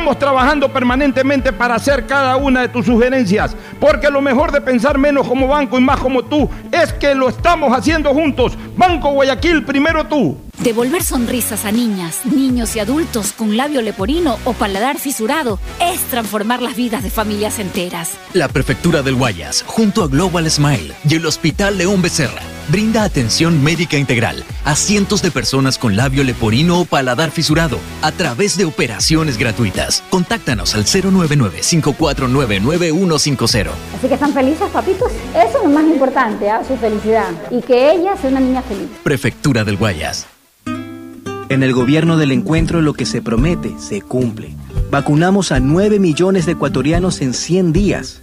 Estamos trabajando permanentemente para hacer cada una de tus sugerencias, porque lo mejor de pensar menos como banco y más como tú es que lo estamos haciendo juntos. Banco Guayaquil, primero tú. Devolver sonrisas a niñas, niños y adultos con labio leporino o paladar fisurado es transformar las vidas de familias enteras. La Prefectura del Guayas, junto a Global Smile y el Hospital León Becerra, brinda atención médica integral a cientos de personas con labio leporino o paladar fisurado a través de operaciones gratuitas. Contáctanos al 099-549-9150. Así que están felices, papitos. Eso es lo más importante, ¿eh? su felicidad. Y que ella sea una niña feliz. Prefectura del Guayas. En el gobierno del encuentro lo que se promete se cumple. Vacunamos a 9 millones de ecuatorianos en 100 días.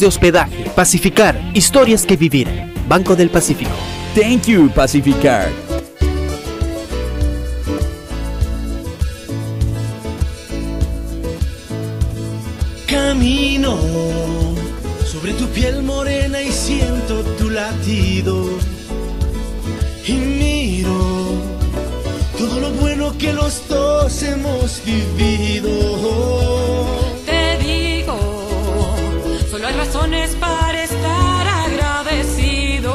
de hospedaje. Pacificar, historias que vivir. Banco del Pacífico. Thank you, Pacificar. Camino sobre tu piel morena y siento tu latido. Y miro todo lo bueno que los dos hemos vivido. Solo hay razones para estar agradecido.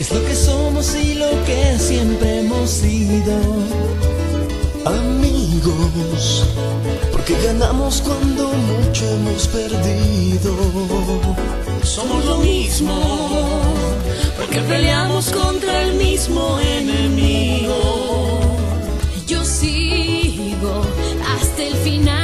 Es lo que somos y lo que siempre hemos sido. Amigos, porque ganamos cuando mucho hemos perdido. Somos lo mismo, porque peleamos contra el mismo enemigo. Yo sigo hasta el final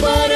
para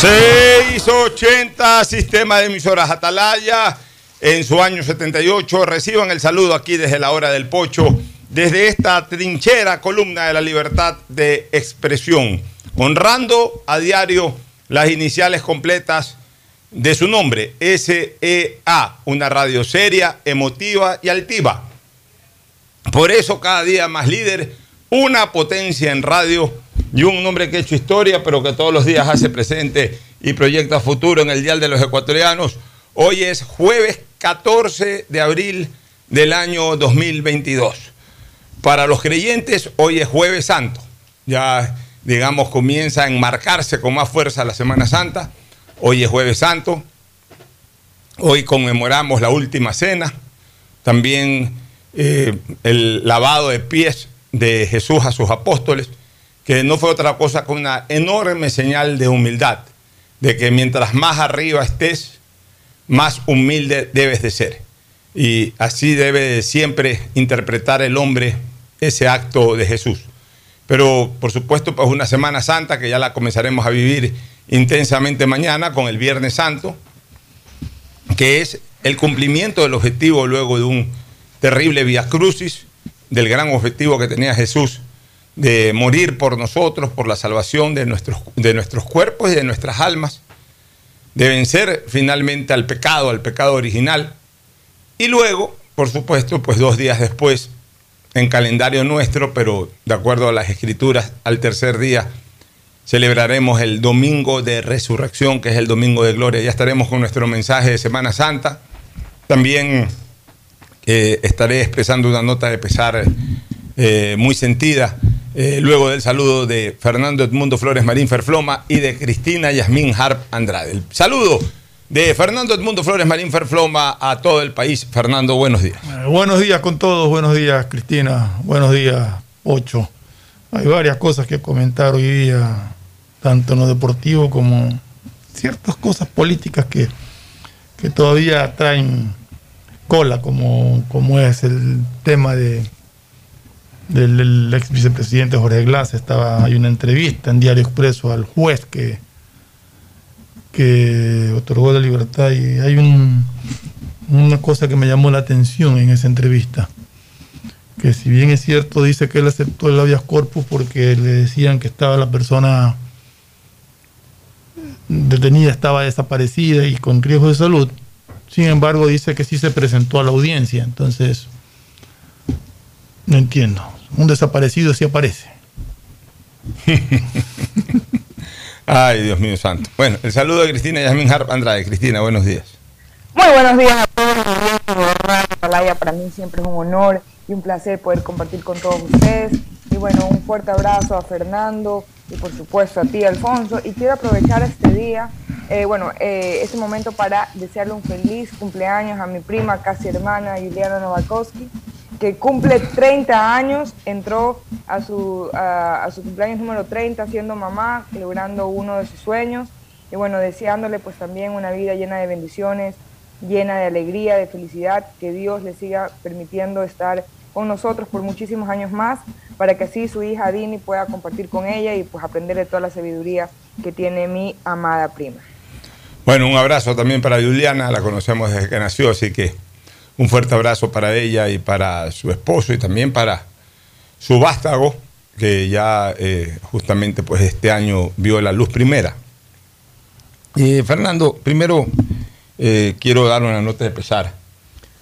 680 Sistema de Emisoras Atalaya. En su año 78 reciban el saludo aquí desde la hora del pocho, desde esta trinchera columna de la libertad de expresión, honrando a diario las iniciales completas de su nombre, SEA, una radio seria, emotiva y altiva. Por eso cada día más líder, una potencia en radio y un hombre que ha hecho historia, pero que todos los días hace presente y proyecta futuro en el Dial de los Ecuatorianos. Hoy es jueves 14 de abril del año 2022. Para los creyentes, hoy es jueves santo. Ya, digamos, comienza a enmarcarse con más fuerza la Semana Santa. Hoy es jueves santo. Hoy conmemoramos la última cena. También eh, el lavado de pies de Jesús a sus apóstoles, que no fue otra cosa que una enorme señal de humildad, de que mientras más arriba estés, más humilde debes de ser. Y así debe siempre interpretar el hombre ese acto de Jesús. Pero por supuesto, pues una Semana Santa que ya la comenzaremos a vivir intensamente mañana con el Viernes Santo, que es el cumplimiento del objetivo luego de un terrible via crucis, del gran objetivo que tenía Jesús de morir por nosotros, por la salvación de nuestros, de nuestros cuerpos y de nuestras almas, de vencer finalmente al pecado, al pecado original. Y luego, por supuesto, pues dos días después, en calendario nuestro, pero de acuerdo a las escrituras, al tercer día celebraremos el domingo de resurrección, que es el domingo de gloria. Ya estaremos con nuestro mensaje de Semana Santa. También eh, estaré expresando una nota de pesar eh, muy sentida, eh, luego del saludo de Fernando Edmundo Flores Marín Ferfloma y de Cristina Yasmín Harp Andrade. El saludo de Fernando Edmundo Flores Marín Ferfloma a todo el país. Fernando, buenos días. Eh, buenos días con todos, buenos días Cristina, buenos días Ocho. Hay varias cosas que comentar hoy día, tanto en lo deportivo como ciertas cosas políticas que, que todavía traen cola, como, como es el tema de del, del ex vicepresidente Jorge Glass. Estaba, hay una entrevista en Diario Expreso al juez que, que otorgó la libertad y hay un, una cosa que me llamó la atención en esa entrevista. Que si bien es cierto, dice que él aceptó el habeas corpus porque le decían que estaba la persona detenida, estaba desaparecida y con riesgo de salud. Sin embargo, dice que sí se presentó a la audiencia. Entonces, no entiendo. Un desaparecido sí aparece. Ay, Dios mío santo. Bueno, el saludo de Cristina Yasmin Harp Andrade. Cristina, buenos días. Muy buenos días a todos. Para mí siempre es un honor y un placer poder compartir con todos ustedes. Y bueno, un fuerte abrazo a Fernando y por supuesto a ti, Alfonso. Y quiero aprovechar este día, eh, bueno, eh, este momento para desearle un feliz cumpleaños a mi prima, casi hermana, Juliana Novakovsky, que cumple 30 años, entró a su, a, a su cumpleaños número 30 siendo mamá, logrando uno de sus sueños. Y bueno, deseándole pues también una vida llena de bendiciones, llena de alegría, de felicidad, que Dios le siga permitiendo estar con nosotros por muchísimos años más, para que así su hija Dini pueda compartir con ella y pues aprender de toda la sabiduría que tiene mi amada prima. Bueno, un abrazo también para Juliana, la conocemos desde que nació, así que un fuerte abrazo para ella y para su esposo y también para su vástago, que ya eh, justamente pues este año vio la luz primera. Fernando, primero eh, quiero dar una nota de pesar.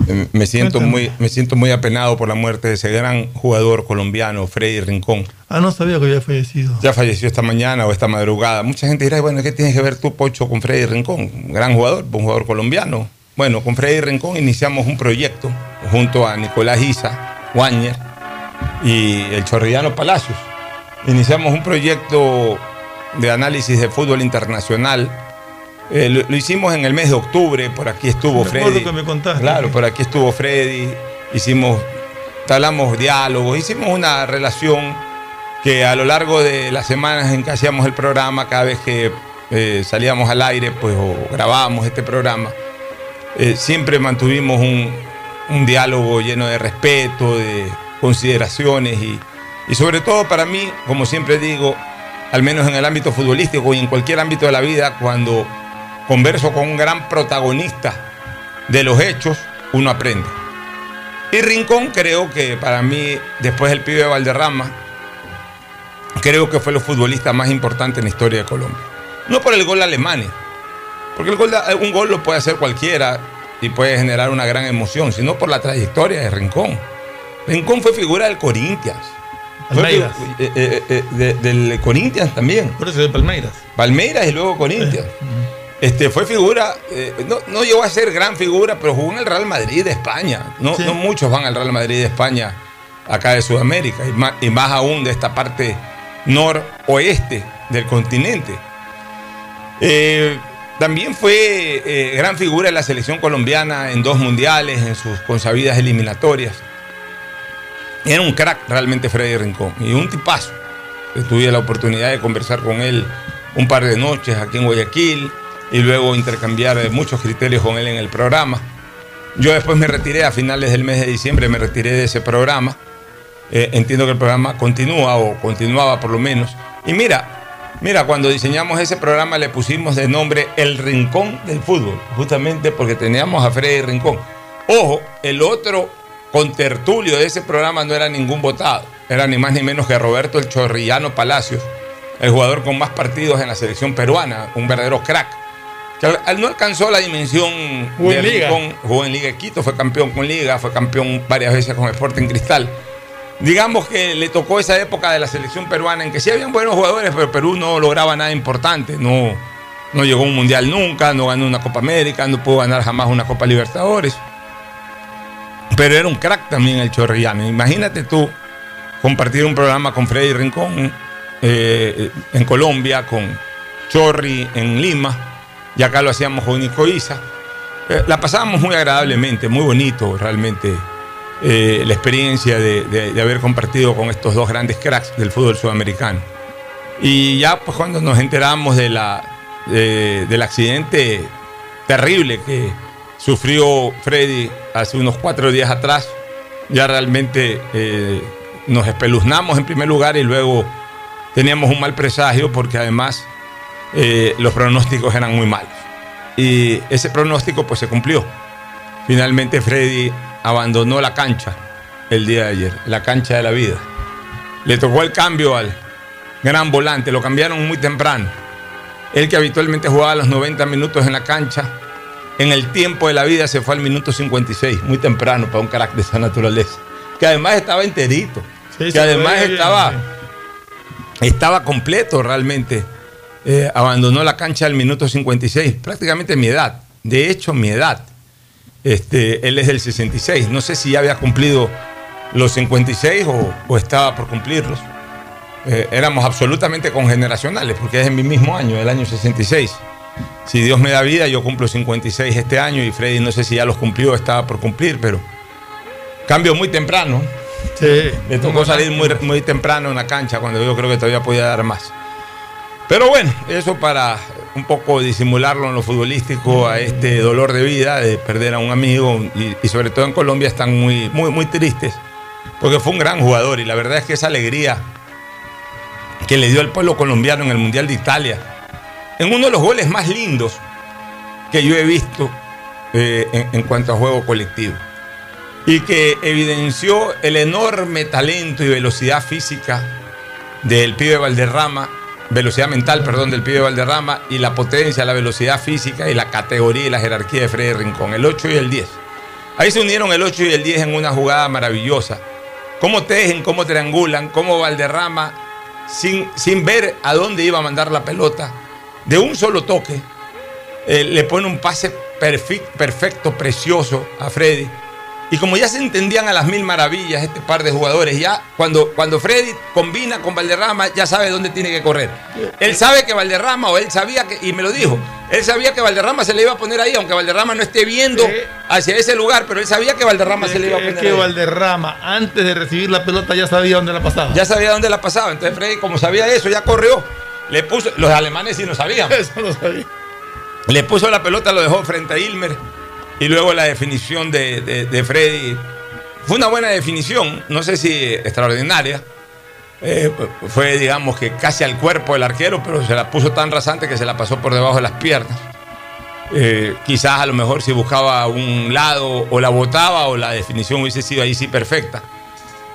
Eh, Me siento, muy, me siento muy apenado por la muerte de ese gran jugador colombiano, Freddy Rincón. Ah, no sabía que había fallecido. Ya falleció esta mañana o esta madrugada. Mucha gente dirá, bueno, ¿qué tienes que ver tú, Pocho, con Freddy Rincón? Un gran jugador, un jugador colombiano. Bueno, con Freddy Rincón iniciamos un proyecto junto a Nicolás Isa, Guáñez y el Chorrillano Palacios. Iniciamos un proyecto de análisis de fútbol internacional. Eh, lo, lo hicimos en el mes de octubre, por aquí estuvo Recuerdo Freddy. que me contaste. Claro, por aquí estuvo Freddy, hicimos, tablamos diálogos, hicimos una relación que a lo largo de las semanas en que hacíamos el programa, cada vez que eh, salíamos al aire, pues o grabábamos este programa, eh, siempre mantuvimos un, diálogo lleno de respeto, de consideraciones y, y sobre todo para mí, como siempre digo, al menos en el ámbito futbolístico y en cualquier ámbito de la vida, cuando converso con un gran protagonista de los hechos, uno aprende. Y Rincón creo que para mí, después del pibe de Valderrama, creo que fue el futbolista más importante en la historia de Colombia. No por el gol a Alemania, porque el gol de- un gol lo puede hacer cualquiera y puede generar una gran emoción, sino por la trayectoria de Rincón. Rincón fue figura del Corinthians. Palmeiras. eh, eh, eh, de- del Corinthians también. Por eso de Palmeiras. Palmeiras y luego Corinthians. Este, fue figura, eh, no, no llegó a ser gran figura, pero jugó en el Real Madrid de España. No, Sí. no muchos van al Real Madrid de España acá de Sudamérica, y más, y más aún de esta parte noroeste del continente. Eh, también fue eh, gran figura en la selección colombiana en dos mundiales, en sus consabidas eliminatorias. Era un crack realmente Freddy Rincón y un tipazo. Tuve la oportunidad de conversar con él un par de noches aquí en Guayaquil y luego intercambiar eh, muchos criterios con él en el programa. Yo después me retiré a finales del mes de diciembre, me retiré de ese programa. Eh, entiendo que el programa continúa o continuaba por lo menos. Y mira, mira, cuando diseñamos ese programa le pusimos de nombre El Rincón del Fútbol, justamente porque teníamos a Freddy Rincón. Ojo, el otro contertulio de ese programa no era ningún votado, era ni más ni menos que Roberto el Chorrillano Palacios, el jugador con más partidos en la selección peruana, un verdadero crack. Que al- no alcanzó la dimensión Jugó de. Rincón, jugó en Liga de Quito, fue campeón con Liga, fue campeón varias veces con Sporting Cristal. Digamos que le tocó esa época de la selección peruana en que sí habían buenos jugadores, pero Perú no lograba nada importante, no, no llegó a un mundial nunca, no ganó una Copa América, no pudo ganar jamás una Copa Libertadores. Pero era un crack también el Chorrillano. Imagínate tú compartir un programa con Freddy Rincón eh, en Colombia, con Chorri en Lima, y acá lo hacíamos con Nico Isa. Eh, la pasábamos muy agradablemente, muy bonito realmente eh, la experiencia de, haber compartido con estos dos grandes cracks del fútbol sudamericano. Y ya pues cuando nos enteramos de la, de- del accidente terrible que sufrió Freddy hace unos cuatro días atrás, ya realmente eh, nos espeluznamos en primer lugar y luego teníamos un mal presagio porque además eh, los pronósticos eran muy malos. Y ese pronóstico pues se cumplió. Finalmente Freddy abandonó la cancha el día de ayer, la cancha de la vida. Le tocó el cambio al gran volante, lo cambiaron muy temprano. Él que habitualmente jugaba los 90 minutos en la cancha, en el tiempo de la vida se fue al minuto 56, muy temprano para un crack de esa naturaleza. Que además estaba enterito, Sí, que además bien, estaba, estaba completo realmente. Eh, abandonó la cancha al minuto 56, prácticamente mi edad. De hecho, mi edad. Este, él es del 66. No sé si ya había cumplido los 56 o, o estaba por cumplirlos. Eh, éramos absolutamente congeneracionales, porque es en mi mismo año, el año 66. Si Dios me da vida, yo cumplo 56 este año y Freddy no sé si ya los cumplió o estaba por cumplir, pero cambio muy temprano. Sí. Le tocó salir muy, muy temprano en la cancha cuando yo creo que todavía podía dar más. Pero bueno, eso para un poco disimularlo en lo futbolístico a este dolor de vida de perder a un amigo y, sobre todo en Colombia están muy, muy, muy tristes porque fue un gran jugador y la verdad es que esa alegría que le dio al pueblo colombiano en el Mundial de Italia, en uno de los goles más lindos que yo he visto eh, en cuanto a juego colectivo y que evidenció el enorme talento y velocidad física del pibe Valderrama, velocidad mental, perdón, del pibe Valderrama y la potencia, la velocidad física y la categoría y la jerarquía de Freddy Rincón, el 8 y el 10. Ahí se unieron el 8 y el 10 en una jugada maravillosa. Cómo tejen, cómo triangulan, cómo Valderrama, sin, sin ver a dónde iba a mandar la pelota, de un solo toque, eh, le pone un pase perfi- perfecto, precioso a Freddy. Y como ya se entendían a las mil maravillas este par de jugadores, ya cuando, cuando Freddy combina con Valderrama, ya sabe dónde tiene que correr. Él sabe que Valderrama, o él sabía que, y me lo dijo, él sabía que Valderrama se le iba a poner ahí, aunque Valderrama no esté viendo hacia ese lugar, pero él sabía que Valderrama se le iba a Es poner que ahí. Valderrama, antes de recibir la pelota, ya sabía dónde la pasaba. Ya sabía dónde la pasaba. Entonces Freddy, como sabía eso, ya corrió. Le puso, los alemanes sí lo sabían. Eso lo sabía. Le puso la pelota, lo dejó frente a Ilmer. Y luego la definición de, de- de Freddy. Fue una buena definición, no sé si extraordinaria. Eh, fue, digamos, que casi al cuerpo del arquero, pero se la puso tan rasante que se la pasó por debajo de las piernas. Eh, quizás a lo mejor si buscaba un lado o la botaba o la definición hubiese sido ahí sí perfecta.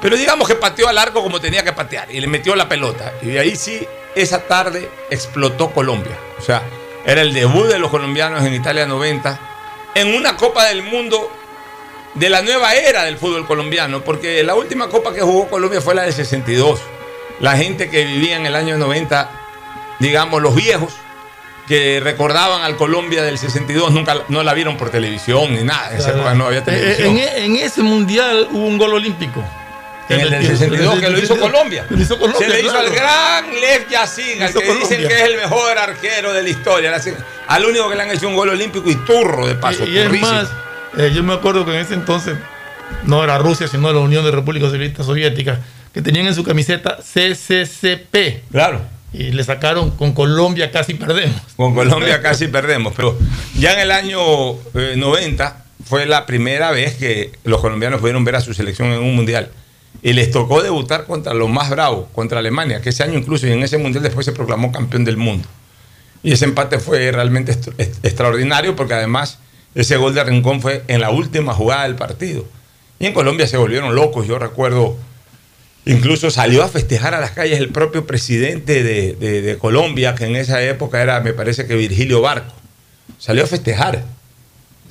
Pero digamos que pateó al arco como tenía que patear y le metió la pelota. Y ahí sí, esa tarde explotó Colombia. O sea, era el debut de los colombianos en Italia 90 en una Copa del Mundo de la nueva era del fútbol colombiano, porque la última Copa que jugó Colombia fue la del 62. La gente que vivía en el año 90, digamos los viejos, que recordaban al Colombia del 62, nunca no la vieron por televisión ni nada. En esa época no había Eh, televisión. En, en ese mundial hubo un gol olímpico. En el del 62 que lo hizo Colombia. Lo hizo Colombia, Se le hizo claro. al gran Lev al Hizo que dicen que es el mejor arquero de la historia. Al único que le han hecho un gol olímpico y turro de paso. Y, y es más, eh, yo me acuerdo que en ese entonces no era Rusia, sino la Unión de Repúblicas Socialistas Soviéticas, que tenían en su camiseta CCCP. Claro. Y le sacaron con Colombia casi perdemos. Con Colombia casi perdemos, pero ya en el año eh, 90 fue la primera vez que los colombianos pudieron ver a su selección en un mundial. Y les tocó debutar contra los más bravos, contra Alemania, que ese año incluso y en ese mundial después se proclamó campeón del mundo. Y ese empate fue realmente extraordinario porque además ese gol de Rincón fue en la última jugada del partido. Y en Colombia se volvieron locos. Yo recuerdo, incluso salió a festejar a las calles el propio presidente de, de- Colombia, que en esa época era, me parece que Virgilio Barco. Salió a festejar.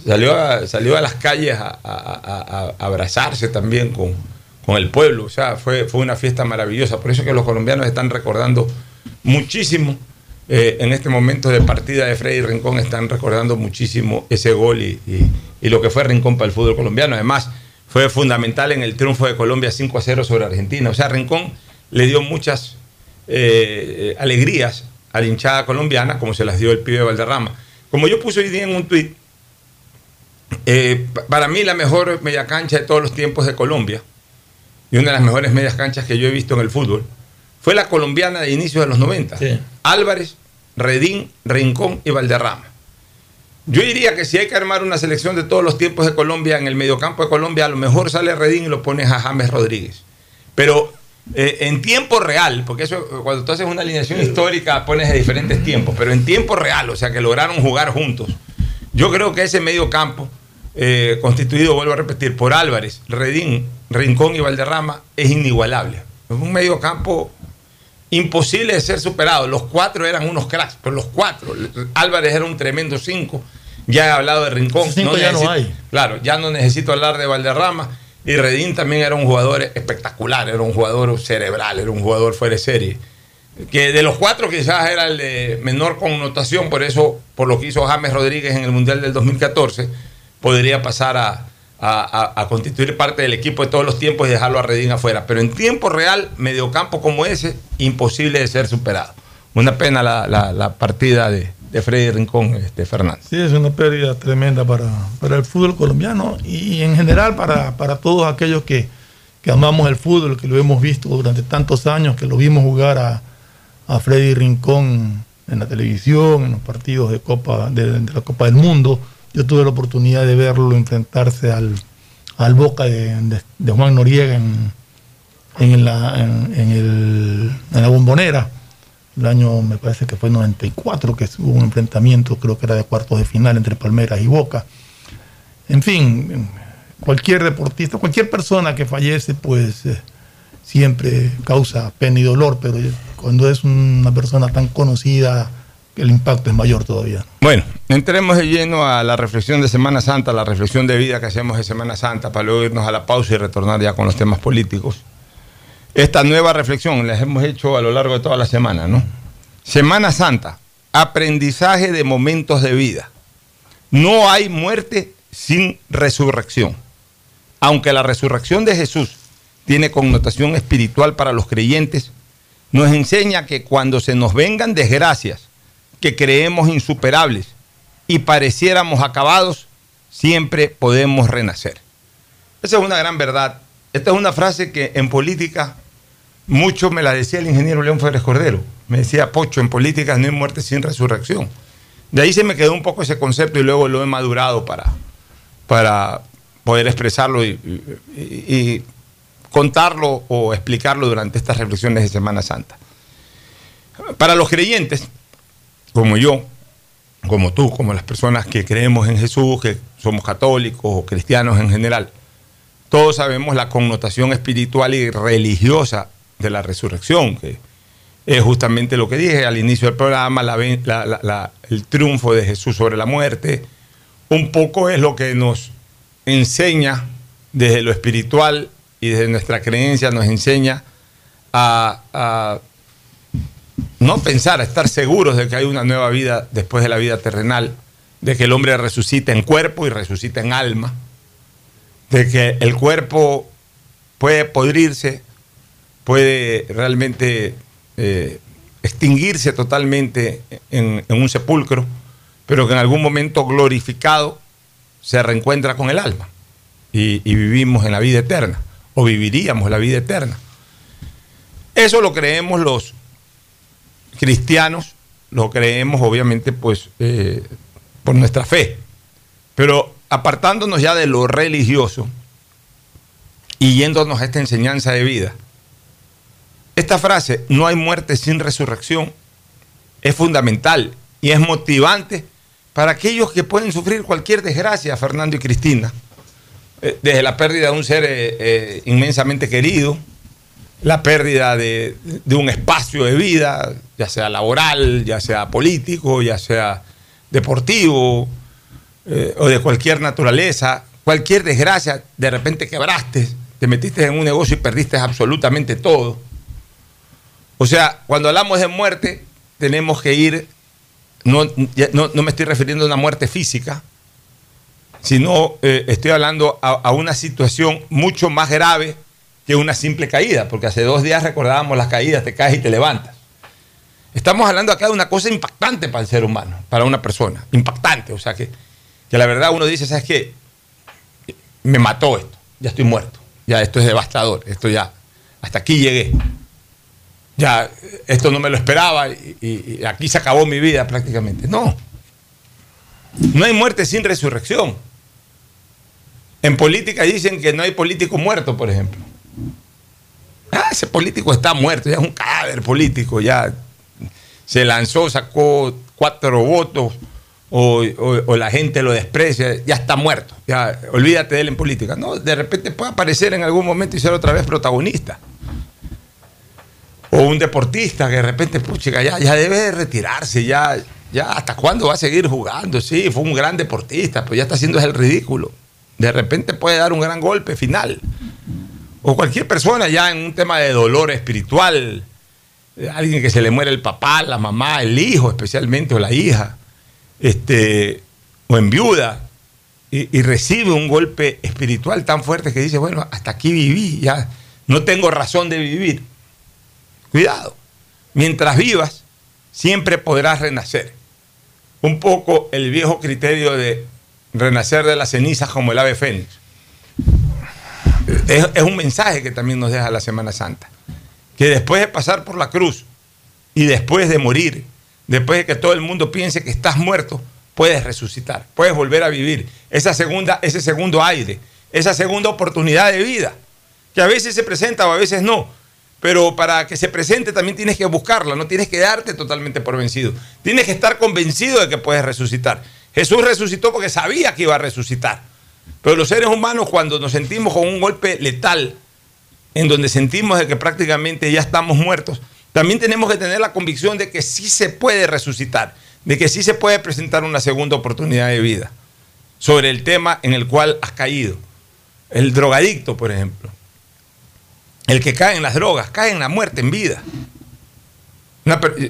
Salió a, salió a las calles a abrazarse también con, con el pueblo. O sea, fue, fue una fiesta maravillosa. Por eso es que los colombianos están recordando muchísimo. eh, en este momento de partida de Freddy Rincón están recordando muchísimo ese gol y, y- lo que fue Rincón para el fútbol colombiano. Además, fue fundamental en el triunfo de Colombia 5 a 0 sobre Argentina. O sea, Rincón le dio muchas eh, alegrías a la hinchada colombiana, como se las dio el pibe de Valderrama. Como yo puse hoy día en un tuit, eh, pa- para mí la mejor media cancha de todos los tiempos de Colombia, y una de las mejores medias canchas que yo he visto en el fútbol, fue la colombiana de inicios de los 90. Álvarez, Redín, Rincón y Valderrama. Yo diría que si hay que armar una selección de todos los tiempos de Colombia en el mediocampo de Colombia, a lo mejor sale Redín y lo pones a James Rodríguez. Pero eh, en tiempo real, porque eso cuando tú haces una alineación histórica pones de diferentes tiempos, pero en tiempo real, o sea que lograron jugar juntos. Yo creo que ese medio campo, eh, constituido, vuelvo a repetir, por Álvarez, Redín, Rincón y Valderrama, es inigualable. Es un medio campo imposible de ser superado. Los cuatro eran unos cracks, pero los cuatro. Álvarez era un tremendo cinco. Ya he hablado de Rincón. Cinco ya no hay. Claro, ya no necesito hablar de Valderrama. Y Redín también era un jugador espectacular, era un jugador cerebral, era un jugador fuera de serie. Que de los cuatro quizás era el de menor connotación, por eso, por lo que hizo James Rodríguez en el Mundial del 2014, podría pasar a, a- constituir parte del equipo de todos los tiempos y dejarlo a Redín afuera. Pero en tiempo real, mediocampo como ese, imposible de ser superado. Una pena la, la- la partida de, de Freddy Rincón, este, Fernández. Sí, es una pérdida tremenda para, para el fútbol colombiano y en general para, para todos aquellos que, que amamos el fútbol, que lo hemos visto durante tantos años, que lo vimos jugar a, a Freddy Rincón en la televisión, en los partidos de, Copa, de la Copa del Mundo. Yo tuve la oportunidad de verlo enfrentarse al, al Boca de, Juan Noriega en, en la, en el- en la bombonera. El año, me parece que fue 94, que hubo un enfrentamiento, creo que era de cuartos de final entre Palmeras y Boca. En fin, cualquier deportista, cualquier persona que fallece, pues eh, siempre causa pena y dolor, pero cuando es una persona tan conocida, el impacto es mayor todavía. Bueno, entremos de lleno a la reflexión de Semana Santa, la reflexión de vida que hacemos de Semana Santa, para luego irnos a la pausa y retornar ya con los temas políticos. Esta nueva reflexión la hemos hecho a lo largo de toda la semana, ¿no? Semana Santa, aprendizaje de momentos de vida. No hay muerte sin resurrección. Aunque la resurrección de Jesús tiene connotación espiritual para los creyentes, nos enseña que cuando se nos vengan desgracias que creemos insuperables y pareciéramos acabados, siempre podemos renacer. Esa es una gran verdad. Esta es una frase que en política mucho me la decía el ingeniero León Férez Cordero. Me decía, Pocho, en política no hay muerte sin resurrección. De ahí se me quedó un poco ese concepto y luego lo he madurado para, para poder expresarlo y, y- y contarlo o explicarlo durante estas reflexiones de Semana Santa. Para los creyentes, como yo, como tú, como las personas que creemos en Jesús, que somos católicos o cristianos en general, todos sabemos la connotación espiritual y religiosa de la resurrección, que es justamente lo que dije al inicio del programa, la el triunfo de Jesús sobre la muerte. Un poco es lo que nos enseña desde lo espiritual y desde nuestra creencia, nos enseña a no pensar, a estar seguros de que hay una nueva vida después de la vida terrenal, de que el hombre resucita en cuerpo y resucita en alma, de que el cuerpo puede podrirse, puede realmente eh, extinguirse totalmente en, un sepulcro, pero que en algún momento glorificado se reencuentra con el alma y, y vivimos en la vida eterna, o viviríamos la vida eterna. Eso lo creemos los cristianos, lo creemos obviamente pues eh, por nuestra fe, pero apartándonos ya de lo religioso y yéndonos a esta enseñanza de vida, esta frase, no hay muerte sin resurrección, es fundamental y es motivante para aquellos que pueden sufrir cualquier desgracia, Fernando y Cristina, eh, desde la pérdida de un ser eh, inmensamente querido, la pérdida de, de un espacio de vida, ya sea laboral, ya sea político, ya sea deportivo eh, o de cualquier naturaleza, cualquier desgracia, de repente quebraste, te metiste en un negocio y perdiste absolutamente todo. O sea, cuando hablamos de muerte, tenemos que ir, no, no, no me estoy refiriendo a una muerte física, sino eh, estoy hablando a una situación mucho más grave que una simple caída, porque hace dos días recordábamos las caídas, te caes y te levantas. Estamos hablando acá de una cosa impactante para el ser humano, para una persona, impactante, o sea que, que la verdad uno dice, ¿sabes qué? Me mató esto, ya estoy muerto, ya esto es devastador, esto ya, hasta aquí llegué. Ya, esto no me lo esperaba y, aquí se acabó mi vida prácticamente. No, no hay muerte sin resurrección. En política dicen que no hay político muerto, por ejemplo. Ah, ese político está muerto, ya es un cadáver político, ya se lanzó, sacó cuatro votos o, la gente lo desprecia, ya está muerto, ya olvídate de él en política. No, de repente puede aparecer en algún momento y ser otra vez protagonista. O un deportista que de repente, puchica, ya, ya debe de retirarse, ya, ya hasta cuándo va a seguir jugando. Sí, fue un gran deportista, pero ya está haciendo el ridículo. De repente puede dar un gran golpe final. O cualquier persona ya en un tema de dolor espiritual, eh, alguien que se le muere el papá, la mamá, el hijo especialmente, o la hija, este, o en viuda, y, y recibe un golpe espiritual tan fuerte que dice, bueno, hasta aquí viví, ya no tengo razón de vivir. Cuidado, mientras vivas, siempre podrás renacer. Un poco el viejo criterio de renacer de las cenizas como el ave fénix. Es, un mensaje que también nos deja la Semana Santa. Que después de pasar por la cruz y después de morir, después de que todo el mundo piense que estás muerto, puedes resucitar, puedes volver a vivir. Esa segunda, ese segundo aire, esa segunda oportunidad de vida que a veces se presenta o a veces no. Pero para que se presente también tienes que buscarla, no tienes que darte totalmente por vencido. Tienes que estar convencido de que puedes resucitar. Jesús resucitó porque sabía que iba a resucitar. Pero los seres humanos cuando nos sentimos con un golpe letal, en donde sentimos de que prácticamente ya estamos muertos, también tenemos que tener la convicción de que sí se puede resucitar, de que sí se puede presentar una segunda oportunidad de vida sobre el tema en el cual has caído. El drogadicto, por ejemplo. El que cae en las drogas, cae en la muerte en vida.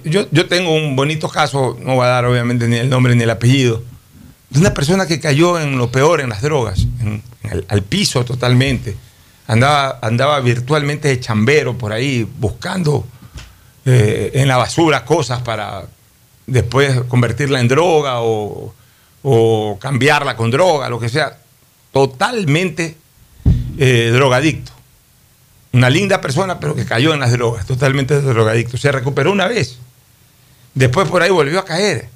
yo, yo tengo un bonito caso, no voy a dar obviamente ni el nombre ni el apellido, de una persona que cayó en lo peor en las drogas, al piso totalmente. Andaba, andaba virtualmente de chambero por ahí buscando eh, en la basura cosas para después convertirla en droga o, o cambiarla con droga, lo que sea. Totalmente eh, drogadicto. Una linda persona, pero que cayó en las drogas, totalmente drogadicto. Se recuperó una vez. Después por ahí volvió a caer.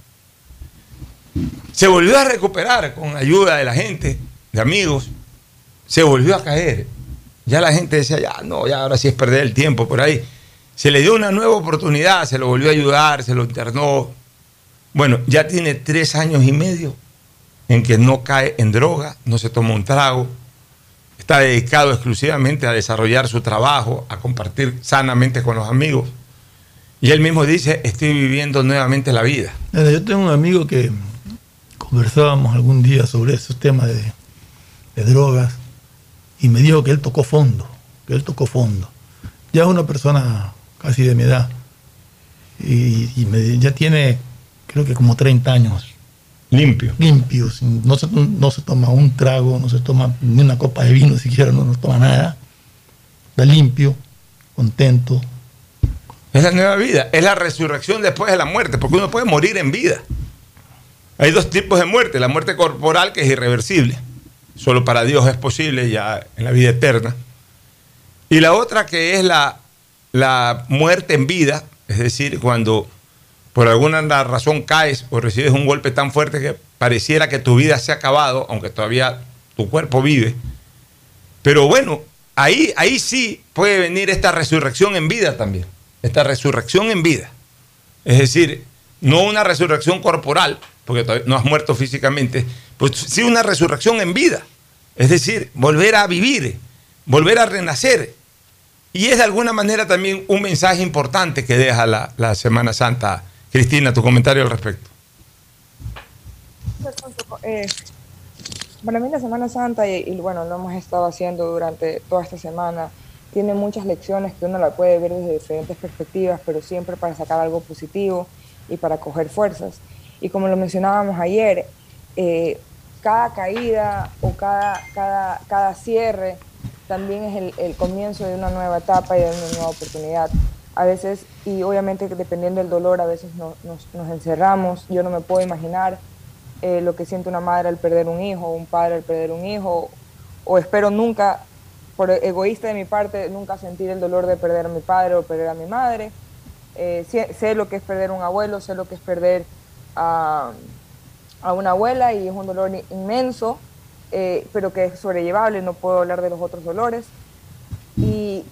Se volvió a recuperar con ayuda de la gente, de amigos. Se volvió a caer. Ya la gente decía, ya no, ya ahora sí es perder el tiempo por ahí. Se le dio una nueva oportunidad, se lo volvió a ayudar, se lo internó. Bueno, ya tiene tres años y medio en que no cae en droga, no se toma un trago, está dedicado exclusivamente a desarrollar su trabajo, a compartir sanamente con los amigos. Y él mismo dice, estoy viviendo nuevamente la vida. Yo tengo un amigo que conversábamos algún día sobre esos temas de, drogas y me dijo que él tocó fondo, que él tocó fondo. Ya es una persona casi de mi edad y, ya tiene creo que como 30 años Limpio. Limpio. No se, no se toma un trago, no se toma ni una copa de vino siquiera, no, se toma nada. Está limpio, contento. Es la nueva vida, es la resurrección después de la muerte, porque uno puede morir en vida. Hay dos tipos de muerte, la muerte corporal que es irreversible, solo para Dios es posible ya en la vida eterna. Y la otra que es la, la muerte en vida, es decir, cuando por alguna razón caes o recibes un golpe tan fuerte que pareciera que tu vida se ha acabado, aunque todavía tu cuerpo vive. Pero bueno, ahí, ahí sí puede venir esta resurrección en vida también, esta resurrección en vida. Es decir, no una resurrección corporal, porque no has muerto físicamente, pues sí una resurrección en vida. Es decir, volver a vivir, volver a renacer. Y es de alguna manera también un mensaje importante que deja la, la Semana Santa Cristina, tu comentario al respecto. Eh, para mí la Semana Santa, y, bueno, lo hemos estado haciendo durante toda esta semana, tiene muchas lecciones que uno la puede ver desde diferentes perspectivas, pero siempre para sacar algo positivo y para coger fuerzas. Y como lo mencionábamos ayer, eh, cada caída o cada, cada, cada cierre también es el, el, comienzo de una nueva etapa y de una nueva oportunidad a veces, y obviamente dependiendo del dolor, a veces nos, nos, encerramos. Yo no me puedo imaginar eh, lo que siente una madre al perder un hijo, un padre al perder un hijo, o espero nunca, por egoísta de mi parte, nunca sentir el dolor de perder a mi padre o perder a mi madre. Eh, sé, lo que es perder un abuelo, sé lo que es perder a, a una abuela y es un dolor inmenso, eh, pero que es sobrellevable, no puedo hablar de los otros dolores. Y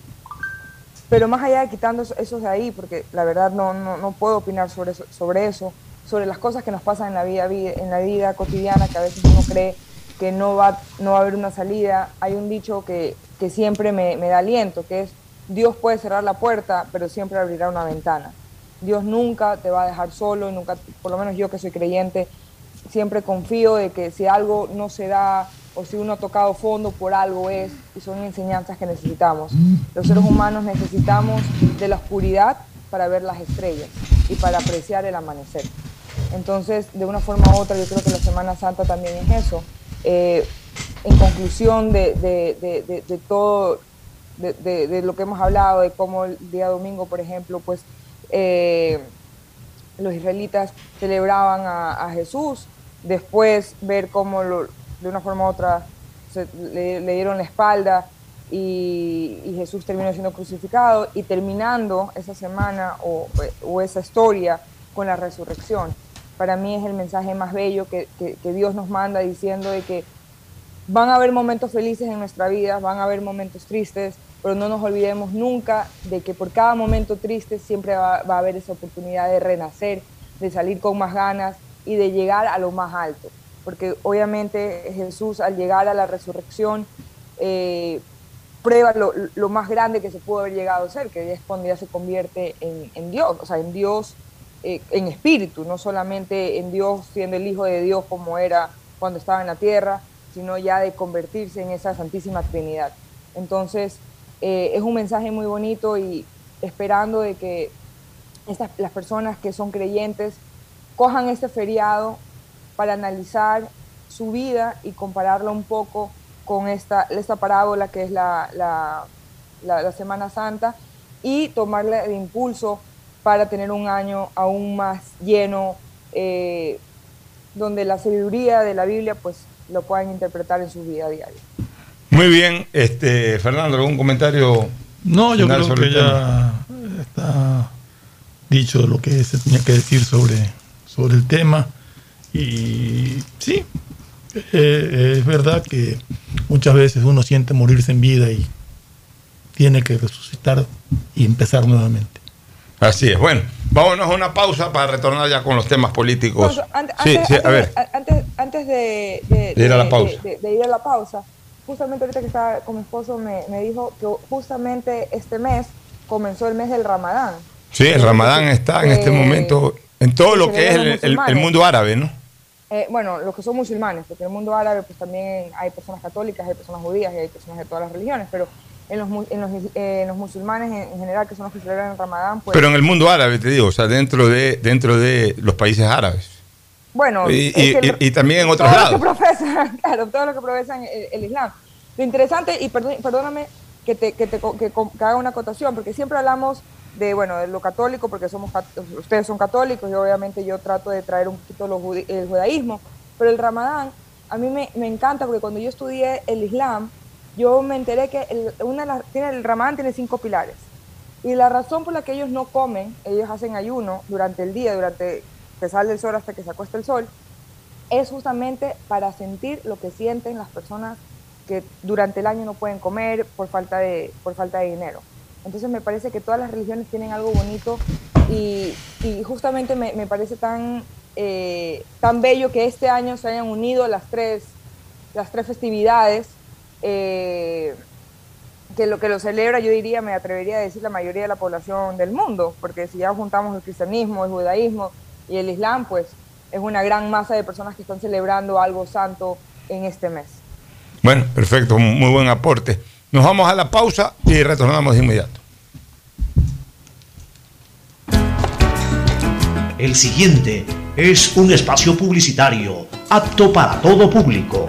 pero más allá de quitando eso de ahí, porque la verdad no, no, puedo opinar sobre eso, sobre eso, sobre las cosas que nos pasan en la vida, en la vida cotidiana, que a veces uno cree que no va, no va a haber una salida, hay un dicho que, que siempre me, me da aliento, que es, Dios puede cerrar la puerta, pero siempre abrirá una ventana. Dios nunca te va a dejar solo, nunca, por lo menos yo que soy creyente, siempre confío de que si algo no se da o si uno ha tocado fondo por algo es, y son enseñanzas que necesitamos. Los seres humanos necesitamos de la oscuridad para ver las estrellas y para apreciar el amanecer. Entonces, de una forma u otra, yo creo que la Semana Santa también es eso. Eh, en conclusión de, de, todo, de, lo que hemos hablado, de cómo el día domingo, por ejemplo, pues eh, los israelitas celebraban a, a Jesús, después ver cómo de una forma u otra le, dieron la espalda y, Jesús terminó siendo crucificado y terminando esa semana o, esa historia con la resurrección. Para mí es el mensaje más bello que, Dios nos manda diciendo de que van a haber momentos felices en nuestra vida, van a haber momentos tristes, pero no nos olvidemos nunca de que por cada momento triste siempre va, a haber esa oportunidad de renacer, de salir con más ganas y de llegar a lo más alto. Porque obviamente Jesús al llegar a la resurrección eh, prueba lo, más grande que se pudo haber llegado a ser, que es cuando ya se convierte en, en Dios, o sea, en Dios eh, en espíritu, no solamente en Dios siendo el Hijo de Dios como era cuando estaba en la tierra, sino ya de convertirse en esa Santísima Trinidad. Entonces, eh, es un mensaje muy bonito y esperando de que estas, las personas que son creyentes cojan este feriado para analizar su vida y compararla un poco con esta, esta parábola que es la, la, la, Semana Santa y tomarle el impulso para tener un año aún más lleno, eh, donde la sabiduría de la Biblia pues lo puedan interpretar en su vida diaria. Muy bien, este Fernando, ¿algún comentario? No, yo creo sobre que ya está dicho lo que se tenía que decir sobre, sobre el tema. Y sí, eh, es verdad que muchas veces uno siente morirse en vida y tiene que resucitar y empezar nuevamente. Así es. Bueno, vámonos a una pausa para retornar ya con los temas políticos. Sí, antes, sí, a ver. antes, antes de, de- De ir a la de- pausa. de- de ir a la pausa, justamente ahorita que estaba con mi esposo me, me dijo que justamente este mes comenzó el mes del Ramadán. Sí, el Ramadán está en este Eh, momento en todo lo que es el, mundo árabe, ¿no? Eh, bueno, los que son musulmanes, porque en el mundo árabe pues también hay personas católicas, hay personas judías y hay personas de todas las religiones, pero en los, en los, eh, en los musulmanes en, en general, que son los que celebran el Ramadán, pues... Pero en el mundo árabe, te digo, o sea, dentro de, dentro de los países árabes. Bueno, Y, es y- que el- y- y también en otros todo lados. Lo que profesan, claro, todo lo que profesan el, el Islam. Lo interesante, y perdón- perdóname que, te, que, te, que, que haga una acotación, porque siempre hablamos de, bueno, de lo católico, porque somos ustedes son católicos y obviamente yo trato de traer un poquito lo el judaísmo, pero el ramadán a mí me, me encanta porque cuando yo estudié el Islam, yo me enteré que el, una de las- tiene, el ramadán tiene cinco pilares. Y la razón por la que ellos no comen, ellos hacen ayuno durante el día, durante que sale el sol hasta que se acuesta el sol, es justamente para sentir lo que sienten las personas que durante el año no pueden comer por falta de, por falta de dinero. Entonces me parece que todas las religiones tienen algo bonito y, y justamente me, me parece tan, eh, tan bello que este año se hayan unido las tres, las tres festividades, eh, que lo que lo celebra, yo diría, me atrevería a decir la mayoría de la población del mundo, porque si ya juntamos el cristianismo, el judaísmo y el islam, pues es una gran masa de personas que están celebrando algo santo en este mes. Bueno, perfecto, muy buen aporte. Nos vamos a la pausa y retornamos de inmediato. El siguiente es un espacio publicitario apto para todo público.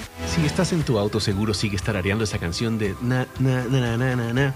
Si estás en tu auto, seguro sigues tarareando esa canción de na, na, na, na, na, na,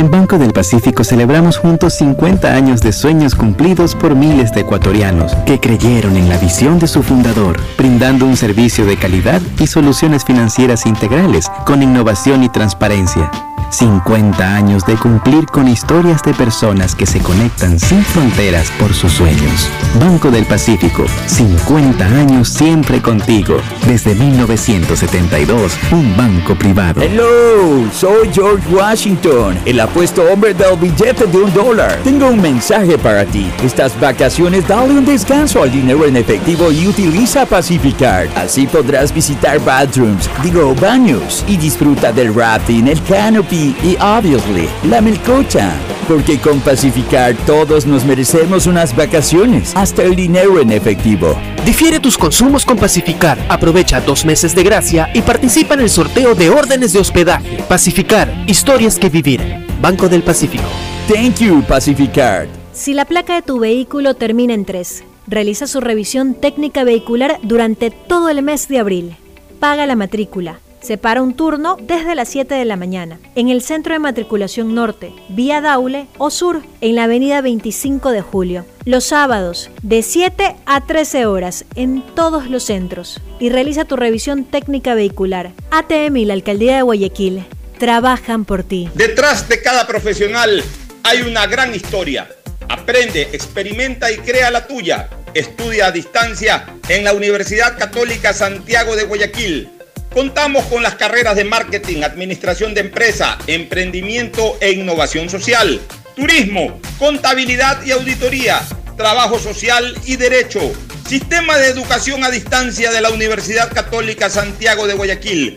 En Banco del Pacífico celebramos juntos 50 años de sueños cumplidos por miles de ecuatorianos que creyeron en la visión de su fundador, brindando un servicio de calidad y soluciones financieras integrales con innovación y transparencia. 50 años de cumplir con historias de personas que se conectan sin fronteras por sus sueños. Banco del Pacífico, 50 años siempre contigo. Desde 1972, un banco privado. Hello, soy George Washington, el apuesto hombre del billete de un dólar. Tengo un mensaje para ti. Estas vacaciones dale un descanso al dinero en efectivo y utiliza Pacificard. Así podrás visitar bathrooms, digo baños, y disfruta del rafting, el canopy y obviously la melcocha. Porque con Pacificar todos nos merecemos unas vacaciones, hasta el dinero en efectivo. Difiere tus consumos con Pacificar. Aprovecha dos meses de gracia y participa en el sorteo de órdenes de hospedaje. Pacificar, historias que vivir. Banco del Pacífico. Thank you, Pacificar. Si la placa de tu vehículo termina en 3, realiza su revisión técnica vehicular durante todo el mes de abril. Paga la matrícula. Separa un turno desde las 7 de la mañana en el Centro de Matriculación Norte, vía Daule o Sur, en la avenida 25 de Julio. Los sábados, de 7 a 13 horas, en todos los centros. Y realiza tu revisión técnica vehicular. ATM y la Alcaldía de Guayaquil trabajan por ti. Detrás de cada profesional hay una gran historia. Aprende, experimenta y crea la tuya. Estudia a distancia en la Universidad Católica Santiago de Guayaquil. Contamos con las carreras de marketing, administración de empresa, emprendimiento e innovación social, turismo, contabilidad y auditoría, trabajo social y derecho. Sistema de educación a distancia de la Universidad Católica Santiago de Guayaquil,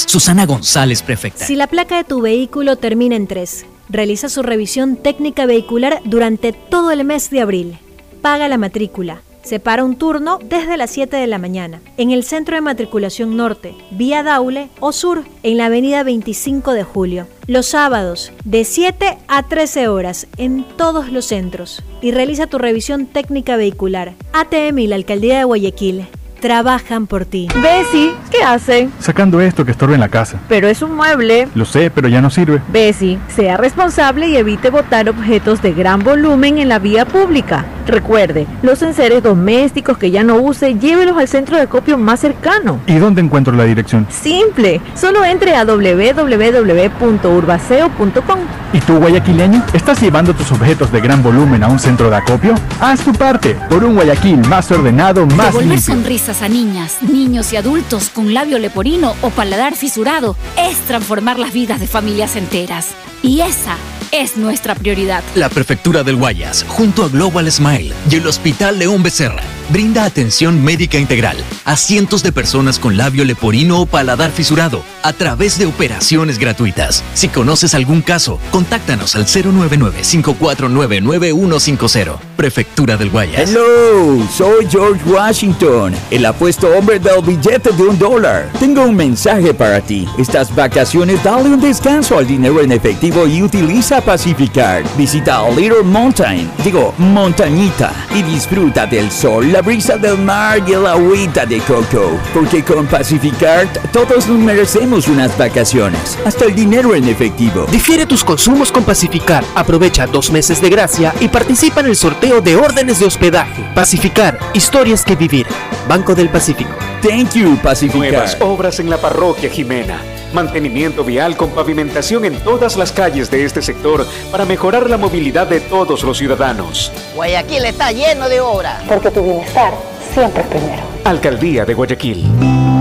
Susana González, prefecta. Si la placa de tu vehículo termina en 3, realiza su revisión técnica vehicular durante todo el mes de abril. Paga la matrícula. Separa un turno desde las 7 de la mañana en el Centro de Matriculación Norte, vía Daule o Sur, en la avenida 25 de Julio. Los sábados, de 7 a 13 horas, en todos los centros. Y realiza tu revisión técnica vehicular. ATM y la Alcaldía de Guayaquil trabajan por ti. Bessie, ¿qué hacen? Sacando esto que estorba en la casa. Pero es un mueble. Lo sé, pero ya no sirve. Bessie, sea responsable y evite botar objetos de gran volumen en la vía pública. Recuerde, los enseres domésticos que ya no use, llévelos al centro de acopio más cercano. ¿Y dónde encuentro la dirección? Simple, solo entre a www.urbaceo.com. ¿Y tú, guayaquileño? ¿Estás llevando tus objetos de gran volumen a un centro de acopio? Haz tu parte por un Guayaquil más ordenado, más Devolver limpio. sonrisas a niñas, niños y adultos con labio leporino o paladar fisurado es transformar las vidas de familias enteras. Y esa es nuestra prioridad. La Prefectura del Guayas, junto a Global Smile y el Hospital León Becerra, brinda atención médica integral a cientos de personas con labio leporino o paladar fisurado a través de operaciones gratuitas. Si conoces algún caso, contáctanos al 099-549-9150. Prefectura del Guayas. Hello, soy George Washington, el apuesto hombre del billete de un dólar. Tengo un mensaje para ti. Estas vacaciones dale un descanso al dinero en efectivo y utiliza Pacificard. Visita Little Mountain, digo, montañita, y disfruta del sol, la brisa del mar y el agüita de coco. Porque con Pacificard todos nos merecemos unas vacaciones, hasta el dinero en efectivo. Difiere tus consumos con Pacificar. Aprovecha dos meses de gracia y participa en el sorteo de órdenes de hospedaje. Pacificar, historias que vivir. Banco del Pacífico. Thank you, Pacificar. Nuevas obras en la parroquia Jimena. Mantenimiento vial con pavimentación en todas las calles de este sector para mejorar la movilidad de todos los ciudadanos. Guayaquil está lleno de obras. Porque tu bienestar siempre es primero. Alcaldía de Guayaquil.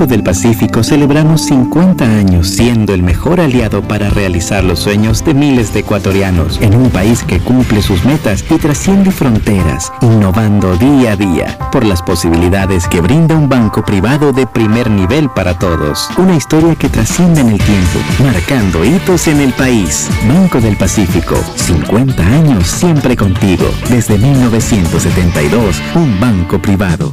Banco del Pacífico celebramos 50 años siendo el mejor aliado para realizar los sueños de miles de ecuatorianos en un país que cumple sus metas y trasciende fronteras, innovando día a día por las posibilidades que brinda un banco privado de primer nivel para todos. Una historia que trasciende en el tiempo, marcando hitos en el país. Banco del Pacífico, 50 años siempre contigo. Desde 1972, un banco privado.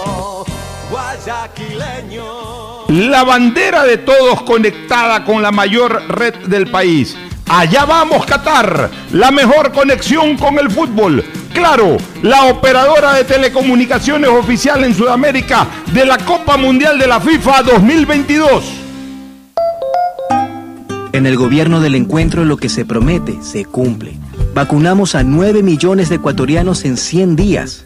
guayaquileño. La bandera de todos conectada con la mayor red del país. Allá vamos, Qatar. La mejor conexión con el fútbol. Claro, la operadora de telecomunicaciones oficial en Sudamérica de la Copa Mundial de la FIFA 2022. En el gobierno del encuentro lo que se promete se cumple. Vacunamos a 9 millones de ecuatorianos en 100 días.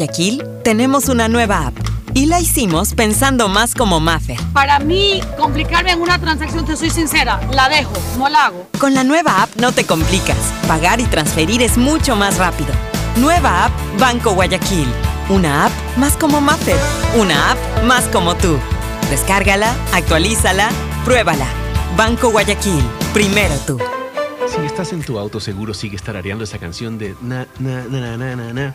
Guayaquil tenemos una nueva app y la hicimos pensando más como Maffer. Para mí, complicarme en una transacción, te soy sincera, la dejo, no la hago. Con la nueva app no te complicas. Pagar y transferir es mucho más rápido. Nueva app Banco Guayaquil. Una app más como Maffer. Una app más como tú. Descárgala, actualízala, pruébala. Banco Guayaquil. Primero tú. Si estás en tu auto, seguro sigues tarareando esa canción de na, na, na, na, na, na, na,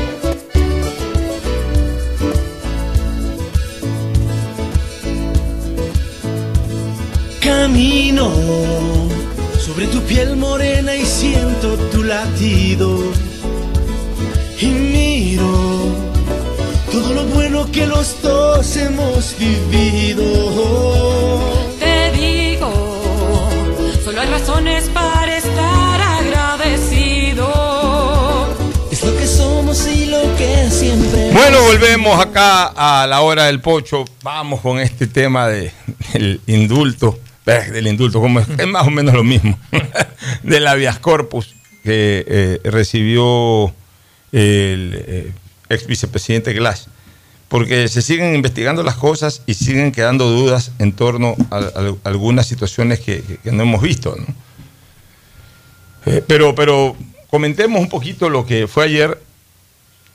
Camino sobre tu piel morena y siento tu latido. Y miro todo lo bueno que los dos hemos vivido. Te digo, solo hay razones para estar agradecido. Es lo que somos y lo que siempre. Bueno, volvemos acá a la hora del pocho. Vamos con este tema de, del indulto. Del indulto, como es, más o menos lo mismo. del habeas corpus que eh, recibió el eh, ex vicepresidente Glass. Porque se siguen investigando las cosas y siguen quedando dudas en torno a, algunas situaciones que, no hemos visto. ¿no? Eh, pero, pero comentemos un poquito lo que fue ayer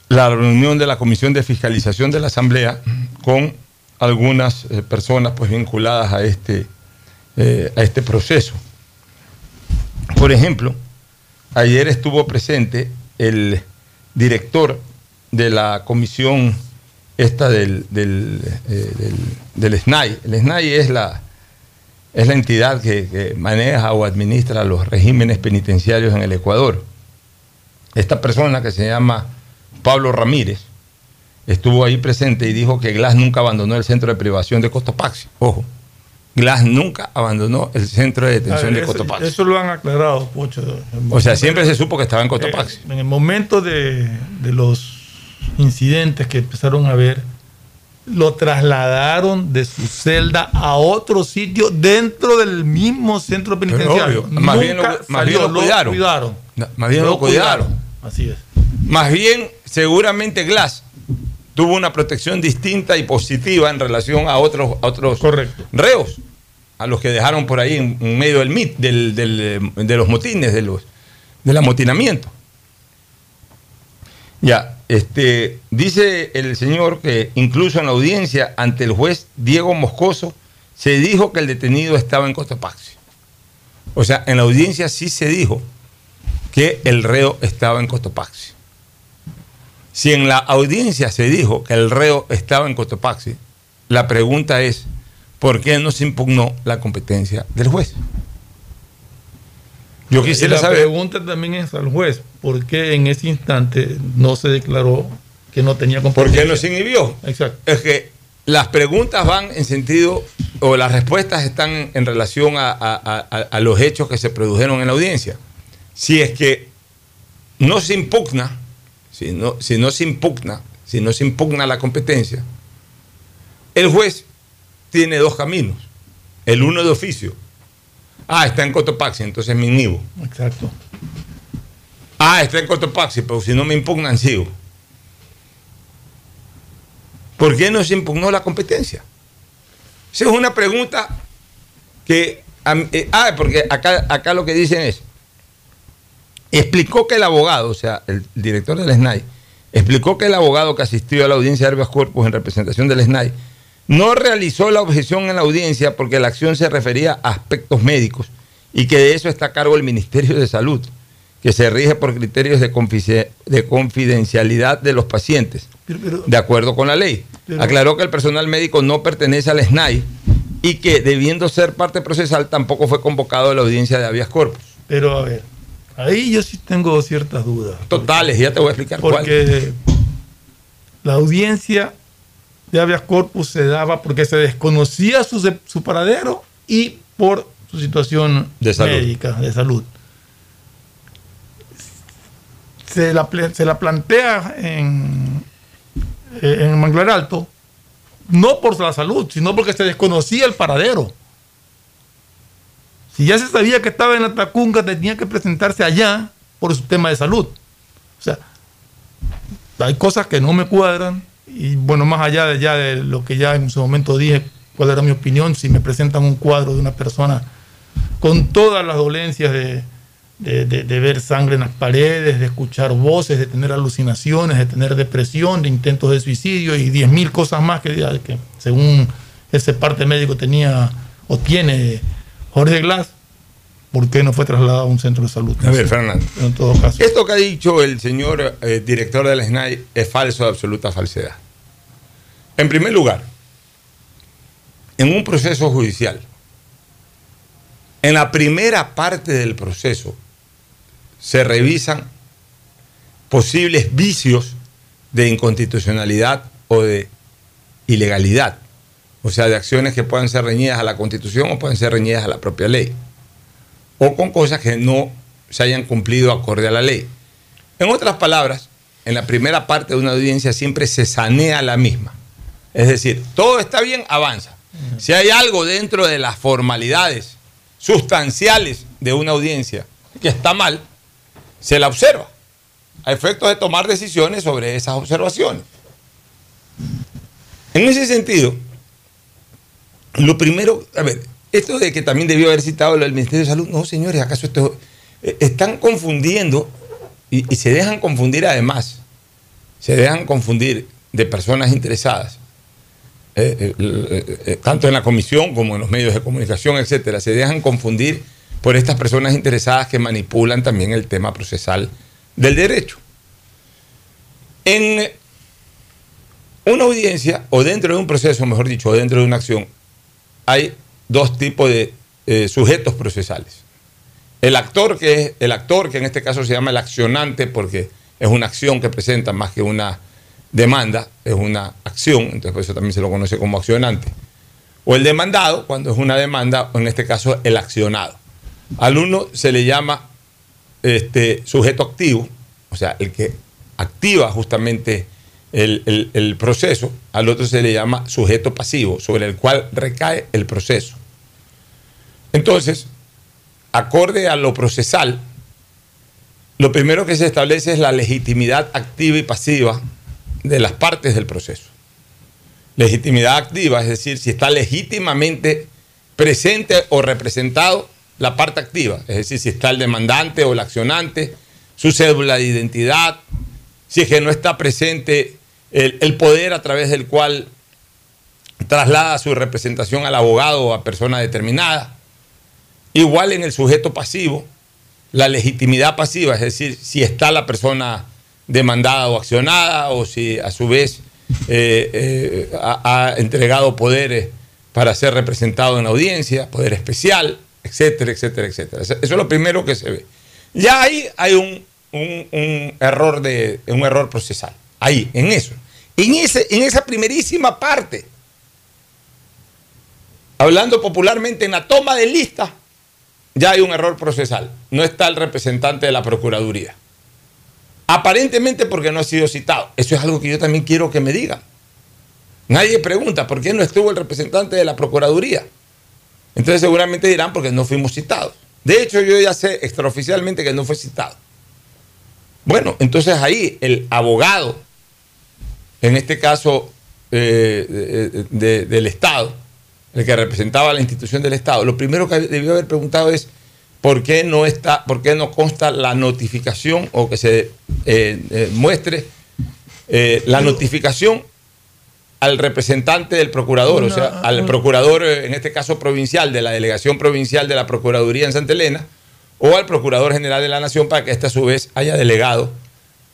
la reunión de la Comisión de Fiscalización de la Asamblea con algunas personas pues, vinculadas a este, eh, a este proceso. Por ejemplo, ayer estuvo presente el director de la comisión esta del, del, eh, del- SNAI. El SNAI es la, es la entidad que, que maneja o administra los regímenes penitenciarios en el Ecuador. Esta persona que se llama Pablo Ramírez estuvo ahí presente y dijo que Glass nunca abandonó el centro de privación de Cotopaxi. Ojo, Glass nunca abandonó el centro de detención ver, de eso, Cotopaxi. eso lo han aclarado, Pocho. O sea, siempre se supo que estaba en Cotopaxi. Eh, en el momento de, de los incidentes que empezaron a ver, lo trasladaron de su celda a otro sitio dentro del mismo centro penitenciario. obvio, más bien lo- más salió, bien lo cuidaron. cuidaron. No, más bien lo cuidaron. Así es. Más bien, seguramente Glass tuvo una protección distinta y positiva en relación a otros, a otros reos, a los que dejaron por ahí en, medio del mit, del, del, de los motines, de los, del amotinamiento. Ya, este, dice el señor que incluso en la audiencia ante el juez Diego Moscoso se dijo que el detenido estaba en Cotopaxi. O sea, en la audiencia sí se dijo que el reo estaba en Cotopaxi. Si en la audiencia se dijo que el reo estaba en Cotopaxi, la pregunta es, ¿por qué no se impugnó la competencia del juez? Yo quisiera la saber... pregunta también es al juez, ¿por qué en ese instante no se declaró que no tenía ¿Por competencia? qué no se inhibió? Exacto. Es que las preguntas van en sentido, o las respuestas están en relación a, a- a- a los hechos que se produjeron en la audiencia. Si es que no se impugna, si no, si no se impugna, si no se impugna la competencia, el juez tiene dos caminos. El uno de oficio. Ah, está en Cotopaxi, entonces me inhibo. Exacto. Ah, está en Cotopaxi, pero si no me impugnan, sigo. ¿Por qué no se impugnó la competencia? Esa es una pregunta que... eh, ah, porque acá, acá lo que dicen es, explicó que el abogado, o sea, el director del SNAI, explicó que el abogado que asistió a la audiencia de Herbias Corpus en representación del SNAI no realizó la objeción en la audiencia porque la acción se refería a aspectos médicos y que de eso está a cargo el Ministerio de Salud, que se rige por criterios de, confidencialidad de los pacientes, Pero- pero- de acuerdo con la ley. Pero- Aclaró que el personal médico no pertenece al SNAI y que, debiendo ser parte procesal, tampoco fue convocado a la audiencia de habeas corpus. Pero a ver, ahí yo sí tengo ciertas dudas. Totales, ya te voy a explicar cuál. Porque la audiencia de habeas corpus se daba porque se desconocía su, su paradero y por su situación De médica, de salud. Se la, se la plantea en, en Manglar Alto, no por la salud, sino porque se desconocía el paradero. Si ya se sabía que estaba en la Tacunga, tenía que presentarse allá por su tema de salud. O sea, hay cosas que no me cuadran y bueno, más allá de, ya de lo que ya en su momento dije, cuál era mi opinión, si me presentan un cuadro de una persona con todas las dolencias de- de ver sangre en las paredes, de escuchar voces, de tener alucinaciones, de tener depresión, de intentos de suicidio y 10.000 cosas más que, que según ese parte médico tenía o tiene Jorge Glass, por qué no fue trasladado a un centro de salud. A ver, Fernando. En todo caso. Esto que ha dicho el señor eh, director del SNAI es falso de absoluta falsedad. En primer lugar, en un proceso judicial, en la primera parte del proceso se revisan posibles vicios de inconstitucionalidad o de ilegalidad, o sea, de acciones que puedan ser reñidas a la Constitución o pueden ser reñidas a la propia ley, o con cosas que no se hayan cumplido acorde a la ley. En otras palabras, en la primera parte de una audiencia siempre se sanea la misma. Es decir, todo está bien, avanza. Si hay algo dentro de las formalidades sustanciales de una audiencia que está mal, se la observa a efectos de tomar decisiones sobre esas observaciones. En ese sentido, lo primero, a ver, esto de que también debió haber citado el Ministerio de Salud, no, señores, ¿acaso esto eh, están confundiendo y, se dejan confundir además, se dejan confundir de personas interesadas, eh, eh, tanto en la comisión como en los medios de comunicación, etcétera, se dejan confundir por estas personas interesadas que manipulan también el tema procesal del derecho. En una audiencia, o dentro de un proceso, mejor dicho, o dentro de una acción, hay dos tipos de eh, sujetos procesales. El actor, que es el actor, que en este caso se llama el accionante, porque es una acción que presenta más que una demanda, es una acción, entonces por eso también se lo conoce como accionante. O el demandado, cuando es una demanda, o en este caso el accionado. Al uno se le llama este, sujeto activo, o sea, el que activa justamente el, el- proceso, al otro se le llama sujeto pasivo, sobre el cual recae el proceso. Entonces, acorde a lo procesal, lo primero que se establece es la legitimidad activa y pasiva de las partes del proceso. Legitimidad activa, es decir, si está legítimamente presente o representado la parte activa, es decir, si está el demandante o el accionante, su cédula de identidad, si es que no está presente el, poder a través del cual traslada su representación al abogado o a persona determinada. Igual en el sujeto pasivo, la legitimidad pasiva, es decir, si está la persona demandada o accionada o si a su vez eh, eh, ha, ha entregado poderes para ser representado en la audiencia, poder especial, etcétera, etcétera, etcétera. Eso es lo primero que se ve. Ya ahí hay un, un- error de un error procesal. Ahí, en eso. En, en esa primerísima parte, hablando popularmente en la toma de lista, ya hay un error procesal. No está el representante de la Procuraduría. Aparentemente porque no ha sido citado. Eso es algo que yo también quiero que me digan. Nadie pregunta por qué no estuvo el representante de la Procuraduría. Entonces seguramente dirán porque no fuimos citados. De hecho, yo ya sé extraoficialmente que no fue citado. Bueno, entonces ahí el abogado, en este caso eh, de- de- del Estado, el que representaba a la institución del Estado, lo primero que debió haber preguntado es por qué no está, por qué no consta la notificación o que se eh, eh, muestre eh, la notificación al representante del procurador, o sea, al procurador, en este caso provincial, de la delegación provincial de la Procuraduría en Santa Elena, o al procurador general de la Nación para que éste a su vez haya delegado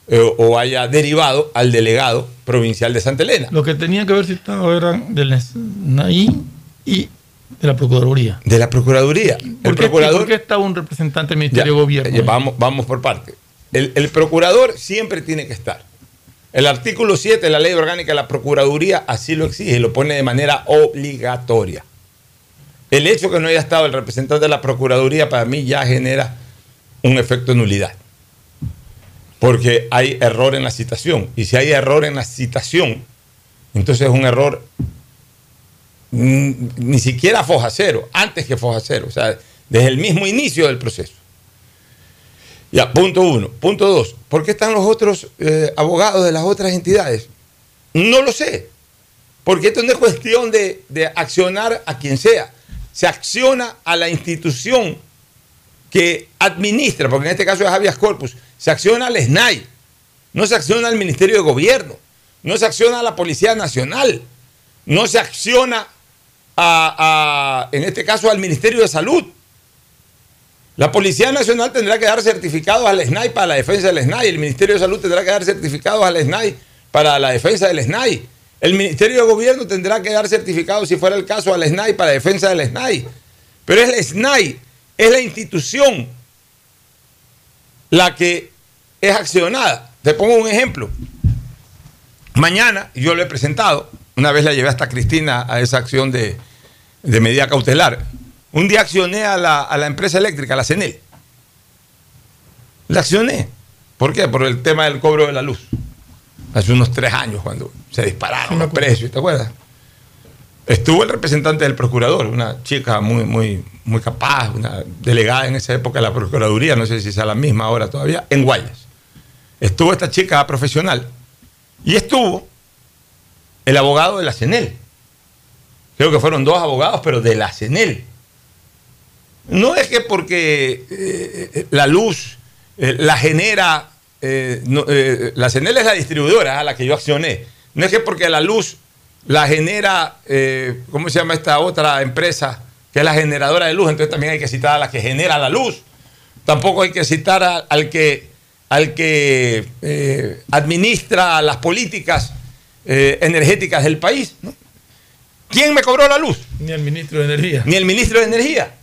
eh, o haya derivado al delegado provincial de Santa Elena. Lo que tenía que haber citado eran del SNAI y de la Procuraduría. De la Procuraduría. ¿Por El qué, procurador. ¿Por qué estaba un representante del Ya, Ministerio de Gobierno? eh, vamos, vamos por parte. El, el procurador siempre tiene que estar. El artículo 7 de la ley orgánica de la Procuraduría así lo exige y lo pone de manera obligatoria. El hecho que no haya estado el representante de la Procuraduría para mí ya genera un efecto de nulidad. Porque hay error en la citación. Y si hay error en la citación, entonces es un error mm, ni siquiera foja cero, antes que foja cero, o sea, desde el mismo inicio del proceso. Ya, punto uno. Punto dos, ¿por qué están los otros eh, abogados de las otras entidades? No lo sé. Porque esto no es cuestión de, de accionar a quien sea. Se acciona a la institución que administra, porque en este caso es habeas corpus, se acciona al SNAI, no se acciona al Ministerio de Gobierno, no se acciona a la Policía Nacional, no se acciona a, en este caso al Ministerio de Salud. La Policía Nacional tendrá que dar certificados al SNAI para la defensa del SNAI. El Ministerio de Salud tendrá que dar certificados al SNAI para la defensa del SNAI. El Ministerio de Gobierno tendrá que dar certificados, si fuera el caso, al SNAI para defensa del SNAI. Pero es el SNAI, es la institución la que es accionada. Te pongo un ejemplo. Mañana, yo lo he presentado, una vez la llevé hasta Cristina a esa acción de, de medida cautelar. Un día accioné a la, a la empresa eléctrica, a la CENEL. La accioné. ¿Por qué? Por el tema del cobro de la luz. Hace unos tres años, cuando se dispararon los precios, ¿te acuerdas? Estuvo el representante del procurador, una chica muy, muy, muy capaz, una delegada en esa época de la Procuraduría, no sé si sea la misma ahora todavía, en Guayas. Estuvo esta chica profesional y estuvo el abogado de la CENEL. Creo que fueron dos abogados, pero de la CENEL. No es que porque eh, eh, la luz eh, la genera, eh, no, eh, la CENEL es la distribuidora a la que yo accioné. No es que porque la luz la genera, eh, ¿cómo se llama esta otra empresa? Que es la generadora de luz, entonces también hay que citar a la que genera la luz. Tampoco hay que citar a- al que, al que eh, administra las políticas eh, energéticas del país. ¿no? ¿Quién me cobró la luz? Ni el ministro de Energía. Ni el ministro de Energía.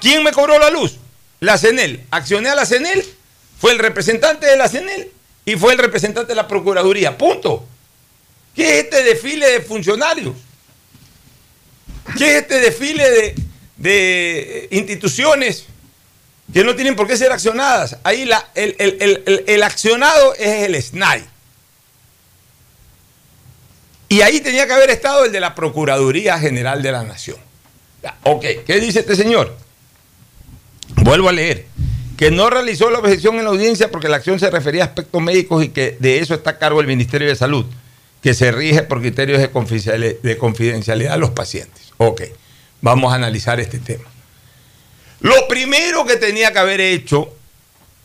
¿Quién me cobró la luz? La CENEL. Accioné a la CENEL, fue el representante de la CENEL y fue el representante de la Procuraduría. Punto. ¿Qué es este desfile de funcionarios? ¿Qué es este desfile de, de instituciones que no tienen por qué ser accionadas? Ahí el, el- el- el- accionado es el SNAI. Y ahí tenía que haber estado el de la Procuraduría General de la Nación. Ok, ¿qué dice este señor? Vuelvo a leer. Que no realizó la objeción en la audiencia porque la acción se refería a aspectos médicos y que de eso está a cargo el Ministerio de Salud, que se rige por criterios de confidenciali- de confidencialidad de los pacientes. Ok, vamos a analizar este tema. Lo primero que tenía que haber hecho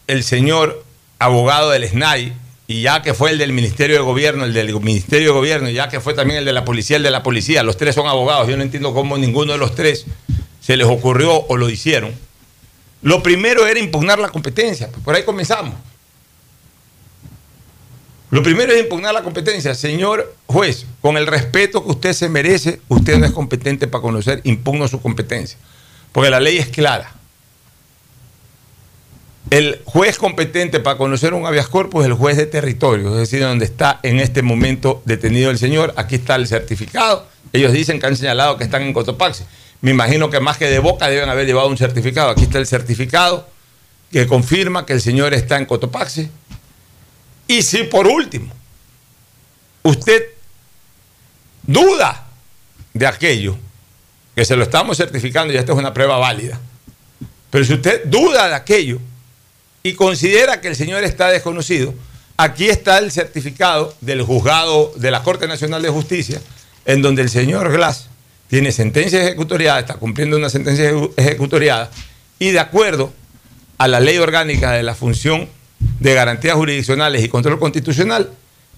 el señor abogado del SNAI, y ya que fue el del Ministerio de Gobierno, el del Ministerio de Gobierno, y ya que fue también el de la policía, el de la policía, los tres son abogados, yo no entiendo cómo ninguno de los tres se les ocurrió o lo hicieron. Lo primero era impugnar la competencia, pues por ahí comenzamos. Lo primero es impugnar la competencia. Señor juez, con el respeto que usted se merece, usted no es competente para conocer, impugno su competencia. Porque la ley es clara. El juez competente para conocer un habeas corpus es el juez de territorio, es decir, donde está en este momento detenido el señor. Aquí está el certificado. Ellos dicen que han señalado que están en Cotopaxi. Me imagino que más que de boca deben haber llevado un certificado. Aquí está el certificado que confirma que el señor está en Cotopaxi. Y si por último usted duda de aquello, que se lo estamos certificando y esta es una prueba válida, pero si usted duda de aquello y considera que el señor está desconocido, aquí está el certificado del juzgado de la Corte Nacional de Justicia, en donde el señor Glass tiene sentencia ejecutoriada, está cumpliendo una sentencia ejecu- ejecutoriada, y de acuerdo a la ley orgánica de la función de garantías jurisdiccionales y control constitucional,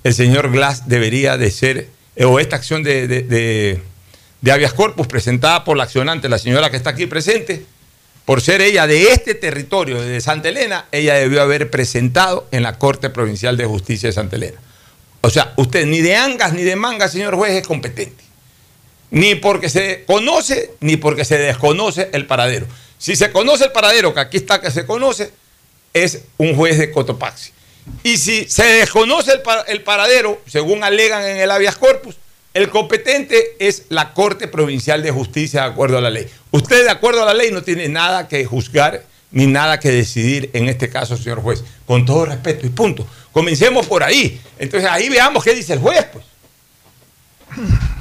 el señor Glass debería de ser, eh, o esta acción de, de, de- de habeas corpus presentada por la accionante, la señora que está aquí presente, por ser ella de este territorio, de Santa Elena, ella debió haber presentado en la Corte Provincial de Justicia de Santa Elena. O sea, usted ni de angas ni de mangas, señor juez, es competente. Ni porque se conoce, ni porque se desconoce el paradero. Si se conoce el paradero, que aquí está que se conoce, es un juez de Cotopaxi. Y si se desconoce el, pa- el paradero, según alegan en el habeas corpus, el competente es la Corte Provincial de Justicia de acuerdo a la ley. Usted de acuerdo a la ley no tiene nada que juzgar ni nada que decidir en este caso, señor juez. Con todo respeto y punto. Comencemos por ahí. Entonces ahí veamos qué dice el juez, pues.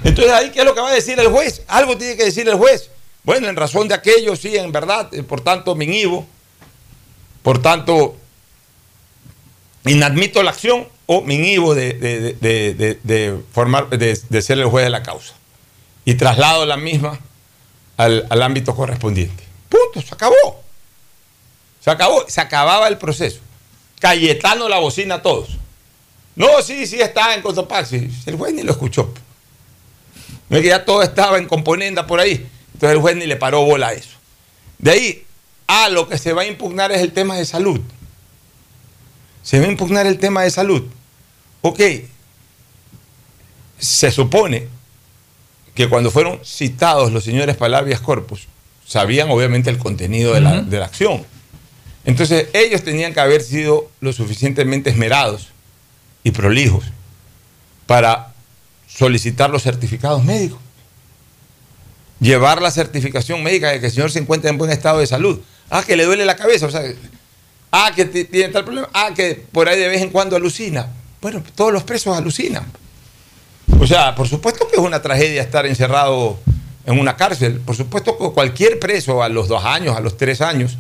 Entonces ahí qué es lo que va a decir el juez. Algo tiene que decir el juez. Bueno, en razón de aquello, sí, en verdad, eh, por tanto, me inhibo. Por tanto, inadmito la acción o me inhibo de, de- de- de- formar, de ser el juez de la causa. Y traslado la misma al, al ámbito correspondiente. Punto, se acabó. Se acabó, se acababa el proceso. Cayetano la bocina a todos. No, sí, sí está en Cotopaxi. El juez ni lo escuchó. No es que ya todo estaba en componenda por ahí. Entonces el juez ni le paró bola a eso. De ahí ah, lo que se va a impugnar es el tema de salud. Se va a impugnar el tema de salud. Ok, se supone que cuando fueron citados los señores Palavias Corpus, sabían obviamente el contenido de la, de la acción. Entonces ellos tenían que haber sido lo suficientemente esmerados y prolijos para solicitar los certificados médicos. Llevar la certificación médica de que el señor se encuentra en buen estado de salud. Ah, que le duele la cabeza, o sea, ah, que tiene tal problema, ah, que por ahí de vez en cuando alucina. Bueno, todos los presos alucinan. O sea, por supuesto que es una tragedia estar encerrado en una cárcel. Por supuesto que cualquier preso a los dos años, a los tres años,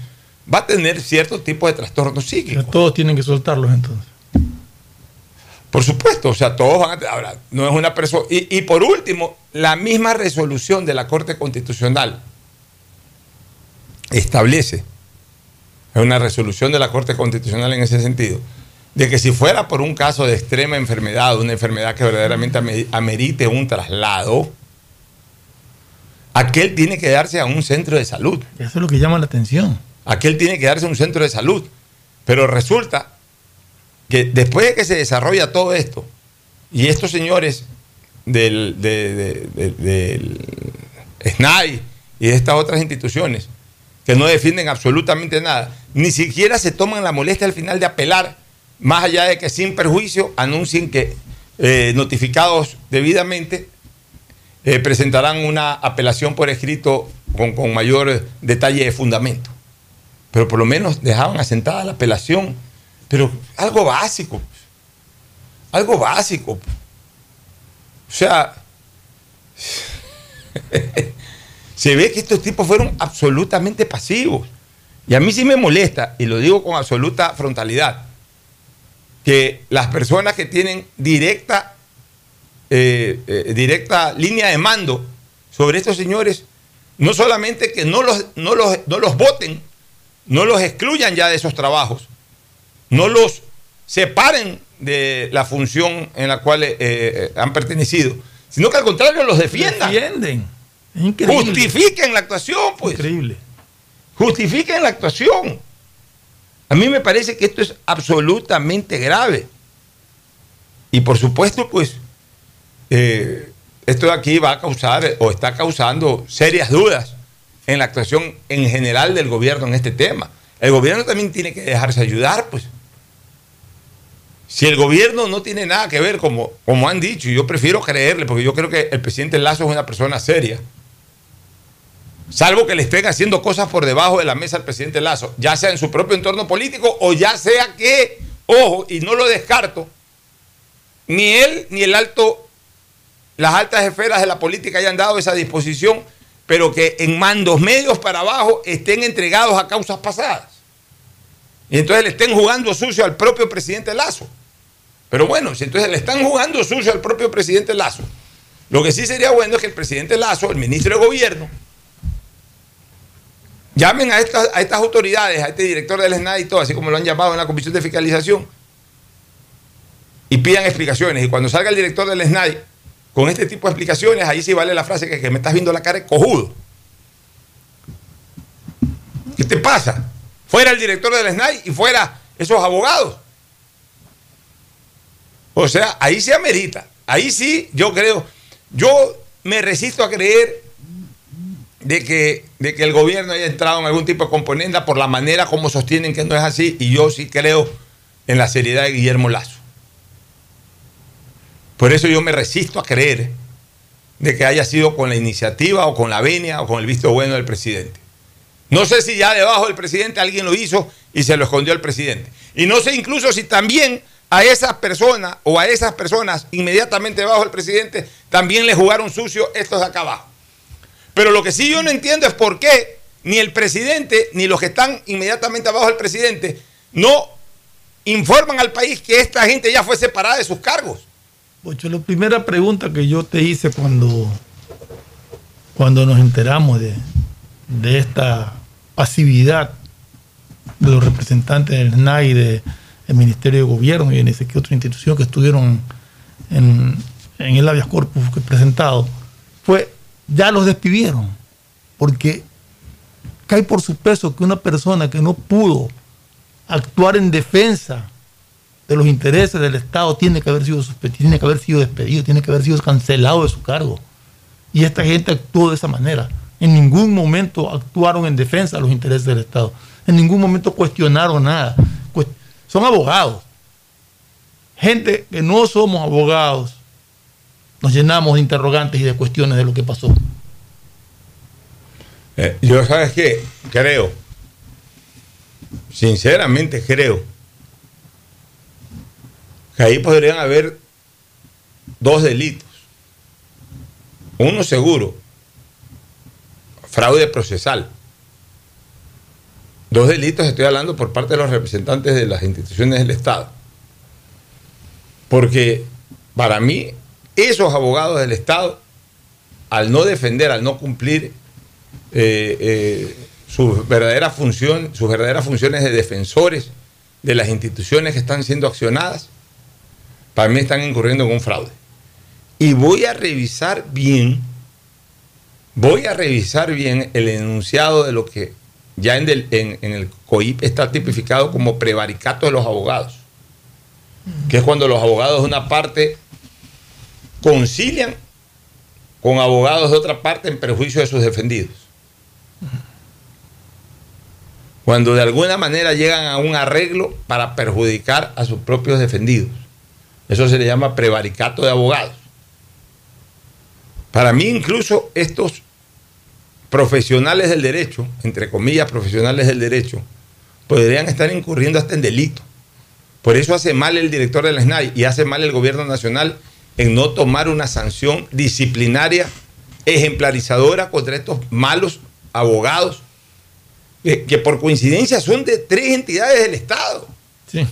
va a tener cierto tipo de trastorno psíquico. Todos tienen que soltarlos entonces. Por supuesto, o sea, todos van a... Ahora, no es una persona... Y, y por último, la misma resolución de la Corte Constitucional establece, es una resolución de la Corte Constitucional en ese sentido, de que si fuera por un caso de extrema enfermedad, una enfermedad que verdaderamente ame- amerite un traslado, aquel tiene que darse a un centro de salud. Eso es lo que llama la atención. Aquel tiene que darse a un centro de salud. Pero resulta que después de que se desarrolla todo esto, y estos señores del, de- de- de- del SNAI y estas otras instituciones que no defienden absolutamente nada, ni siquiera se toman la molestia al final de apelar, más allá de que sin perjuicio anuncien que eh, notificados debidamente eh, presentarán una apelación por escrito con, con mayor detalle de fundamento. Pero por lo menos dejaban asentada la apelación. Pero algo básico. Algo básico. O sea, se ve que estos tipos fueron absolutamente pasivos. Y a mí sí me molesta, y lo digo con absoluta frontalidad, que las personas que tienen directa, eh, eh, directa línea de mando sobre estos señores, no solamente que no los, no los, no los voten, no los excluyan ya de esos trabajos, no los separen de la función en la cual eh, eh, han pertenecido, sino que al contrario los defiendan. Defienden. Increíble. Justifiquen la actuación, pues. Increíble. Justifiquen la actuación. A mí me parece que esto es absolutamente grave. Y por supuesto, pues, eh, esto de aquí va a causar o está causando serias dudas en la actuación en general del gobierno en este tema. El gobierno también tiene que dejarse ayudar, pues. Si el gobierno no tiene nada que ver, como, como han dicho, y yo prefiero creerle, porque yo creo que el presidente Lazo es una persona seria, salvo que le estén haciendo cosas por debajo de la mesa al presidente Lazo, ya sea en su propio entorno político o ya sea que, ojo, y no lo descarto, ni él ni el alto, las altas esferas de la política hayan dado esa disposición, pero que en mandos medios para abajo estén entregados a causas pasadas. Y entonces le estén jugando sucio al propio presidente Lazo. Pero bueno, si entonces le están jugando sucio al propio presidente Lazo, lo que sí sería bueno es que el presidente Lazo, el ministro de Gobierno, llamen a estas, autoridades, a este director del SNAI y todo, así como lo han llamado en la Comisión de Fiscalización, y pidan explicaciones. Y cuando salga el director del SNAI con este tipo de explicaciones, ahí sí vale la frase que, que me estás viendo la cara cojudo. ¿Qué te pasa? Fuera el director del SNAI y fuera esos abogados. O sea, ahí se amerita. Ahí sí, yo creo. Yo me resisto a creer de que, de que el gobierno haya entrado en algún tipo de componenda por la manera como sostienen que no es así. Y yo sí creo en la seriedad de Guillermo Lazo. Por eso yo me resisto a creer de que haya sido con la iniciativa o con la venia o con el visto bueno del presidente. No sé si ya debajo del presidente alguien lo hizo y se lo escondió al presidente. Y no sé incluso si también a esas personas o a esas personas inmediatamente debajo del presidente también le jugaron sucio estos de acá abajo. Pero lo que sí yo no entiendo es por qué ni el presidente ni los que están inmediatamente abajo del presidente no informan al país que esta gente ya fue separada de sus cargos. Pocho, la primera pregunta que yo te hice cuando, cuando nos enteramos de, de esta pasividad de los representantes del SNAI y Ministerio de Gobierno y en ese que otra institución que estuvieron en, el habeas corpus que presentado, fue, ya los despidieron, porque cae por su peso que una persona que no pudo actuar en defensa de los intereses del Estado tiene que haber sido tiene que haber sido despedido, tiene que haber sido cancelado de su cargo. Y esta gente actuó de esa manera. En ningún momento actuaron en defensa de los intereses del Estado. En ningún momento cuestionaron nada. Son abogados. Gente que no somos abogados, nos llenamos de interrogantes y de cuestiones de lo que pasó. Eh, yo, ¿sabes qué? Creo, sinceramente creo, que ahí podrían haber dos delitos. Uno seguro, fraude procesal. Dos delitos estoy hablando por parte de los representantes de las instituciones del Estado. Porque para mí, esos abogados del Estado, al no defender, al no cumplir eh, eh, sus, función, sus verdaderas funciones de defensores de las instituciones que están siendo accionadas, para mí están incurriendo en un fraude. Y voy a revisar bien, voy a revisar bien el enunciado de lo que ya en, del- en- en el COIP está tipificado como prevaricato de los abogados, que es cuando los abogados de una parte concilian con abogados de otra parte en perjuicio de sus defendidos. Cuando de alguna manera llegan a un arreglo para perjudicar a sus propios defendidos. Eso se le llama prevaricato de abogados. Para mí incluso estos profesionales del derecho, entre comillas profesionales del derecho, podrían estar incurriendo hasta en delito. Por eso hace mal el director de la SNAI y hace mal el gobierno nacional en no tomar una sanción disciplinaria ejemplarizadora contra estos malos abogados que, que por coincidencia son de tres entidades del Estado. Sí.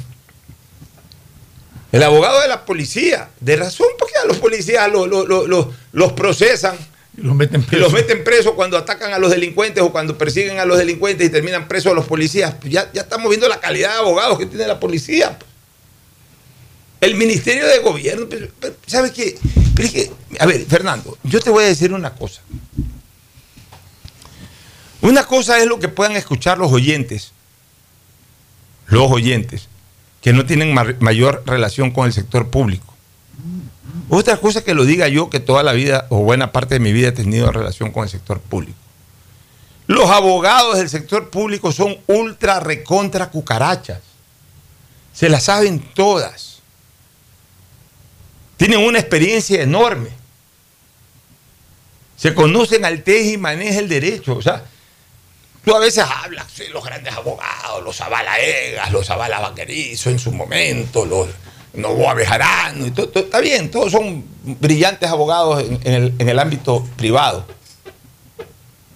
El abogado de la policía, de razón porque a los policías lo- lo- lo- lo- los procesan Y los meten y presos. los meten presos cuando atacan a los delincuentes o cuando persiguen a los delincuentes y terminan presos a los policías. Pues Ya, ya estamos viendo la calidad de abogados que tiene la policía. pues. El Ministerio de Gobierno, pero- pero, ¿sabes qué? Pero es que, a ver, Fernando, yo te voy a decir una cosa. Una cosa es lo que puedan escuchar los oyentes, los oyentes, que no tienen ma- mayor relación con el sector público. Otra cosa que lo diga yo, que toda la vida o buena parte de mi vida he tenido relación con el sector público. Los abogados del sector público son ultra recontra cucarachas. Se las saben todas. Tienen una experiencia enorme. Se conocen al teje y maneja el derecho. O sea, tú a veces hablas, sí, los grandes abogados, los Zavala Egas, los Zavala Vaquerizo en su momento, los Novoa Bejarano, y todo, está bien, todos son brillantes abogados en, en el, en el ámbito privado.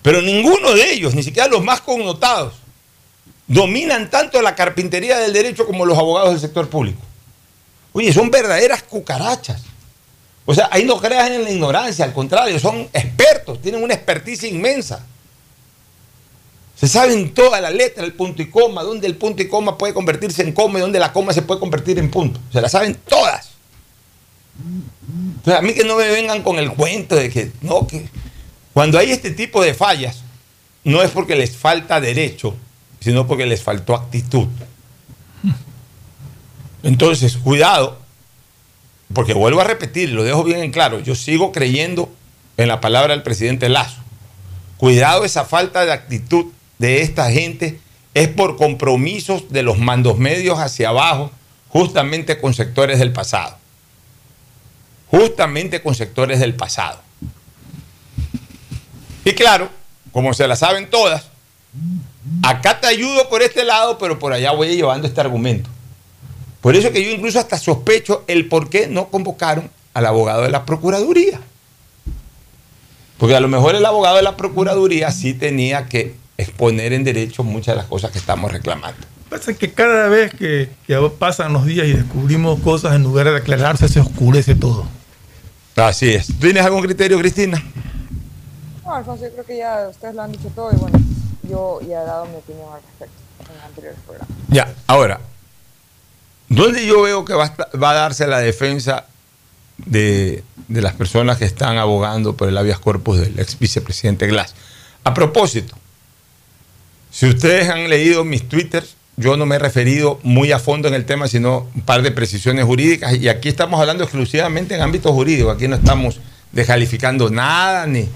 Pero ninguno de ellos, ni siquiera los más connotados, dominan tanto la carpintería del derecho como los abogados del sector público. Oye, son verdaderas cucarachas. O sea, ahí no creas en la ignorancia, al contrario, son expertos, tienen una experticia inmensa. Se saben toda la letra, el punto y coma, dónde el punto y coma puede convertirse en coma y dónde la coma se puede convertir en punto. Se la saben todas. Entonces, a mí que no me vengan con el cuento de que, no, que cuando hay este tipo de fallas, no es porque les falta derecho, sino porque les faltó actitud. Entonces, cuidado, porque vuelvo a repetir, lo dejo bien en claro, yo sigo creyendo en la palabra del presidente Lazo. Cuidado esa falta de actitud de esta gente es por compromisos de los mandos medios hacia abajo, justamente con sectores del pasado. Justamente con sectores del pasado. Y claro, como se la saben todas, acá te ayudo por este lado, pero por allá voy llevando este argumento. Por eso que yo incluso hasta sospecho el por qué no convocaron al abogado de la Procuraduría. Porque a lo mejor el abogado de la Procuraduría sí tenía que exponer en derecho muchas de las cosas que estamos reclamando. Pasa que cada vez que, que pasan los días y descubrimos cosas, en lugar de aclararse, se oscurece todo. Así es. ¿Tienes algún criterio, Cristina? No, Alfonso, yo creo que ya ustedes lo han dicho todo y bueno, yo ya he dado mi opinión al respecto en anteriores programas. Ya, ahora, ¿dónde yo veo que va a, va a darse la defensa de, de las personas que están abogando por el habeas corpus del ex vicepresidente Glass? A propósito, Si ustedes han leído mis twitters, yo no me he referido muy a fondo en el tema, sino un par de precisiones jurídicas. Y aquí estamos hablando exclusivamente en ámbito jurídico. Aquí no estamos descalificando nada, ni.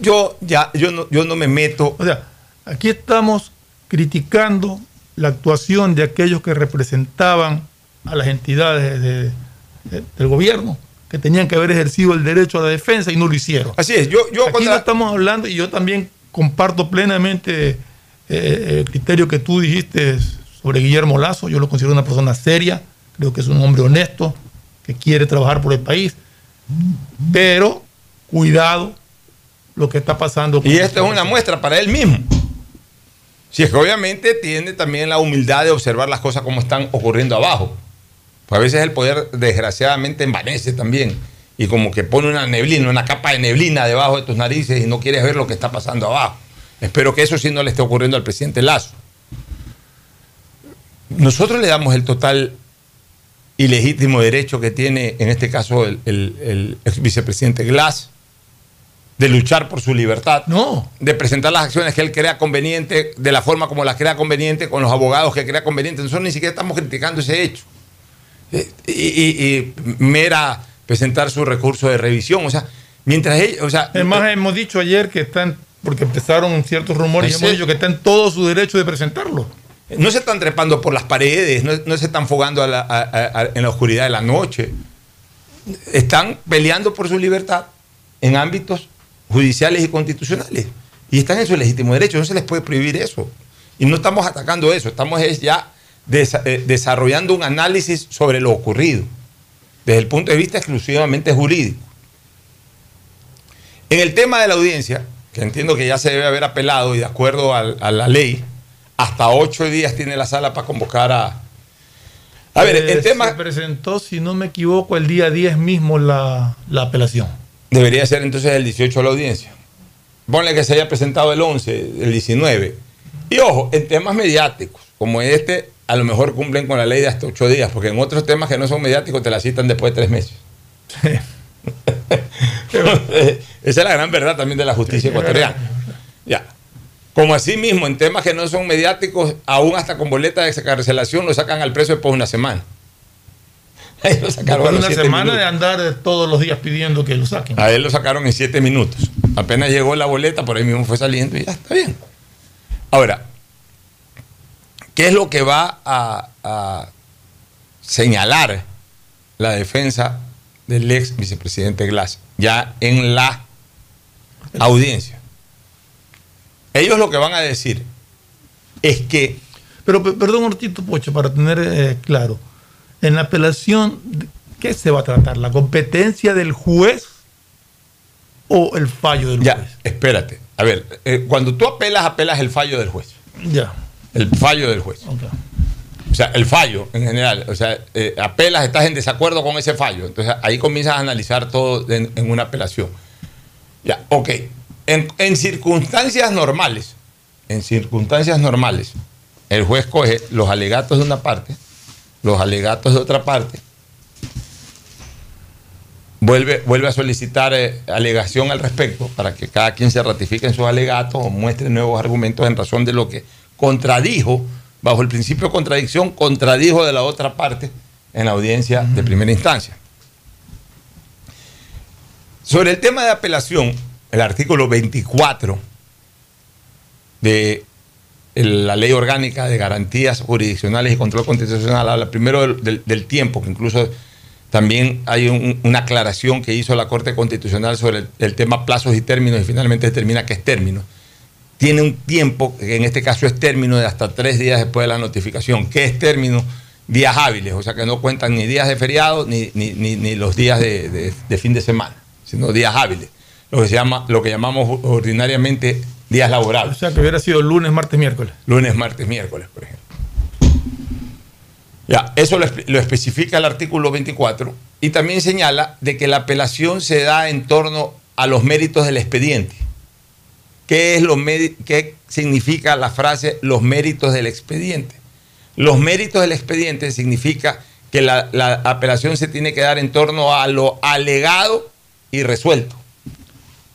Yo ya, yo no, yo no me meto. O sea, aquí estamos criticando la actuación de aquellos que representaban a las entidades de- de- del gobierno, que tenían que haber ejercido el derecho a la defensa y no lo hicieron. Así es, yo, yo Aquí no estamos hablando, y yo también comparto plenamente eh, el criterio que tú dijiste sobre Guillermo Lazo. Yo lo considero una persona seria, creo que es un hombre honesto, que quiere trabajar por el país. Pero cuidado lo que está pasando. con Y esta es una muestra para él mismo. Si es que obviamente tiene también la humildad de observar las cosas como están ocurriendo abajo. Pues a veces el poder desgraciadamente envanece también y como que pone una neblina, una capa de neblina debajo de tus narices y no quieres ver lo que está pasando abajo. Espero que eso sí no le esté ocurriendo al presidente Lazo. Nosotros le damos el total y legítimo derecho que tiene, en este caso, el, el- el ex vicepresidente Glass, de luchar por su libertad. No. De presentar las acciones que él crea conveniente, de la forma como las crea conveniente, con los abogados que crea conveniente. Nosotros ni siquiera estamos criticando ese hecho. Eh, Y, y- y mera presentar su recurso de revisión. O sea, mientras ellos. O sea, Es más, hemos dicho ayer que están, porque empezaron ciertos rumores, y Ese- hemos dicho que está en todo su derecho de presentarlo. No se están trepando por las paredes, no, no se están fogando a la- a- a- a- en la oscuridad de la noche. Están peleando por su libertad en ámbitos judiciales y constitucionales. Y están en su legítimo derecho, no se les puede prohibir eso. Y no estamos atacando eso, estamos es ya desa- eh, desarrollando un análisis sobre lo ocurrido, desde el punto de vista exclusivamente jurídico. En el tema de la audiencia, que entiendo que ya se debe haber apelado y de acuerdo al- a la ley, hasta ocho días tiene la sala para convocar a... A ver, Eh, el tema Se presentó, si no me equivoco, el día 10 mismo la, la apelación. debería ser entonces el 18 la audiencia. Ponle que se haya presentado el 11, el 19. Y ojo, en temas mediáticos, como este, a lo mejor cumplen con la ley de hasta ocho días, porque en otros temas que no son mediáticos te la citan después de tres meses. Esa es la gran verdad también de la justicia ecuatoriana. Ya. Como así mismo, en temas que no son mediáticos, aún hasta con boleta de excarcelación lo sacan al preso después de una semana. Ahí lo sacaron a Después de los una semana minutos. de andar todos los días pidiendo que lo saquen. A él lo sacaron en siete minutos. Apenas llegó la boleta, por ahí mismo fue saliendo y ya está bien. Ahora, ¿qué es lo que va a, a señalar la defensa del ex vicepresidente Glass ya en la audiencia? Ellos lo que van a decir es que Pero pe- perdón, Hortito Pocho, para tener eh, claro, en la apelación, ¿qué se va a tratar? ¿La competencia del juez o el fallo del ya, juez? espérate. A ver, eh, cuando tú apelas, apelas el fallo del juez. Ya. El fallo del juez. O sea, el fallo en general. O sea, eh, apelas, estás en desacuerdo con ese fallo. Entonces ahí comienzas a analizar todo en, en una apelación. Ya, ok. En, en circunstancias normales, en circunstancias normales, el juez coge los alegatos de una parte, los alegatos de otra parte, vuelve, vuelve a solicitar eh, alegación al respecto para que cada quien se ratifique en sus alegatos o muestre nuevos argumentos en razón de lo que contradijo, bajo el principio de contradicción, contradijo de la otra parte en la audiencia de primera instancia. Sobre el tema de apelación, el artículo 24 de la ley orgánica de garantías jurisdiccionales y control constitucional habla primero del, del- del tiempo, que incluso también hay un- una aclaración que hizo la Corte Constitucional sobre el, el tema plazos y términos y finalmente determina que es término. Tiene un tiempo, que en este caso es término de hasta tres días después de la notificación. ¿Qué es término? Días hábiles, o sea que no cuentan ni días de feriado ni, ni- ni- ni los días de, de- de fin de semana, sino días hábiles. Lo que, se llama, lo que llamamos ordinariamente días laborables. O sea, que hubiera sido lunes, martes, miércoles. Lunes, martes, miércoles, por ejemplo. Ya, eso lo, lo especifica el artículo 24 y también señala de que la apelación se da en torno a los méritos del expediente. ¿Qué, es lo medi- ¿Qué significa la frase los méritos del expediente? Los méritos del expediente significa que la, la apelación se tiene que dar en torno a lo alegado y resuelto.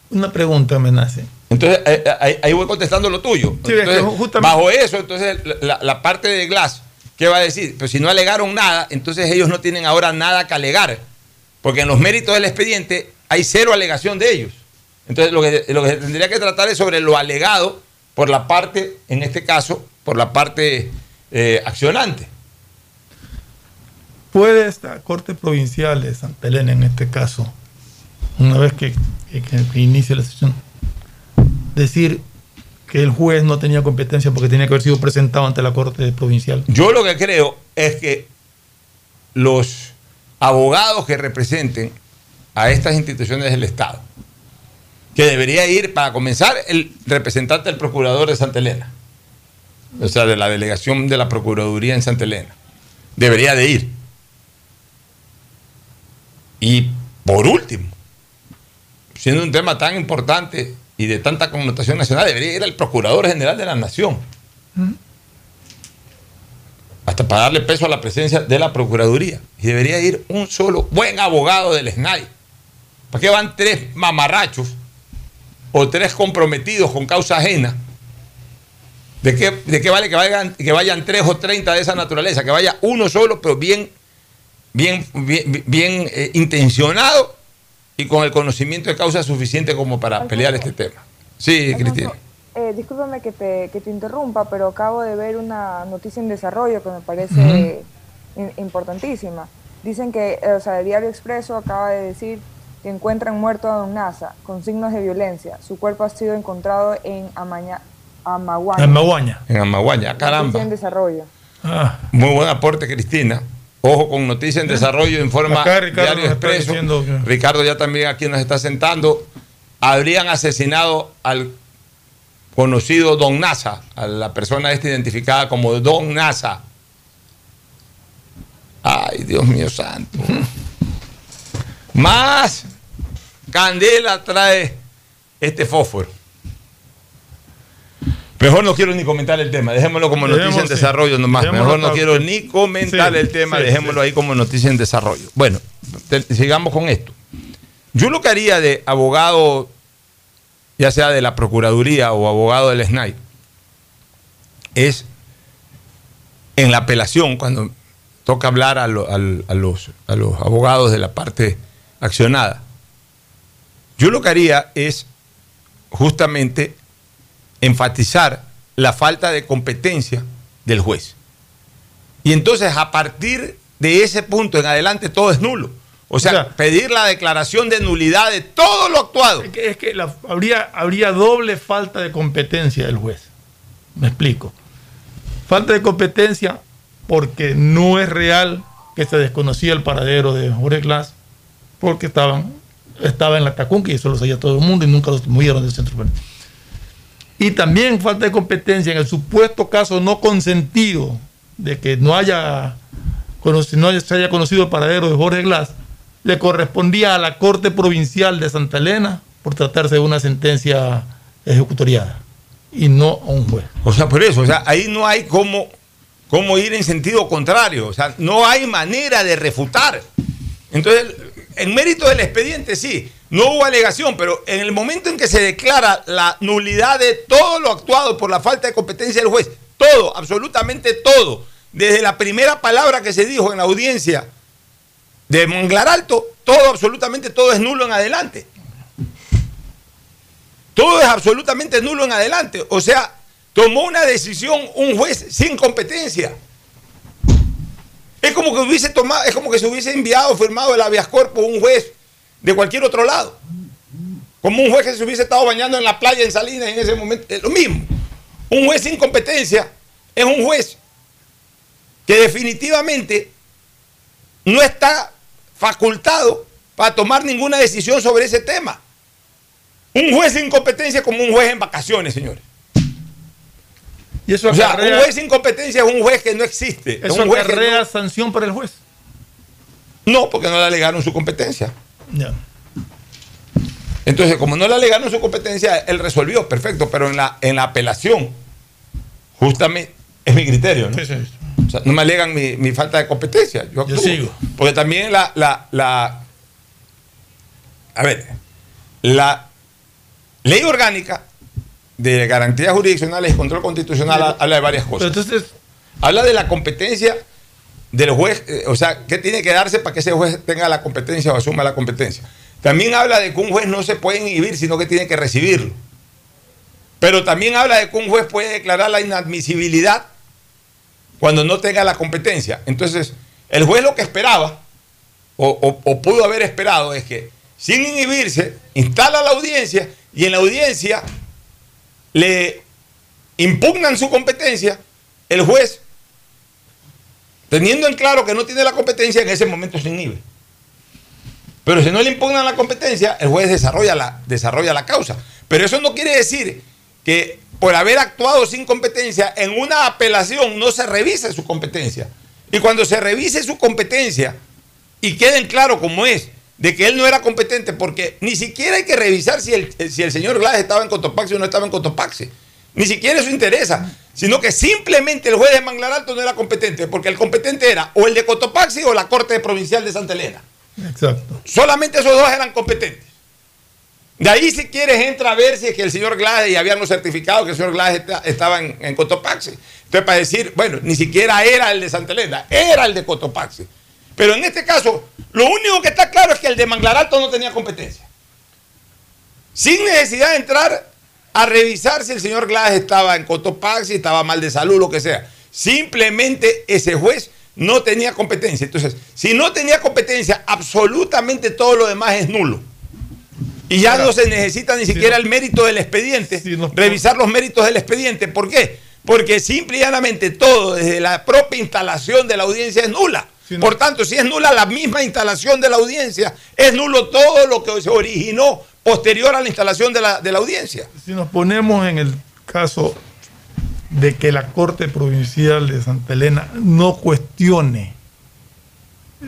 Una pregunta me nace. Entonces, eh, eh, ahí, ahí voy contestando lo tuyo. Sí, es que Entonces, justamente- bajo eso, entonces, la, la parte de Glass, ¿qué va a decir? Pues si no alegaron nada, entonces ellos no tienen ahora nada que alegar. Porque en los méritos del expediente hay cero alegación de ellos. Entonces, lo que, lo que se tendría que tratar es sobre lo alegado por la parte, en este caso, por la parte eh, accionante. ¿Puede esta Corte Provincial de Santa Elena, en este caso, una vez que, que- que inicie la sesión, decir que el juez no tenía competencia porque tenía que haber sido presentado ante la Corte Provincial? Yo lo que creo es que los abogados que representen a estas instituciones del Estado, que debería ir, para comenzar, el representante del procurador de Santa Elena, o sea, de la delegación de la Procuraduría en Santa Elena, debería de ir. Y por último, siendo un tema tan importante y de tanta connotación nacional, debería ir el Procurador General de la Nación hasta para darle peso a la presencia de la Procuraduría. Y debería ir un solo buen abogado del SNAI. ¿Para qué van tres mamarrachos o tres comprometidos con causa ajena? ¿De qué, de qué vale que vayan, que vayan tres o treinta de esa naturaleza? Que vaya uno solo, pero bien, bien, bien, bien, eh, intencionado y con el conocimiento de causa suficiente como para pelear este tema. Sí, Cristina. Eh, discúlpame que te, que te interrumpa, pero acabo de ver una noticia en desarrollo que me parece importantísima. Dicen que, eh, o sea, el Diario Expreso acaba de decir que encuentran muerto a Don Nasa con signos de violencia. Su cuerpo ha sido encontrado en Amaña, Amaguaña. En Maguaña. En Amaguaña, Noticia caramba. en desarrollo. Ah, Muy buen aporte, Cristina. Ojo con Noticias en Desarrollo en forma Acá Ricardo Diario Expreso. que- Ricardo ya también aquí nos está sentando. Habrían asesinado al conocido Don Nasa, a la persona esta identificada como Don Nasa. Ay, Dios mío santo. Más candela trae este fósforo. Mejor no quiero ni comentar el tema, dejémoslo como noticia en sí. desarrollo nomás. Dejémoslo Mejor no quiero ni comentar Sí, el tema, sí, dejémoslo ahí como noticia en desarrollo. Bueno, te- sigamos con esto. Yo lo que haría de abogado, ya sea de la Procuraduría o abogado del SNAI, es en la apelación, cuando toca hablar a, lo- al- a los, a los abogados de la parte accionada, yo lo que haría es justamente enfatizar la falta de competencia del juez. Y entonces a partir de ese punto en adelante todo es nulo. O sea, pedir la declaración de nulidad de todo lo actuado. Es que, es que la- habría, habría doble falta de competencia del juez. Me explico. Falta de competencia porque no es real que se desconocía el paradero de Jorge Glass porque estaban, estaba en la Tacunca y eso lo sabía todo el mundo y nunca los movieron del centro. Y también falta de competencia en el supuesto caso no consentido de que no haya no haya conocido el paradero de Jorge Glass, le correspondía a la Corte Provincial de Santa Elena por tratarse de una sentencia ejecutoriada y no a un juez. O sea, por eso, o sea, ahí no hay cómo, cómo ir en sentido contrario. O sea, no hay manera de refutar. Entonces, en mérito del expediente, sí, no hubo alegación, pero en el momento en que se declara la nulidad de todo lo actuado por la falta de competencia del juez, todo, absolutamente todo, desde la primera palabra que se dijo en la audiencia de Manglar Alto, todo, absolutamente todo es nulo en adelante. Todo es absolutamente nulo en adelante. O sea, tomó una decisión un juez sin competencia. Es como que hubiese tomado, es como que se hubiese enviado, firmado el habeas corpus un juez de cualquier otro lado. Como un juez que se hubiese estado bañando en la playa en Salinas en ese momento. Es lo mismo. Un juez sin competencia es un juez que definitivamente no está facultado para tomar ninguna decisión sobre ese tema. Un juez sin competencia es como un juez en vacaciones, señores. Y eso o sea, acarrea- un juez sin competencia es un juez que no existe. Es ¿Eso un juez acarrea no- sanción para el juez? no, porque no le alegaron su competencia. Ya. Entonces, como no le alegaron su competencia, él resolvió, perfecto, pero en la, en la apelación, justamente, es mi criterio, ¿no? O sea, no me alegan mi, mi falta de competencia. Yo, actúo. sigo. Porque también la, la, la. A ver, la ley orgánica de garantías jurisdiccionales y control constitucional habla de varias cosas. entonces, habla de la competencia del juez, eh, o sea, qué tiene que darse para que ese juez tenga la competencia o asuma la competencia. También habla de que un juez no se puede inhibir, sino que tiene que recibirlo. Pero también habla de que un juez puede declarar la inadmisibilidad cuando no tenga la competencia. Entonces, el juez lo que esperaba, o, o- o pudo haber esperado, es que sin inhibirse, instala la audiencia y en la audiencia le impugnan su competencia, el juez, teniendo en claro que no tiene la competencia, en ese momento se inhibe. Pero si no le impugnan la competencia, el juez desarrolla la, desarrolla la causa. Pero eso no quiere decir que por haber actuado sin competencia en una apelación no se revise su competencia. Y cuando se revise su competencia y queden claro como es, de que él no era competente, porque ni siquiera hay que revisar si el, si el señor Glass estaba en Cotopaxi o no estaba en Cotopaxi. Ni siquiera eso interesa, sino que simplemente el juez de Manglar Alto no era competente, porque el competente era o el de Cotopaxi o la Corte Provincial de Santa Elena. exacto. Solamente esos dos eran competentes. De ahí, si quieres, entra a ver si es que el señor Glass, y habíamos certificado que el señor Glass esta- estaba en, en Cotopaxi. Entonces, para decir, bueno, ni siquiera era el de Santa Elena, era el de Cotopaxi. Pero en este caso, lo único que está claro es que el de Manglar Alto no tenía competencia. Sin necesidad de entrar a revisar si el señor Glass estaba en Cotopaxi, estaba mal de salud, lo que sea. Simplemente ese juez no tenía competencia. Entonces, si no tenía competencia, absolutamente todo lo demás es nulo. Y ya no se necesita ni siquiera el mérito del expediente, revisar los méritos del expediente. ¿Por qué? Porque simple y llanamente todo, desde la propia instalación de la audiencia, es nula. Por tanto, si es nula la misma instalación de la audiencia, es nulo todo lo que se originó posterior a la instalación de la, de la audiencia. Si nos ponemos en el caso de que la Corte Provincial de Santa Elena no cuestione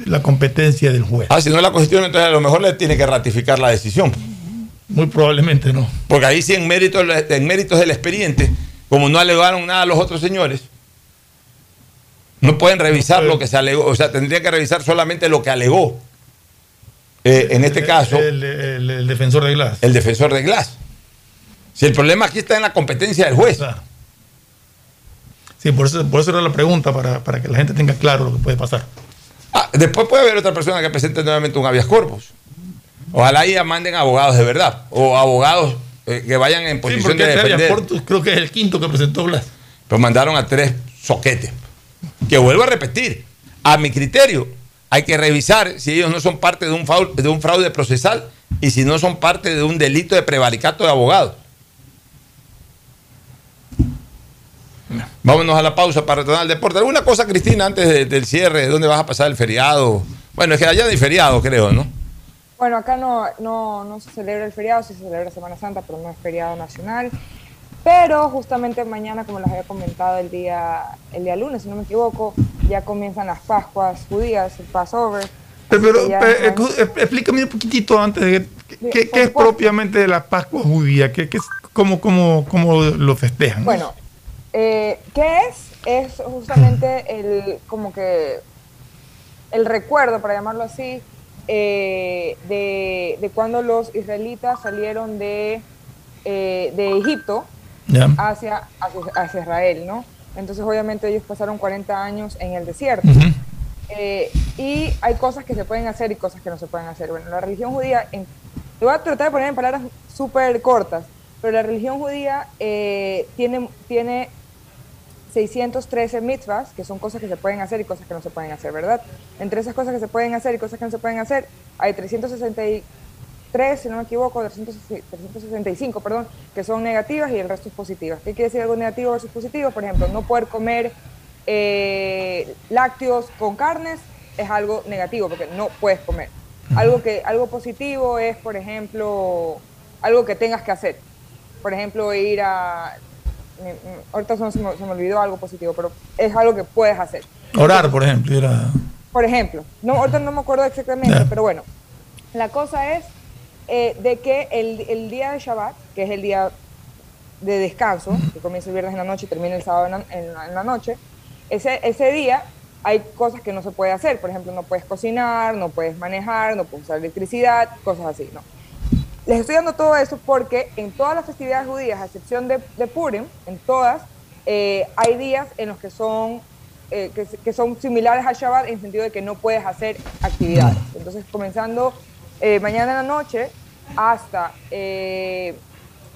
la competencia del juez. Ah, si no la cuestión, entonces a lo mejor le tiene que ratificar la decisión. Muy probablemente no. Porque ahí sí en méritos, en méritos del expediente, como no alegaron nada a los otros señores, no pueden revisar lo que se alegó, o sea, tendría que revisar solamente lo que alegó. Eh, en este caso, El, el- el defensor de Glass. el defensor de Glass. Si el problema aquí está en la competencia del juez. Sí, por eso, por eso era la pregunta, para, para que la gente tenga claro lo que puede pasar. Ah, después puede haber otra persona que presente nuevamente un habeas corpus. Ojalá ya manden abogados de verdad, o abogados eh, que vayan en Sí, posición porque de defender. corpus creo que es el quinto que presentó Glass. Pero mandaron a tres soquetes. Que vuelvo a repetir, a mi criterio, hay que revisar si ellos no son parte de un fraude, de un fraude procesal y si no son parte de un delito de prevaricato de abogados. Vámonos a la pausa para retornar al deporte. ¿Alguna cosa, Cristina, antes de- del cierre? ¿Dónde vas a pasar el feriado? Bueno, es que allá hay feriado, creo, ¿no? Bueno, acá no, no, no se celebra el feriado, se celebra Semana Santa, pero no es feriado nacional. Pero justamente mañana, como les había comentado el día, el día lunes, si no me equivoco, ya comienzan las Pascuas judías, el Passover. Pero, pero, explícame un poquitito antes de ¿qué, qué es propiamente la Pascua judía? ¿Qué, qué es, cómo, cómo, ¿Cómo lo festejan? Bueno, eh, ¿qué es? Es justamente el, como que, el recuerdo, para llamarlo así, eh, de, de cuando los israelitas salieron de, eh, de Egipto Ya. hacia, hacia, hacia Israel, ¿no? Entonces, obviamente, ellos pasaron 40 años en el desierto. Eh, y hay cosas que se pueden hacer y cosas que no se pueden hacer. Bueno, la religión judía, en, lo voy a tratar de poner en palabras súper cortas, pero la religión judía eh, tiene, tiene 613 mitzvahs, que son cosas que se pueden hacer y cosas que no se pueden hacer, ¿verdad? Entre esas cosas que se pueden hacer y cosas que no se pueden hacer, hay 363, si no me equivoco, 360 365, perdón, que son negativas y el resto es positivas. ¿Qué quiere decir algo negativo versus positivo? Por ejemplo, no poder comer eh, lácteos con carnes es algo negativo porque no puedes comer. Algo, que, algo positivo es, por ejemplo, algo que tengas que hacer. Por ejemplo, ir a... ahorita se me, se me olvidó algo positivo, pero es algo que puedes hacer. Orar, por ejemplo. Era, Por ejemplo, no, ahorita no me acuerdo exactamente, pero bueno, la cosa es eh, de que el, el día de Shabbat, que es el día de descanso, que comienza el viernes en la noche y termina el sábado en la, en la- en la noche, ese, ese día hay cosas que no se puede hacer. Por ejemplo, no puedes cocinar, no puedes manejar, no puedes usar electricidad, cosas así, ¿no? Les estoy dando todo eso porque en todas las festividades judías, a excepción de, de Purim, en todas, eh, hay días en los que son, eh, que, que son similares al Shabbat en el sentido de que no puedes hacer actividades. Entonces, comenzando eh, mañana en la noche hasta, eh,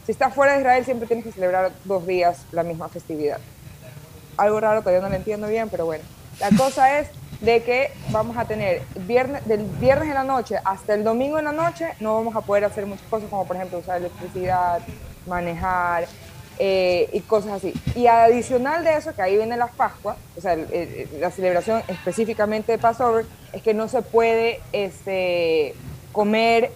si estás fuera de Israel, siempre tienes que celebrar dos días la misma festividad. Algo raro, todavía no lo entiendo bien, pero bueno. La cosa es de que vamos a tener viernes, del viernes en la noche hasta el domingo en la noche, no vamos a poder hacer muchas cosas, como por ejemplo usar electricidad, manejar eh, y cosas así. Y adicional de eso, que ahí viene las Pascuas, o sea, el- el- la celebración específicamente de Passover, es que no se puede este, comer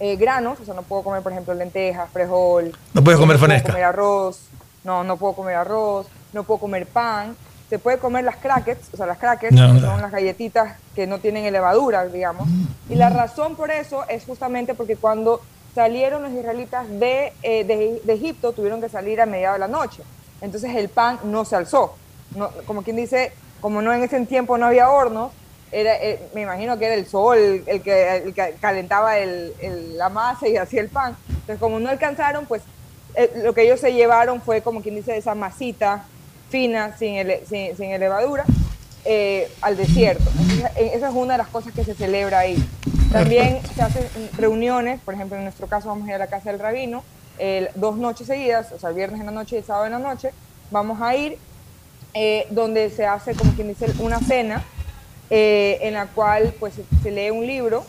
eh, granos, o sea, no puedo comer, por ejemplo, lentejas, frijol. No puedes comer no puedo fanesca. comer arroz, no, no puedo comer arroz, no puedo comer pan. Se puede comer las crackers, o sea, las crackers No, no. son las galletitas que no tienen levadura, digamos. Y la razón por eso es justamente porque cuando salieron los israelitas de, eh, de, de Egipto, tuvieron que salir a mediados de la noche. Entonces el pan no se alzó. No, como quien dice, como no en ese tiempo no había hornos, era, eh, me imagino que era el sol el que, el que calentaba el- la masa y hacía el pan. Entonces, como no alcanzaron, pues eh, lo que ellos se llevaron fue, como quien dice, esa masita fina, sin, ele- sin, sin levadura, eh, al desierto. Entonces, eh, esa es una de las cosas que se celebra ahí. También se hacen reuniones, por ejemplo, en nuestro caso vamos a ir a la casa del rabino, dos noches seguidas, o sea, el viernes en la noche y el sábado en la noche, vamos a ir eh, donde se hace, como quien dice, una cena eh, en la cual pues se, lee un libro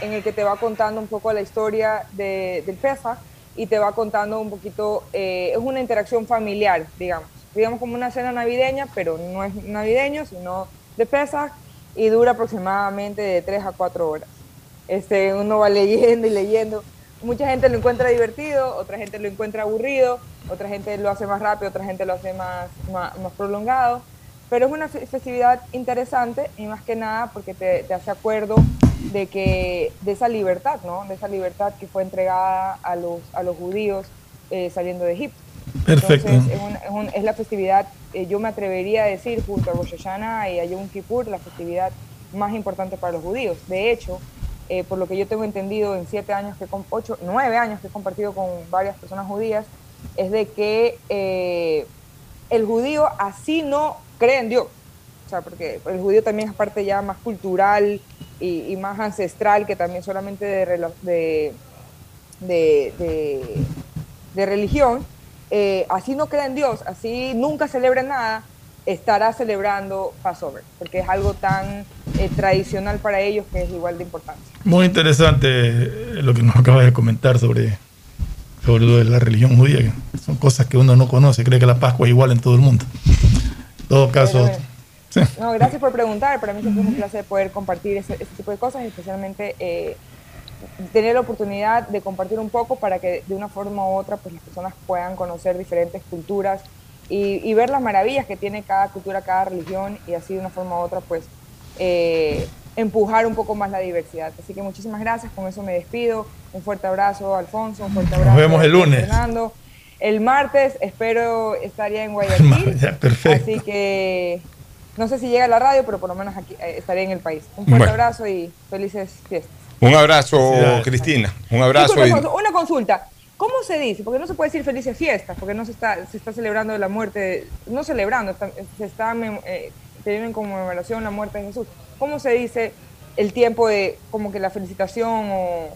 en el que te va contando un poco la historia de, del Pesach y te va contando un poquito, eh, es una interacción familiar, digamos, digamos como una cena navideña, pero no es navideño, sino de Pesach y dura aproximadamente de 3 a 4 horas. Este, uno va leyendo y leyendo. Mucha gente lo encuentra divertido, otra gente lo encuentra aburrido, otra gente lo hace más rápido, otra gente lo hace más, más, más prolongado. Pero es una fe- festividad interesante y más que nada porque te, te hace acuerdo de, que, de esa libertad, ¿no? De esa libertad que fue entregada a los, a los judíos eh, saliendo de Egipto. Perfecto. Entonces, es, un- es un- es la festividad, eh, yo me atrevería a decir, junto a Rosh Hashanah y a Yom Kippur, la festividad más importante para los judíos. De hecho, eh, por lo que yo tengo entendido en siete años, que con ocho, nueve años que he compartido con varias personas judías, es de que eh, el judío así no cree en Dios. O sea, porque el judío también es parte ya más cultural y, y más ancestral que también solamente de, de, de, de- de religión. Eh, así no cree en Dios, así nunca celebra nada, estará celebrando Passover, porque es algo tan eh, tradicional para ellos que es igual de importante. Muy interesante eh, lo que nos acaba de comentar sobre, sobre lo de la religión judía. que son cosas que uno no conoce, cree que la Pascua es igual en todo el mundo. Todo caso, Pero, No, gracias por preguntar. Para mí siempre es un placer poder compartir ese, ese tipo de cosas, especialmente eh, tener la oportunidad de compartir un poco para que de una forma u otra pues las personas puedan conocer diferentes culturas y, y ver las maravillas que tiene cada cultura, cada religión y así de una forma u otra pues eh, empujar un poco más la diversidad. Así que muchísimas gracias, con eso me despido. Un fuerte abrazo, Alfonso, un fuerte abrazo. vemos el lunes. Fernando. El martes espero estar ya en Guayaquil. ya, perfecto. Así que no sé si llega a la radio, pero por lo menos aquí eh, estaré en el país. Un fuerte Bueno. abrazo y felices fiestas. Un abrazo, Cristina. Un abrazo. Una consulta. ¿Cómo se dice? Porque no se puede decir felices fiestas, porque no se está, se está celebrando la muerte, no celebrando, está- se está eh, teniendo en conmemoración la muerte de Jesús. ¿Cómo se dice el tiempo de como que la felicitación o,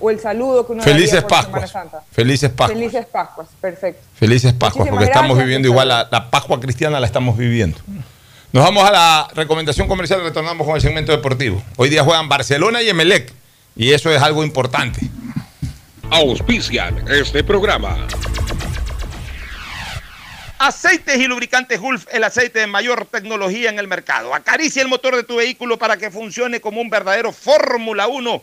o el saludo que uno Felices daría por Semana Pascuas. Santa? Felices Pascuas. Felices Pascuas, perfecto. Felices Pascuas, Muchísimas porque estamos viviendo igual la, la Pascua cristiana, la estamos viviendo. Nos vamos a la recomendación comercial, retornamos con el segmento deportivo. Hoy día juegan Barcelona y Emelec, y eso es algo importante. Auspician este programa. Aceites y lubricantes Gulf, el aceite de mayor tecnología en el mercado. Acaricia el motor de tu vehículo para que funcione como un verdadero Fórmula 1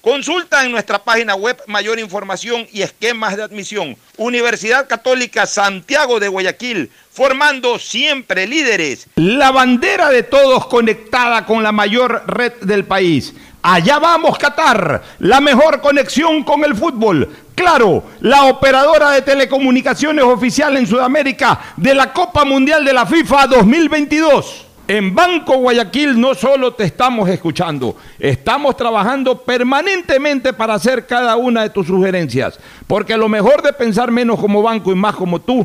Consulta en nuestra página web mayor información y esquemas de admisión. Universidad Católica Santiago de Guayaquil, formando siempre líderes. La bandera de todos conectada con la mayor red del país. Allá vamos, Qatar, la mejor conexión con el fútbol. Claro, la operadora de telecomunicaciones oficial en Sudamérica de la Copa Mundial de la FIFA 2022. En Banco Guayaquil no solo te estamos escuchando, estamos trabajando permanentemente para hacer cada una de tus sugerencias, porque lo mejor de pensar menos como banco y más como tú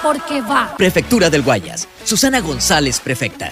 porque va. Prefectura del Guayas. Susana González, prefecta.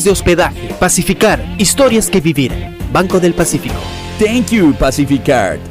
de hospedaje. Pacificar, historias que vivir. Banco del Pacífico. Thank you, Pacificar.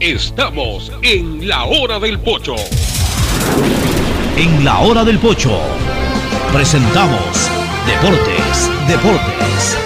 Estamos en la hora del pocho. En la hora del pocho presentamos Deportes, Deportes.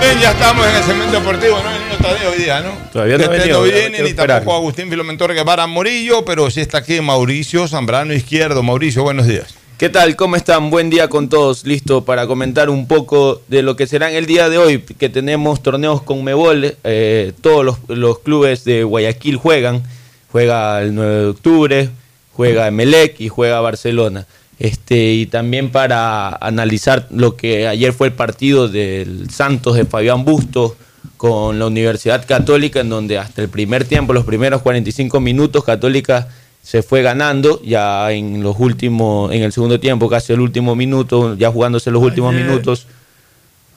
Bien, ya estamos en el segmento deportivo, no venido Tadeo hoy día, ¿no? Todavía no Este venido, no viene, ni tampoco Agustín Filomentor Guevara Morillo, pero sí está aquí Mauricio Zambrano Izquierdo. Mauricio, buenos días. ¿Qué tal? ¿Cómo están? Buen día con todos. Listo para comentar un poco de lo que será en el día de hoy, que tenemos torneos con Mebol. eh, todos los, los clubes de Guayaquil juegan. Juega el 9 de octubre, juega Emelec y juega Barcelona. Este, y también para analizar lo que ayer fue el partido del Santos de Fabián Bustos con la Universidad Católica, en donde hasta el primer tiempo, los primeros 45 minutos, Católica se fue ganando ya en los últimos, en el segundo tiempo, casi el último minuto, ya jugándose los últimos Ayer minutos,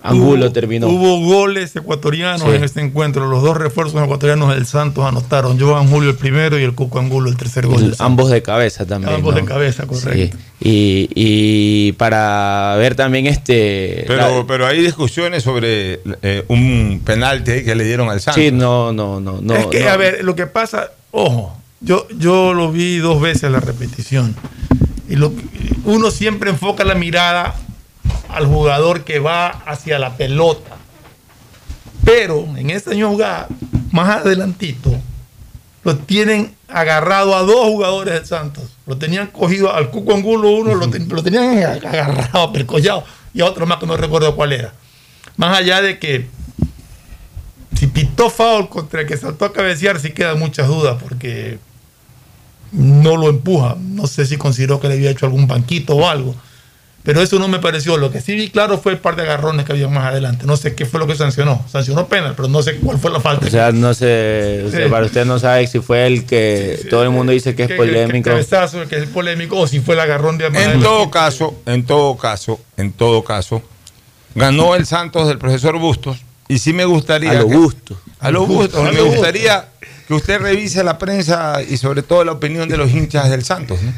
Angulo Hubo- terminó. Hubo goles ecuatorianos Sí. en este encuentro. Los dos refuerzos ecuatorianos del Santos anotaron. Joan Julio el primero y el Cuco Angulo el tercer gol. ambos de cabeza también. Ambos ¿no? de cabeza, correcto. Sí. Y, y para ver también este. Pero, la- pero hay discusiones sobre eh, un penalti que le dieron al Santos. sí, no, no, no, no. es que, no. a ver, lo que pasa, ojo, yo, yo lo vi dos veces la repetición. Y lo, uno siempre enfoca la mirada al jugador que va hacia la pelota. Pero en misma jugada, más adelantito, lo tienen agarrado a dos jugadores del Santos. Lo tenían cogido al Cuco Angulo, uno lo, lo tenían agarrado, percollado, y a otro más que no recuerdo cuál era. Más allá de que si pitó foul contra el que saltó a cabecear, sí quedan muchas dudas porque no lo empuja. No sé si consideró que le había hecho algún banquito o algo. Pero eso no me pareció. Lo que sí vi claro fue el par de agarrones que había más adelante. No sé qué fue lo que sancionó. Sancionó penal, pero no sé cuál fue la falta. O sea, no sé, o sea, Sí. para usted no sabe si fue el que todo el mundo dice que es Que- que- polémico. Que, cabezazo, que es polémico, o si fue el agarrón de En todo caso, en todo caso, en todo caso, ganó el Santos del profesor Bustos y sí me gustaría A lo que- Bustos. a lo Bustos, A me gustaría que usted revise la prensa y sobre todo la opinión de los hinchas del Santos, ¿no?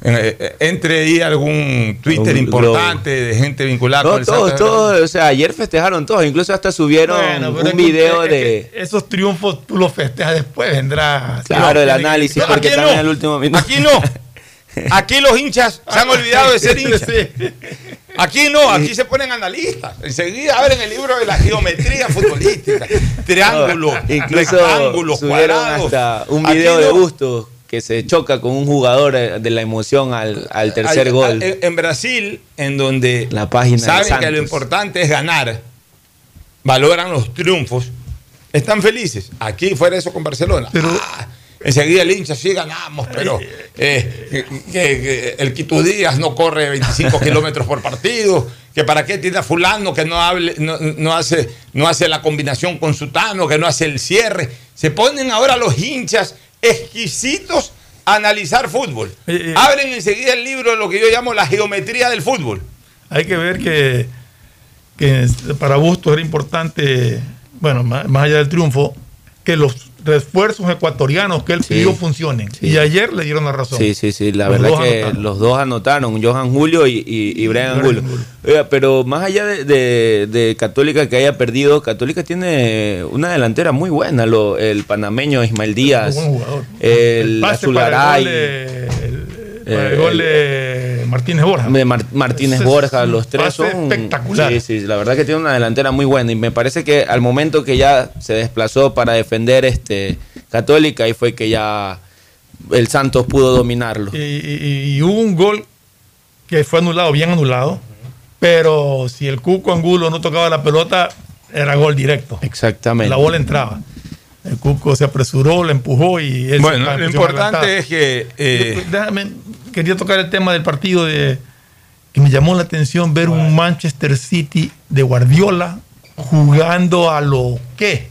Eh, eh, entre ahí algún Twitter Un importante de gente vinculada No, con el todos, Santos. todos, o sea, ayer festejaron todos, incluso hasta subieron Bueno, un que- video es de... que esos triunfos tú los festejas después, vendrá. Claro, el análisis, porque también el último minuto. Aquí no. Aquí los hinchas se han olvidado de ser hinchas. Aquí no, aquí se ponen analistas. Enseguida abren el libro de la geometría futbolística. Triángulos, Incluso rectángulos, cuadrados. hasta un video de no. Bustos que se choca con un jugador eh, de la emoción al, al tercer Al- gol. al- En, Brasil, en donde La página saben que lo importante es ganar, valoran los triunfos, están felices. Aquí fuera eso con Barcelona. Ah, enseguida el hincha sí ganamos, pero eh, que, el Quito Díaz no corre 25 kilómetros por partido, que para qué tiene a fulano que no hable, no, no hace, no hace la combinación con Sutano, que no hace el cierre. Se ponen ahora los hinchas exquisitos a analizar fútbol. Abren enseguida el libro de lo que yo llamo la geometría del fútbol. Hay que ver que, que para Bustos era importante, bueno, más, más allá del triunfo, que los refuerzos ecuatorianos que él pidió funcionen. Y ayer le dieron la razón. Sí, sí, sí, la Los verdad que anotaron. los dos anotaron, Johan Julio y, y, y Brian Angulo. Oiga, pero más allá de, de- de Católica que haya perdido, Católica tiene una delantera muy buena, lo- el panameño Ismael Díaz, Muy buen jugador. el pase para Azularay, el gol de- el- para el eh, gol de Martínez Borja. de Mar- Martínez es Borja, los tres son espectacular. Sí, sí, la verdad que tiene una delantera muy buena y me parece que al momento que ya se desplazó para defender este Católica y fue que ya el Santos pudo dominarlo. Y, y- y hubo un gol que fue anulado, bien anulado, pero si el Cuco Angulo no tocaba la pelota, era gol directo. Exactamente. La bola entraba. El Cuco se apresuró, la empujó y él Bueno, lo importante es que eh, Déjame, quería tocar el tema del partido de que me llamó la atención ver un Manchester City de Guardiola jugando a lo que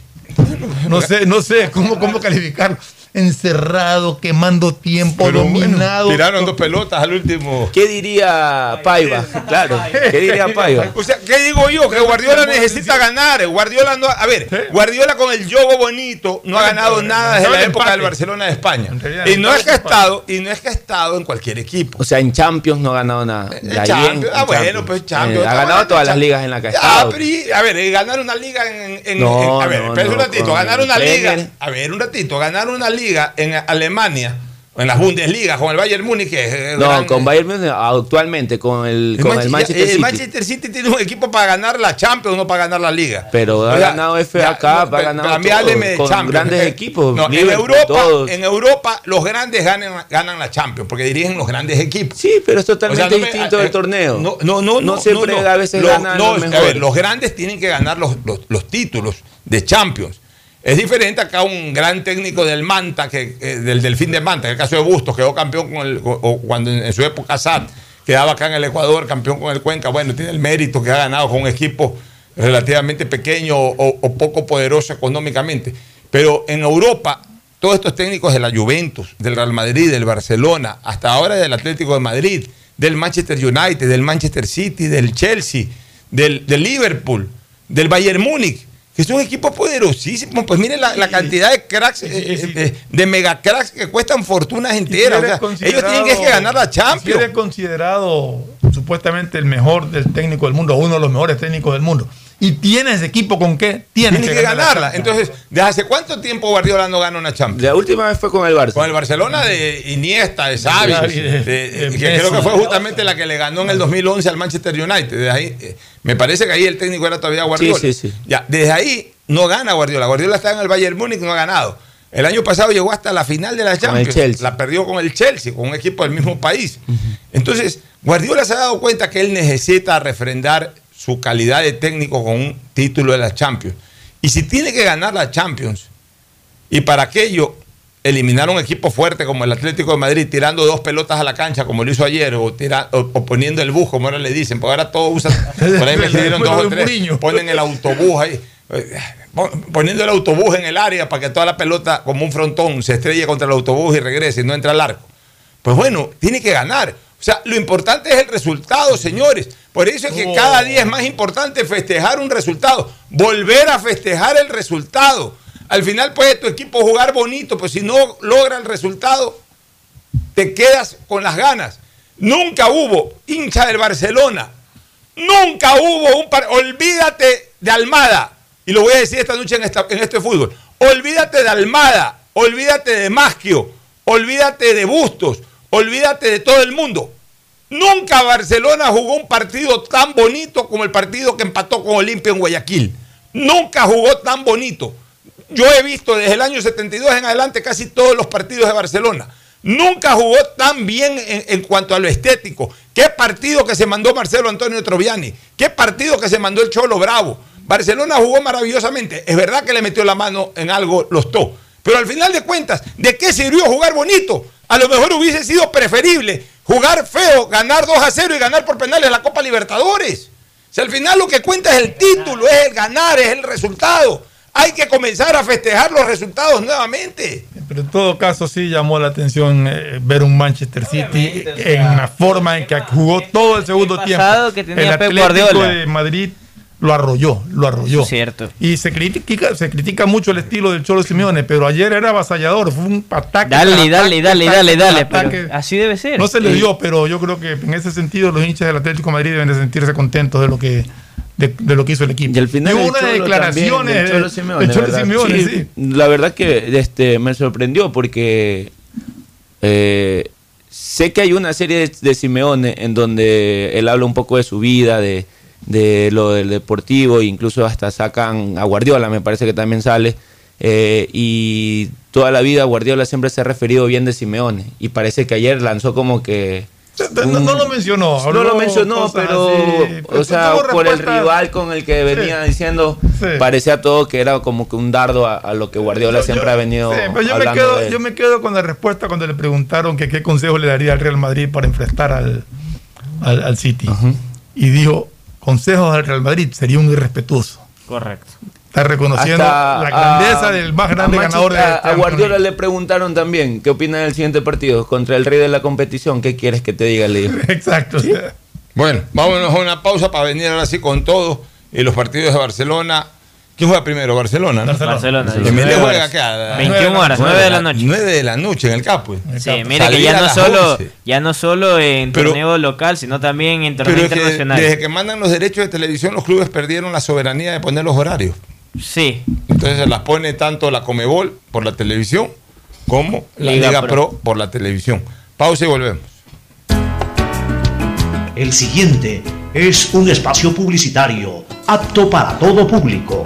no sé, no sé cómo, cómo calificarlo. Encerrado, quemando tiempo, Pero bueno, dominado. tiraron dos pelotas al último. ¿Qué diría Paiva? Claro, ¿qué diría Paiva? O sea, ¿qué digo yo? Que Guardiola necesita ganar. Guardiola no. A ver, Guardiola con el yogo bonito no ha ganado nada desde la época del Barcelona de España. Y no es que ha estado, y no es que ha estado en cualquier equipo. O sea, en Champions no ha ganado nada. La Champions, Yen, ah, en bueno, Champions. pues Champions. Eh, ha ganado bueno, todas las ligas en las que ha Ah, estado. a ver, eh, ganar una liga en. en- No, en- a ver, no, espera un ratito. Ganar una liga. A ver, un ratito. Ganar una liga en Alemania, en las Bundesliga, con el Bayern Múnich, es eh, No, gran- con Bayern Múnich actualmente, con el, El, con Manchester, el Manchester el City. Manchester City tiene un equipo para ganar la Champions, no para ganar la Liga. Pero ha O sea, ganado FA Cup, ha no, ganado a todo, con Champions. grandes Eh, equipos, no, en, Europa, todos. en Europa los grandes ganan, ganan la Champions, porque dirigen los grandes equipos. Sí, pero es totalmente O sea, no distinto eh, del torneo. No, no, no. No siempre a veces Los- ganan no, los A mejores. ver, los grandes tienen que ganar los, los- los títulos de Champions. Es diferente acá un gran técnico del Manta, que, eh, del Delfín de Manta, en el caso de Bustos, quedó campeón con el, cuando en, su época SAT quedaba acá en el Ecuador, campeón con el Cuenca. Bueno, tiene el mérito que ha ganado con un equipo relativamente pequeño o, o poco poderoso económicamente. Pero en Europa, todos estos técnicos de la Juventus, del Real Madrid, del Barcelona, hasta ahora del Atlético de Madrid, del Manchester United, del Manchester City, del Chelsea, del, del Liverpool, del Bayern Múnich, que son equipos poderosísimos. Pues miren la, la cantidad de cracks, eh, eh, eh, de mega cracks que cuestan fortunas enteras. O sea, ellos tienen que, es ganar la Si Champions. eres considerado supuestamente el mejor del técnico del mundo, uno de los mejores técnicos del mundo, y tienes equipo con qué, tienes Tiene que, ganar la ganarla. Entonces, ¿desde hace cuánto tiempo Guardiola no gana una Champions? La última vez fue con el Barça. Con el Barcelona de Iniesta, de Xavi, Xavi, de- de- de que creo que fue justamente la que le ganó en el 2011 al Manchester United. Desde ahí, eh, me parece que ahí el técnico era todavía Guardiola. Sí, sí, sí. Ya, desde ahí no gana Guardiola. Guardiola está en el Bayern Múnich, no ha ganado. El año pasado llegó hasta la final de la Con el Champions. La perdió con el Chelsea, con un equipo del mismo país. Entonces, Guardiola se ha dado cuenta que él necesita refrendar su calidad de técnico con un título de la Champions. Y si tiene que ganar la Champions, y para aquello eliminar un equipo fuerte como el Atlético de Madrid, tirando dos pelotas a la cancha como lo hizo ayer, o, tira- o, o poniendo el bus, como ahora le dicen, porque ahora todos usan, por ahí me escribieron dos o tres, ponen el autobús ahí, eh, pon- poniendo el autobús en el área para que toda la pelota, como un frontón, se estrelle contra el autobús y regrese y no entra al arco. Pues bueno, tiene que ganar. O sea, lo importante es el resultado, señores. Por eso es que Oh. cada día es más importante festejar un resultado, volver a festejar el resultado. Al final puede tu equipo jugar bonito, pero si no logra el resultado, te quedas con las ganas. Nunca hubo hincha del Barcelona. Nunca hubo un par... Olvídate de Almada. Y lo voy a decir esta noche en, esta- en este fútbol. Olvídate de Almada. Olvídate de Maschio. Olvídate de Bustos. Olvídate de todo el mundo. Nunca Barcelona jugó un partido tan bonito como el partido que empató con Olimpia en Guayaquil. Nunca jugó tan bonito. Yo he visto desde el año 72 en adelante casi todos los partidos de Barcelona. Nunca jugó tan bien en, en cuanto a lo estético. ¿Qué partido que se mandó Marcelo Antonio Troviani? ¿Qué partido que se mandó el Cholo Bravo? Barcelona jugó maravillosamente. Es verdad que le metió la mano en algo los to. Pero al final de cuentas, ¿de qué sirvió jugar bonito? A lo mejor hubiese sido preferible jugar feo, ganar 2 a 0 y ganar por penales la Copa Libertadores. Si al final lo que cuenta es el título, es el ganar, es el resultado. Hay que comenzar a festejar los resultados nuevamente. Pero en todo caso sí llamó la atención eh, ver un Manchester City en la forma en que jugó todo el segundo tiempo. que tenía el Pep Atlético Guardiola. de Madrid lo arrolló, lo arrolló. cierto. Y se critica, se critica mucho el estilo del Cholo Simeone, pero ayer era avasallador, fue un ataque. Dale, tras dale, ataque, dale, ataque, dale, dale. pero ataque. así debe ser. No se le dio, pero yo creo que en ese sentido los hinchas del Atlético de Madrid deben de sentirse contentos de lo que de, de lo que hizo el equipo. Y al final unas Cholo declaraciones también, del Cholo de- Simeone, del Cholo. Simeone, Sí, sí. La verdad que este, me sorprendió porque eh, sé que hay una serie de, de Simeone en donde él habla un poco de su vida, de, de lo del deportivo, incluso hasta sacan a Guardiola, me parece que también sale. eh, y toda la vida Guardiola siempre se ha referido bien de Simeone. Y parece que ayer lanzó como que. No, no lo mencionó. No lo mencionó, pero, así, o sea, por el rival con el que venía Sí. diciendo, Sí. parecía todo que era como que un dardo a, a lo que Guardiola siempre ha venido Sí, pero yo me, quedo, de yo me quedo con la respuesta cuando le preguntaron que qué consejo le daría al Real Madrid para enfrentar al, al, al City. Y dijo, consejos al Real Madrid sería un irrespetuoso. Correcto. Está reconociendo Hasta la grandeza a- del más a grande ganador de a, este a Guardiola le preguntaron también qué opina del siguiente partido contra el rey de la competición. ¿Qué quieres que te diga? Le dijo. Exacto. Bueno, vámonos a una pausa para venir ahora sí con todo. Y los partidos de Barcelona. ¿Quién juega primero? Barcelona. ¿no? Barcelona. Que me 19 juega horas. acá. a las 21 horas, 9 de la noche. 9 de la noche en el campo. Sí, mire que ya no, solo, ya no solo en Pero- torneo local, sino también en Pero torneo internacional. desde que mandan los derechos de televisión, los clubes perdieron la soberanía de poner los horarios. Sí. Entonces se las pone tanto la Comebol por la televisión como la Liga Liga, Pro. Pro. por la televisión. Pausa y volvemos. El siguiente es un espacio publicitario apto para todo público.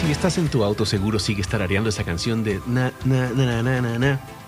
Si estás en tu auto, seguro sigues tarareando esa canción de na, na, na, na, na, na,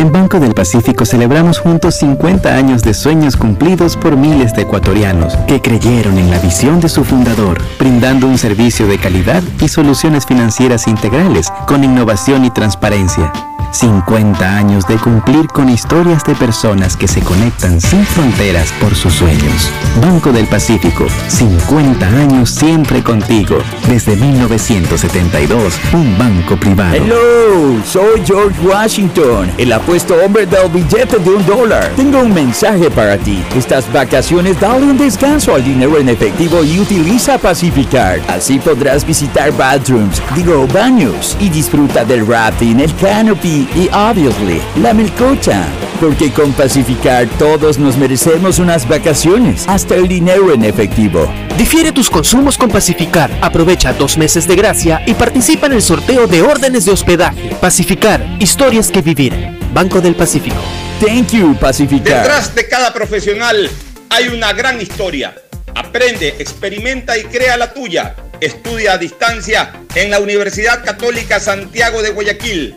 En Banco del Pacífico celebramos juntos 50 años de sueños cumplidos por miles de ecuatorianos que creyeron en la visión de su fundador, brindando un servicio de calidad y soluciones financieras integrales con innovación y transparencia. 50 años de cumplir con historias de personas que se conectan sin fronteras por sus sueños. Banco del Pacífico, 50 años siempre contigo. Desde 1972, un banco privado. Hello, soy George Washington, el apuesto hombre del billete de un dólar. Tengo un mensaje para ti. Estas vacaciones dale un descanso al dinero en efectivo y utiliza Pacificar. Así podrás visitar bathrooms, digo baños, y disfruta del rafting, el canopy y obviously la melcocha. Porque con Pacificar todos nos merecemos unas vacaciones, hasta el dinero en efectivo. Difiere tus consumos con Pacificar. Aprovecha dos meses de gracia y participa en el sorteo de órdenes de hospedaje. Pacificar, historias que vivir. Banco del Pacífico. Thank you, Pacificar. Detrás de cada profesional hay una gran historia. Aprende, experimenta y crea la tuya. Estudia a distancia en la Universidad Católica Santiago de Guayaquil.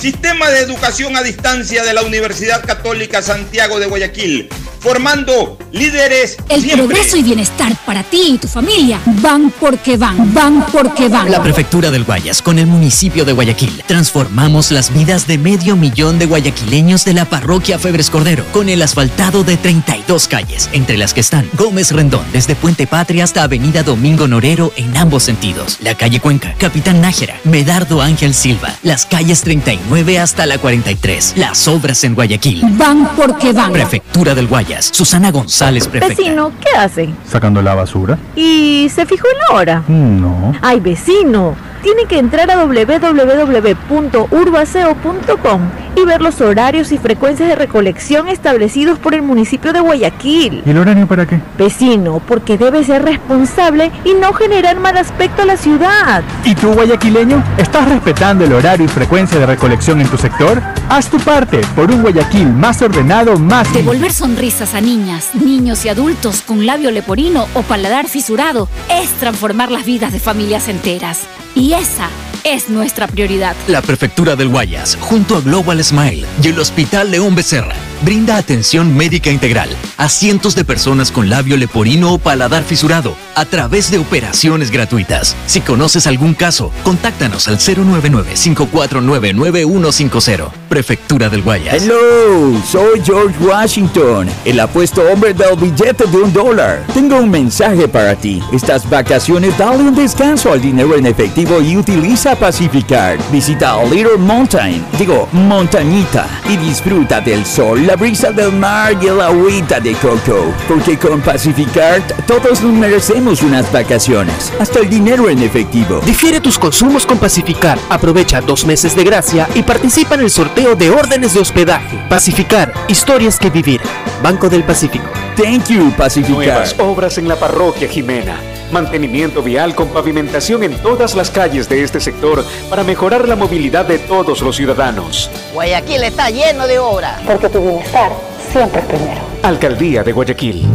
Sistema de educación a distancia de la Universidad Católica Santiago de Guayaquil, formando líderes El siempre. progreso y bienestar para ti y tu familia van porque van, van porque van. La Prefectura del Guayas con el municipio de Guayaquil. Transformamos las vidas de medio millón de guayaquileños de la parroquia Febres Cordero con el asfaltado de 32 calles, entre las que están Gómez Rendón desde Puente Patria hasta Avenida Domingo Norero en ambos sentidos. La calle Cuenca, Capitán Nájera, Medardo Ángel Silva, las calles 39 hasta la 43. Las obras en Guayaquil. Van porque van. Prefectura del Guayas. Susana González, prefecta. Vecino, ¿qué hace? Sacando la basura. ¿Y se fijó en la hora? No. Ay, vecino, tiene que entrar a www.urbaceo.com y ver los horarios y frecuencias de recolección establecidos por el municipio de Guayaquil. ¿Y el horario para qué? Vecino, porque debe ser responsable y no generar mal aspecto a la ciudad. ¿Y tú, guayaquileño, estás respetando el horario y frecuencia de recolección en tu sector? Haz tu parte por un Guayaquil más ordenado, más... Devolver sonrisas a niñas, niños y adultos con labio leporino o paladar fisurado es transformar las vidas de familias enteras. Y esa es nuestra prioridad. La Prefectura del Guayas, junto a Global Smile y el Hospital León Becerra, brinda atención médica integral a cientos de personas con labio leporino o paladar fisurado a través de operaciones gratuitas. Si conoces algún caso, contáctanos al 099-549-9150. Prefectura del Guayas. Hello, soy George Washington, el apuesto hombre del billete de un dólar. Tengo un mensaje para ti. Estas vacaciones dale un descanso al dinero en efectivo y utiliza Pacificar. Visita Little Mountain, digo, montañita, y disfruta del sol, la brisa del mar y el agüita de coco. Porque con Pacificar todos nos merecemos unas vacaciones, hasta el dinero en efectivo. Difiere tus consumos con Pacificar. Aprovecha dos meses de gracia y participa en el sorteo de órdenes de hospedaje. Pacificar, historias que vivir. Banco del Pacífico. Thank you, Pacificar. Nuevas obras en la parroquia Jimena. Mantenimiento vial con pavimentación en todas las calles de este sector para mejorar la movilidad de todos los ciudadanos. Guayaquil está lleno de obras. Porque tu bienestar siempre es primero. Alcaldía de Guayaquil.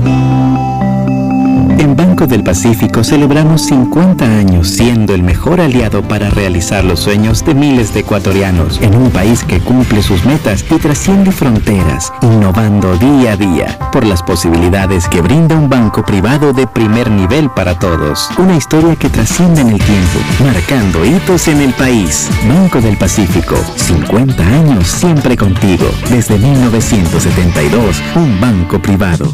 Banco del Pacífico celebramos 50 años siendo el mejor aliado para realizar los sueños de miles de ecuatorianos en un país que cumple sus metas y trasciende fronteras, innovando día a día por las posibilidades que brinda un banco privado de primer nivel para todos. Una historia que trasciende en el tiempo, marcando hitos en el país. Banco del Pacífico, 50 años siempre contigo. Desde 1972, un banco privado.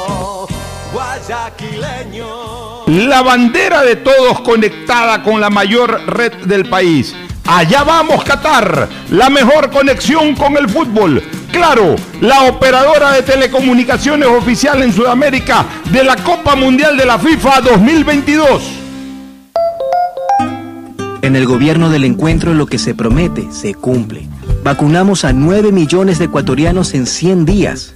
guayaquileño. La bandera de todos conectada con la mayor red del país. Allá vamos Qatar, la mejor conexión con el fútbol. Claro, la operadora de telecomunicaciones oficial en Sudamérica de la Copa Mundial de la FIFA 2022. En el gobierno del encuentro lo que se promete se cumple. Vacunamos a 9 millones de ecuatorianos en 100 días.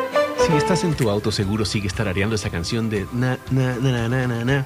Si estás en tu auto, seguro sigues tarareando esa canción de na, na, na, na, na, na,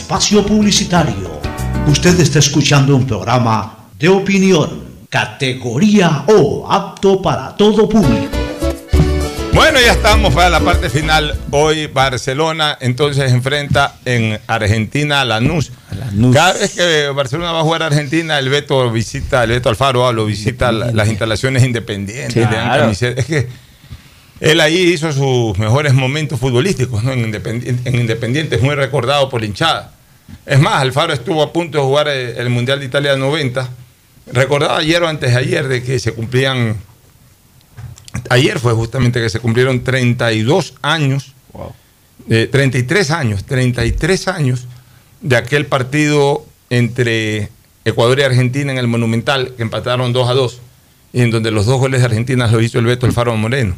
espacio publicitario. Usted está escuchando un programa de opinión, categoría O, apto para todo público. Bueno, ya estamos para la parte final. Hoy Barcelona entonces enfrenta en Argentina a Lanús. Cada vez que Barcelona va a jugar a Argentina, el Beto visita, el Beto Alfaro ah, lo visita la- las instalaciones independientes. Claro. Es que él ahí hizo sus mejores momentos futbolísticos ¿no? en, Independiente, en Independiente, es muy recordado por la hinchada. Es más, Alfaro estuvo a punto de jugar eh, el Mundial de Italia 90. Recordaba ayer o antes de ayer de que se cumplían Ayer fue justamente que se cumplieron 32 años, eh, 33 años, 33 años de aquel partido entre Ecuador y Argentina en el Monumental, que empataron 2 a 2, y en donde los dos goles de Argentina los hizo el Beto Alfaro Moreno.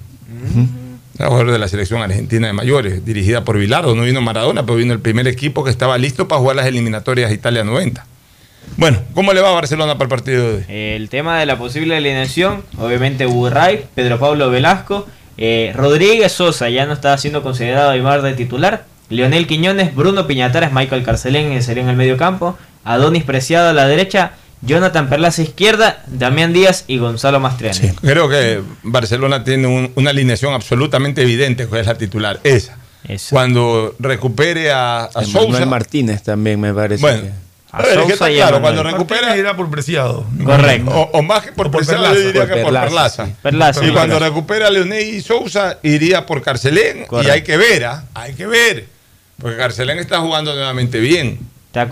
De la selección argentina de mayores, dirigida por Vilardo. No vino Maradona, pero vino el primer equipo que estaba listo para jugar las eliminatorias Italia 90. Bueno, ¿cómo le va a Barcelona para el partido de hoy? El tema de la posible alineación, obviamente Burray, Pedro Pablo Velasco, eh, Rodríguez Sosa ya no está siendo considerado Aymar de titular, Leonel Quiñones, Bruno Piñatares, Michael Carcelén eh, sería en el medio campo, Adonis Preciado a la derecha, Jonathan Perlaza izquierda, Damián Díaz y Gonzalo Mastriani. Creo que Barcelona tiene un- una alineación absolutamente evidente que es la titular, esa. Cuando recupere a, a Sousa. Martínez también me parece. Bueno, que- a ver, es que está claro, cuando recupera irá por Preciado. O, o más que por, por Preciado, Perlaza. yo diría Por que por Perlaza, Perlaza. sí. Perlaza, y sí. cuando Perlaza. recupera a Leonel y Sousa, iría por Carcelén. Correcto. Y hay que ver, ¿ah? hay que ver. Porque Carcelén está jugando nuevamente bien. Está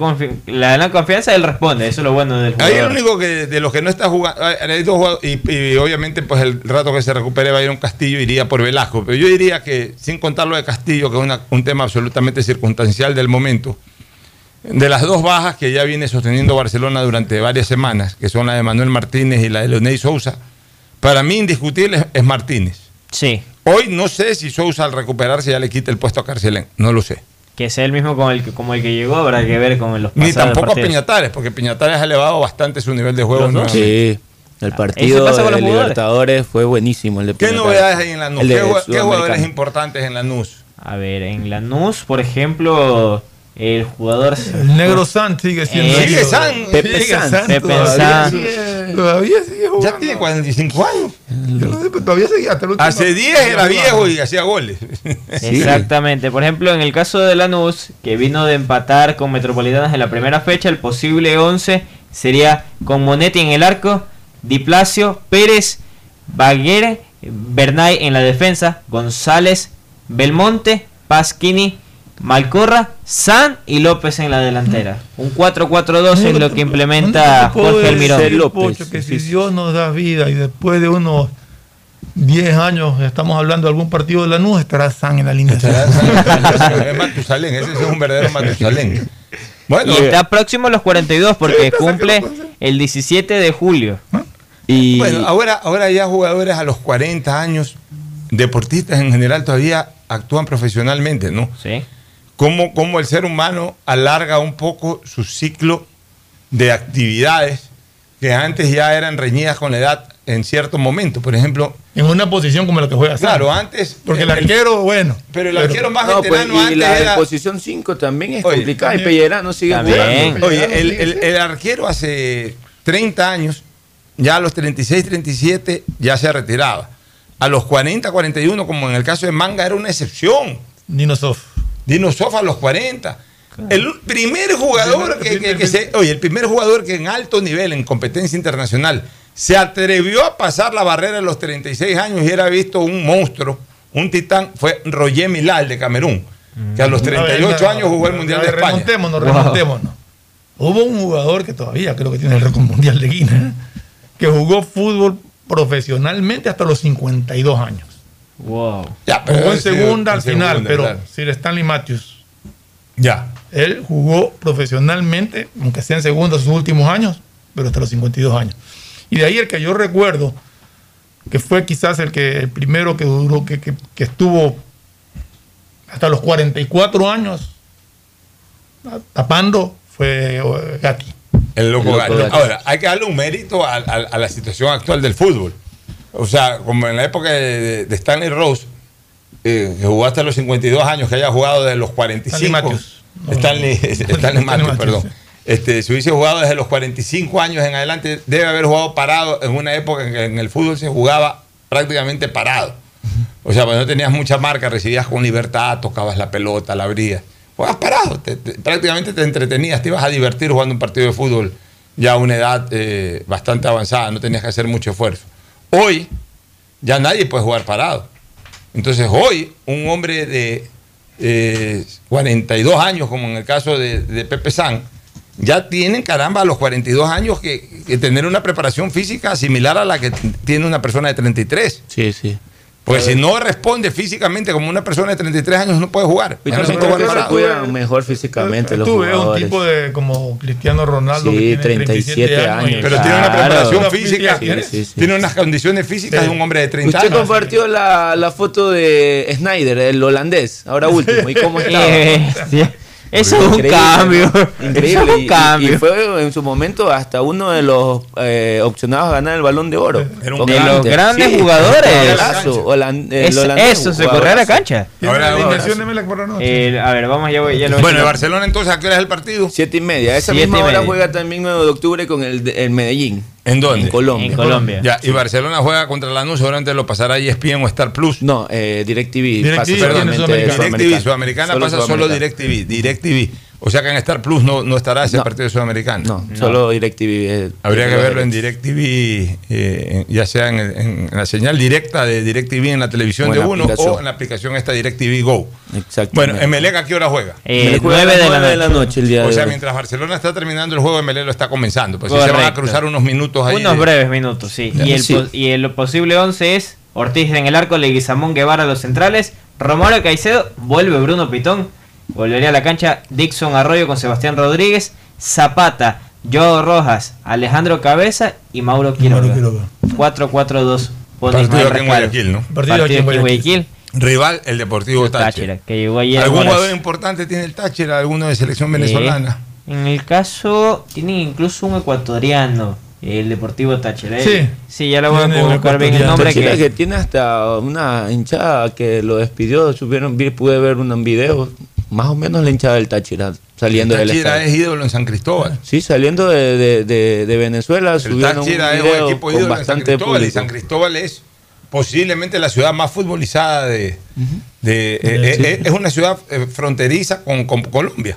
la confianza él responde, eso es lo bueno del Ahí el jugador. único que de los que no está jugando, hay- hay dos jugadores, y, y obviamente pues el rato que se recupere Bayron Castillo iría por Velasco, pero yo diría que sin contar lo de Castillo, que es una- un tema absolutamente circunstancial del momento, de las dos bajas que ya viene sosteniendo Barcelona durante varias semanas, que son la de Manuel Martínez y la de Leonel Sousa, para mí indiscutible es, es Martínez. Sí. Hoy no sé si Sousa al recuperarse ya le quita el puesto a Carcelén. No lo sé. Que sea el mismo como el, que- como el que llegó, habrá que ver con los Ni pasados tampoco a partidos. Peñatares, porque Peñatares ha elevado bastante su nivel de juego. ¿no? Sí, el partido de los. Libertadores fue buenísimo. El de ¿Qué novedades hay en Lanús? ¿Qué, qué jugadores importantes en Lanús? A ver, en Lanús, por ejemplo, el jugador... El negro San sigue siendo. Eh, Sigue San. Pepe Sigue Sanz. San, Pepe todavía sigue- Todavía sigue jugando. Ya tiene 45 años. Yo no sé, pero todavía sigue hasta el último- Hace 10 era viejo y hacía goles. Exactamente. Por ejemplo, en el caso de Lanús, que vino de empatar con Metropolitanas en la primera fecha, el posible 11 sería con Monetti en el arco, Di Placio, Pérez, Baguer, Bernay en la defensa, González, Belmonte, Pasquini, Malcorra, San y López en la delantera. Un 4-4-2 es lo que implementa Jorge Almirón. Pocho, que si Dios nos da vida y después de unos 10 años estamos hablando de algún partido de la NUS, estará San en la línea. es Matusalén, ese sí es un verdadero Matusalén. Bueno, y está próximo a los 42 porque cumple el 17 de julio. Y Bueno, ahora, ahora ya jugadores a los 40 años, deportistas en general todavía actúan profesionalmente, ¿no? Sí. Cómo, cómo el ser humano alarga un poco su ciclo de actividades que antes ya eran reñidas con la edad en cierto momento. Por ejemplo, En una posición como la que juega San. claro, antes... Porque el arquero, bueno. Pero el arquero más No, pues, veterano y antes la era... posición 5 también es Oye, complicada. Y Pellerano sigue También. jugando. Oye, el, el- el arquero hace 30 años, ya a los 36, 37, ya se retiraba. A los 40, 41, como en el caso de Manga, era una excepción. Sof. Dino Sofa a los 40. El primer jugador que, que- que se. Oye, el primer jugador que en alto nivel, en competencia internacional, se atrevió a pasar la barrera de los 36 años y era visto un monstruo, un titán, fue Roger Milal de Camerún, que a los 38 años jugó el Mundial de España. Remontémonos, remontémonos. Hubo un jugador que todavía creo que tiene el récord mundial de Guinness, ¿eh? que jugó fútbol profesionalmente hasta los 52 años. Wow. Ya, pero Jugó en segunda al final, segunda, pero claro. Sir Stanley Matthews. Ya. Él jugó profesionalmente, aunque sea en segunda sus últimos años, pero hasta los 52 años. Y de ahí el que yo recuerdo, que fue quizás el que el primero que duró, que, que- que estuvo hasta los 44 años tapando, fue eh, Gatti. El loco El loco Gatti. Gatti. Ahora, hay que darle un mérito a, a- a la situación actual del fútbol. O sea, como en la época de, de Stanley Rose, eh, que jugó hasta los 52 años, que haya jugado desde los 45. Stanley Matthews. No, Stanley, no. Stanley Stanley Matthews, Matthews, perdón. sí. Este, si hubiese jugado desde los 45 años en adelante, debe haber jugado parado en una época en que en el fútbol se jugaba prácticamente parado. O sea, pues no tenías mucha marca, recibías con libertad, tocabas la pelota, la abrías. Jugabas parado, te- te- prácticamente te entretenías, te ibas a divertir jugando un partido de fútbol ya a una edad eh, bastante avanzada, no tenías que hacer mucho esfuerzo. Hoy ya nadie puede jugar parado. Entonces hoy un hombre de eh, 42 años, como en el caso de, Pepe San, ya tienen, caramba, a los 42 años que, que tener una preparación física similar a la que tiene una persona de 33. Sí, sí. Pues si no responde físicamente como una persona de 33 años, no puede jugar. Y no se cuidan mejor físicamente los Tú ves un tipo de como Cristiano Ronaldo Sí, que tiene 37 años. Pero tiene una preparación física, Sí, sí, sí. tiene unas condiciones físicas Sí. de un hombre de 30 Usted años. compartió la, la foto de Snyder, el holandés, ahora último. ¿Y cómo estaba? Eso es un cambio. Increíble. Eso es un y- cambio. Y, fue en su momento hasta uno de los eh, opcionados a ganar el balón de oro. Era un De los grandes Sí, jugadores. Es- holandés, eso, se jugadorazo. corre a la cancha. Ahora, la ahora, inversión de Melec por la noche. Eh, a ver, vamos, ya, voy- ya lo Bueno, el Barcelona entonces, ¿a qué hora es el partido? Siete y media. Esa Siete misma hora juega también 9 de octubre con el Medellín. ¿En dónde? En Colombia. En Colombia. Ya, y Barcelona juega contra Lanús, seguramente lo pasará ESPN o Star Plus. No, eh, DirecTV. DirecTV pasa. DirecTV, Sudamericana pasa solo Sudamericana. DirecTV, DirecTV. O sea que en Star Plus no, no estará ese No. partido de Sudamericana. No, solo DirecTV. eh, Habría que verlo en. DirecTV, eh, ya sea en, la señal directa de DirecTV en la televisión de la uno aplicación. o en la aplicación esta DirecTV Go. Exactamente. Bueno, Emelec a qué hora juega? Eh, Me juega a 9 las de la noche. noche el día O de sea, hoy. mientras Barcelona está terminando el juego, Emelec lo está comenzando. Pues sí se van a cruzar unos minutos ahí. Unos de- breves minutos, sí. Y el, Sí. po- y el posible 11 es Ortiz en el arco, Leguizamón Guevara a los centrales, Romario Caicedo, vuelve Bruno Pitón, volvería a la cancha Dixon Arroyo con Sebastián Rodríguez, Zapata, Joe Rojas, Alejandro Cabeza y Mauro Quiroga. Mauro Quiroga. 4-4-2 pone Partido aquí en. Guayaquil, ¿no? Partido aquí en Guayaquil. Rival, el Deportivo El Táchira. Táchira, que llegó ayer ¿Algún jugador importante tiene el Táchira? ¿Alguno de selección venezolana? Eh, en el caso, tienen incluso un ecuatoriano, el Deportivo Táchira. Sí. Sí, ya le voy Tiene a buscar bien el nombre. Táchira Que, que tiene hasta una hinchada que lo despidió, subieron, pude ver un video, más o menos la hinchada del Táchira saliendo el del Táchira es ídolo en San Cristóbal. Sí, saliendo de, de- de- de Venezuela, El subieron un Táchira es video un equipo con ídolo en San bastante Cristóbal y. San Cristóbal es posiblemente la ciudad más futbolizada de... de- eh, eh, Sí. eh, es una ciudad eh, fronteriza con, con Colombia.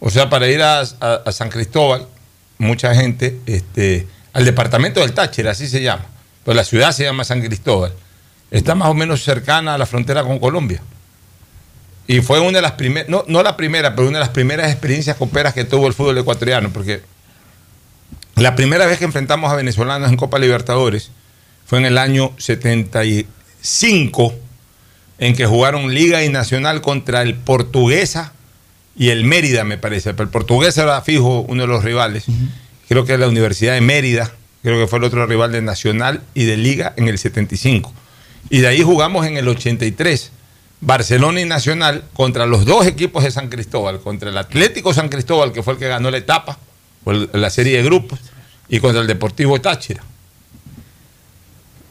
O sea, para ir a, a- a San Cristóbal, mucha gente, este, al departamento del Táchira, así se llama, pero la ciudad se llama San Cristóbal, está más o menos cercana a la frontera con Colombia. Y fue una de las primeras, no, no la primera, pero una de las primeras experiencias coperas que tuvo el fútbol ecuatoriano, porque la primera vez que enfrentamos a venezolanos en Copa Libertadores fue en el año 75, en que jugaron Liga y Nacional contra el Portuguesa y el Mérida, me parece. Pero el Portuguesa era fijo uno de los rivales. Creo que la Universidad de Mérida, creo que fue el otro rival de Nacional y de Liga en el 75. Y de ahí jugamos en el 83. Barcelona y Nacional contra los dos equipos de San Cristóbal, contra el Atlético San Cristóbal, que fue el que ganó la etapa, o el- la serie de grupos, y contra el Deportivo Táchira.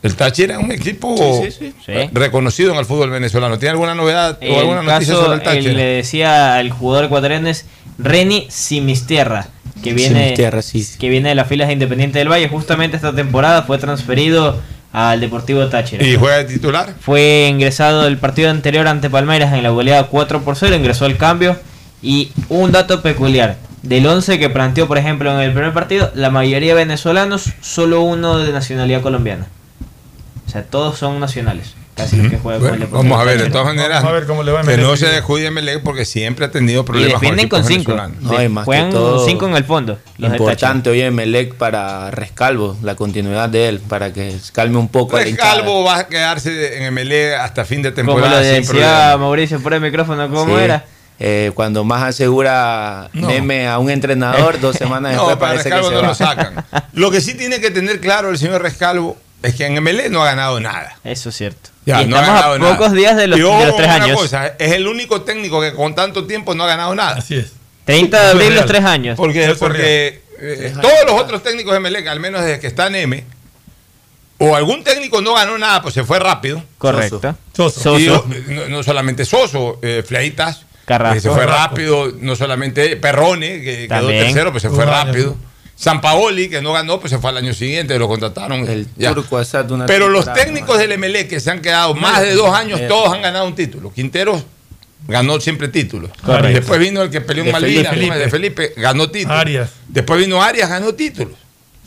El Táchira es un equipo Sí, sí, sí. Sí. reconocido en el fútbol venezolano. ¿Tiene alguna novedad o el alguna noticia sobre el Táchira? le decía al jugador ecuatoriano es Reni Simistierra, que viene, Simistierra, sí, sí. que viene de las filas de Independiente del Valle. Justamente esta temporada fue transferido al Deportivo Táchira. ¿Y juega de titular? Fue ingresado el partido anterior ante Palmeiras en la goleada 4 por 0, ingresó al cambio. Y un dato peculiar, del 11 que planteó, por ejemplo, en el primer partido, la mayoría venezolanos, solo uno de nacionalidad colombiana. O sea, todos son nacionales, casi que con el vamos a ver, de todas maneras, Vamos a ver cómo le va a que no se descuide Melec porque siempre ha tenido Y problemas con defienden con equipos 5. venezolanos. No, y más que Juegan todo, 5 en el fondo. Los Importante hoy en Melec para Rescalvo, la continuidad de él, para que calme un poco la hinchada. Calvo va a quedarse en MLE hasta fin de Táchira. Como temporada lo sin decía problema. Mauricio por el micrófono, ¿cómo Sí. era? Eh, cuando más asegura No. Neme a un entrenador, dos semanas No, después para parece que Rescalvo se no va. lo sacan. Lo que sí tiene que tener claro el señor Rescalvo es que en MLE no ha ganado nada. Eso es cierto. Ya, y no ha estamos a nada. pocos días de los, Y de ojo los tres años. cosa, es el único técnico que con tanto tiempo no ha ganado nada. Así es. 30 de abril, los tres años. Porque, Eso es porque eh, todos los otros técnicos de Melec, al menos desde que está en M, o algún técnico no ganó nada, pues se fue rápido. Correcto. Soso. Eh, no, no solamente Soso, eh, Fleitas, Carrasco. que se fue rápido, no solamente Perrone, que quedó También. tercero, pues se fue rápido. San Paoli, que no ganó, pues se fue al año siguiente, lo contrataron. El ya. turco Asad, una Pero los técnicos del MLE que se han quedado más de dos años, todos han ganado un título. Quinteros ganó siempre títulos. Correcto. Después vino el que peleó en De Malvinas, de Felipe, ganó títulos. Arias. Después vino Arias, ganó títulos.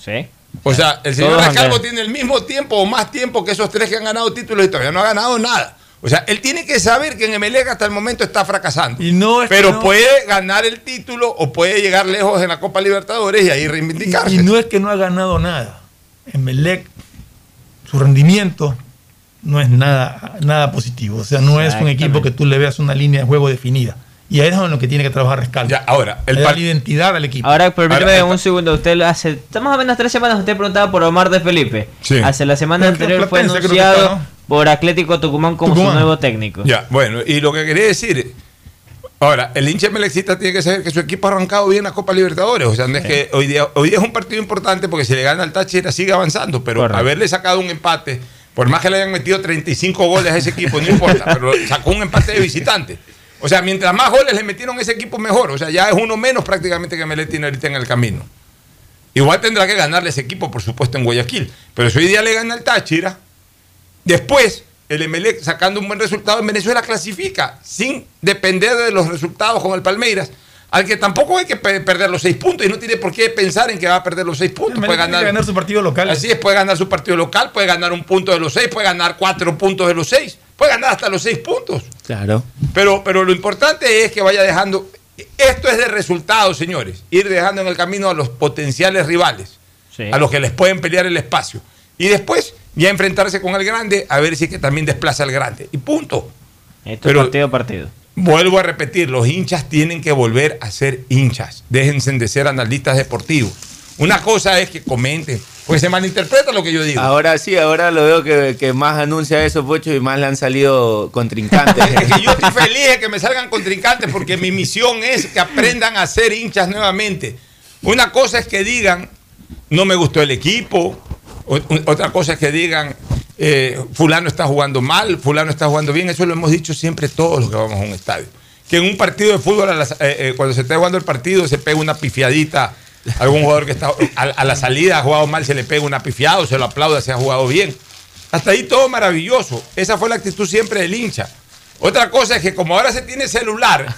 Sí. O sea, el señor Todos Rescalvo tiene el mismo tiempo o más tiempo que esos tres que han ganado títulos y todavía no ha ganado nada. O sea, él tiene que saber que en Emelec hasta el momento está fracasando. Y no es que pero no- puede ganar el título o puede llegar lejos en la Copa Libertadores y ahí reivindicarse. Y, y no es que no ha ganado nada. En Melec, su rendimiento no es nada, nada positivo. O sea, no es un equipo que tú le veas una línea de juego definida. Y ahí es en lo que tiene que trabajar Rescalvo. Ya, ahora, el par- la identidad al equipo. Ahora, permíteme Ahora, un segundo. Usted hace. Más o menos tres semanas usted preguntaba por Omar de Felipe. Sí. Hace la semana anterior fue Platense, anunciado está, ¿no? por Atlético Tucumán como Tucumán. su nuevo técnico. Ya, bueno, y lo que quería decir, ahora, el hincha melecista tiene que saber que su equipo ha arrancado bien la Copa Libertadores. O sea, no es que hoy día, hoy día es un partido importante porque si le gana al Táchira sigue avanzando, pero Correcto. haberle sacado un empate, por más que le hayan metido 35 goles a ese equipo, no importa, pero sacó un empate de visitante. O sea, mientras más goles le metieron a ese equipo, mejor. O sea, ya es uno menos prácticamente que Melec tiene ahorita en el camino. Igual tendrá que ganarle ese equipo, por supuesto, en Guayaquil. Pero si hoy día le gana el Táchira, después el Emelec sacando un buen resultado en Venezuela clasifica sin depender de los resultados con el Palmeiras. Al que tampoco hay que pe- perder los seis puntos y no tiene por qué pensar en que va a perder los seis puntos. Puede ganar su partido local. Así es, puede ganar su partido local, puede ganar un punto de los seis, puede ganar cuatro puntos de los seis, puede ganar hasta los seis puntos. Claro. Pero, pero lo importante es que vaya dejando. Esto es de resultados, señores. Ir dejando en el camino a los potenciales rivales, Sí. a los que les pueden pelear el espacio. Y después ya enfrentarse con el grande, a ver si es que también desplaza al grande. Y punto. Esto es Pero- partido a partido. Vuelvo a repetir, los hinchas tienen que volver a ser hinchas. Déjense de ser analistas deportivos. Una cosa es que comenten, porque se malinterpreta lo que yo digo. Ahora sí, ahora lo veo que, que más anuncia eso, Pocho, y más le han salido contrincantes. Es que yo estoy feliz de que me salgan contrincantes porque mi misión es que aprendan a ser hinchas nuevamente. Una cosa es que digan, no me gustó el equipo. Otra cosa es que digan, eh, fulano está jugando mal, fulano está jugando bien. Eso lo hemos dicho siempre todos los que vamos a un estadio. Que en un partido de fútbol, a las- eh, eh, cuando se está jugando el partido, se pega una pifiadita. Algún jugador que está a, la salida ha jugado mal, se le pega una pifiada o se lo aplauda si ha jugado bien. Hasta ahí todo maravilloso. Esa fue la actitud siempre del hincha. Otra cosa es que como ahora se tiene celular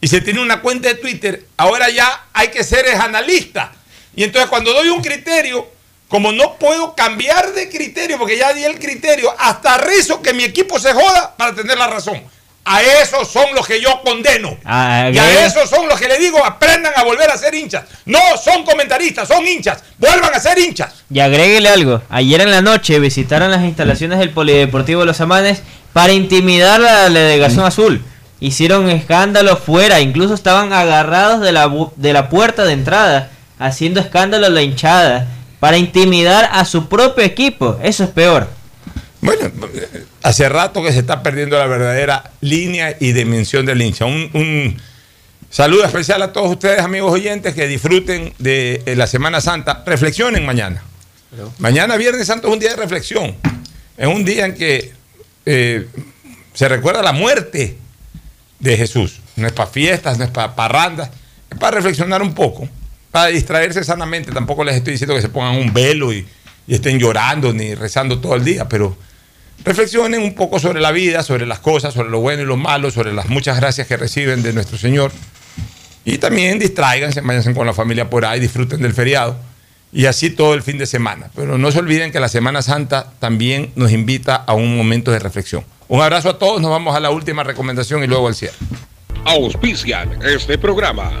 y se tiene una cuenta de Twitter, ahora ya hay que ser es analista. Y entonces cuando doy un criterio, como no puedo cambiar de criterio, porque ya di el criterio, hasta rezo que mi equipo se joda para tener la razón. A esos son los que yo condeno. Ah, Y a esos son los que le digo, aprendan a volver a ser hinchas. No son comentaristas, son hinchas. Vuelvan a ser hinchas. Y agréguele algo. Ayer en la noche visitaron las instalaciones del Polideportivo Los Amanes para intimidar a la delegación azul. Hicieron escándalo fuera, incluso estaban agarrados de la, de la puerta de entrada, haciendo escándalo a la hinchada, para intimidar a su propio equipo. Eso es peor. Bueno, hace rato que se está perdiendo la verdadera línea y dimensión del hincha. Un, un saludo especial a todos ustedes, amigos oyentes, que disfruten de eh, la Semana Santa. Reflexionen mañana. Mañana, Viernes Santo, es un día de reflexión. Es un día en que eh, se recuerda la muerte de Jesús. No es para fiestas, no es para parrandas, es para reflexionar un poco, para distraerse sanamente. Tampoco les estoy diciendo que se pongan un velo y, y estén llorando ni rezando todo el día, pero reflexionen un poco sobre la vida, sobre las cosas, sobre lo bueno y lo malo, sobre las muchas gracias que reciben de nuestro Señor. Y también distráiganse, váyanse con la familia por ahí, disfruten del feriado. Y así todo el fin de semana. Pero no se olviden que la Semana Santa también nos invita a un momento de reflexión. Un abrazo a todos, nos vamos a la última recomendación y luego al cierre. Auspician este programa.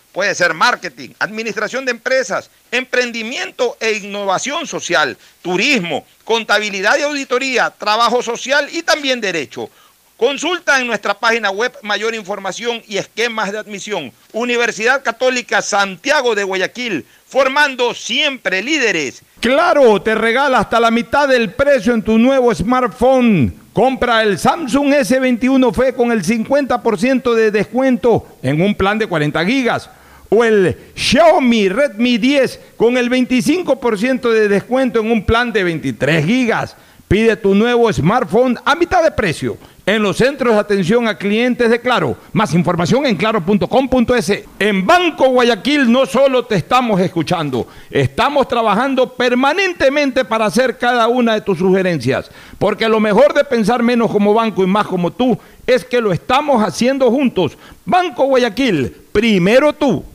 Puede ser marketing, administración de empresas, emprendimiento e innovación social, turismo, contabilidad y auditoría, trabajo social y también derecho. Consulta en nuestra página web mayor información y esquemas de admisión. Universidad Católica Santiago de Guayaquil, formando siempre líderes. Claro, te regala hasta la mitad del precio en tu nuevo smartphone. Compra el Samsung S21 FE con el 50% de descuento en un plan de 40 gigas. O el Xiaomi Redmi 10 con el 25% de descuento en un plan de 23 gigas. Pide tu nuevo smartphone a mitad de precio en los centros de atención a clientes de Claro. Más información en claro.com.es. En Banco Guayaquil no solo te estamos escuchando, estamos trabajando permanentemente para hacer cada una de tus sugerencias. Porque lo mejor de pensar menos como banco y más como tú es que lo estamos haciendo juntos. Banco Guayaquil, primero tú.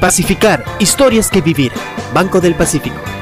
Pacificar, historias que vivir. Banco del Pacífico.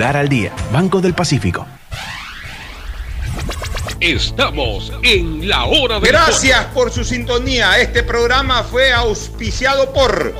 al día. Banco del Pacífico. Estamos en la hora de Gracias por su sintonía. Este programa fue auspiciado por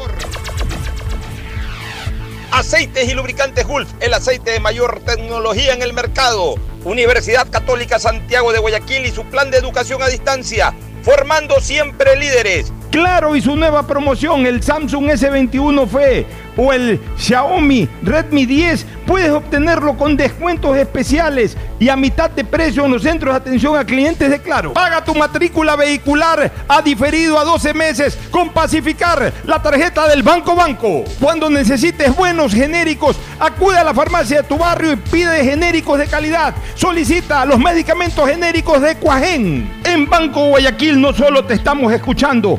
Aceites y lubricantes Gulf, el aceite de mayor tecnología en el mercado. Universidad Católica Santiago de Guayaquil y su plan de educación a distancia, formando siempre líderes. Claro y su nueva promoción, el Samsung S21 FE o el Xiaomi Redmi 10, puedes obtenerlo con descuentos especiales y a mitad de precio en los centros de atención a clientes de Claro. Paga tu matrícula vehicular a diferido a 12 meses con Pacificar, la tarjeta del Banco Banco. Cuando necesites buenos genéricos, acude a la farmacia de tu barrio y pide genéricos de calidad. Solicita los medicamentos genéricos de Cuajén. En Banco Guayaquil no solo te estamos escuchando,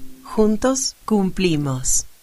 Juntos cumplimos.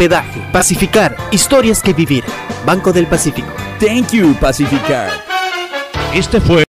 hospedaje. Pacificar, historias que vivir. Banco del Pacífico. Thank you, Pacificar. Este fue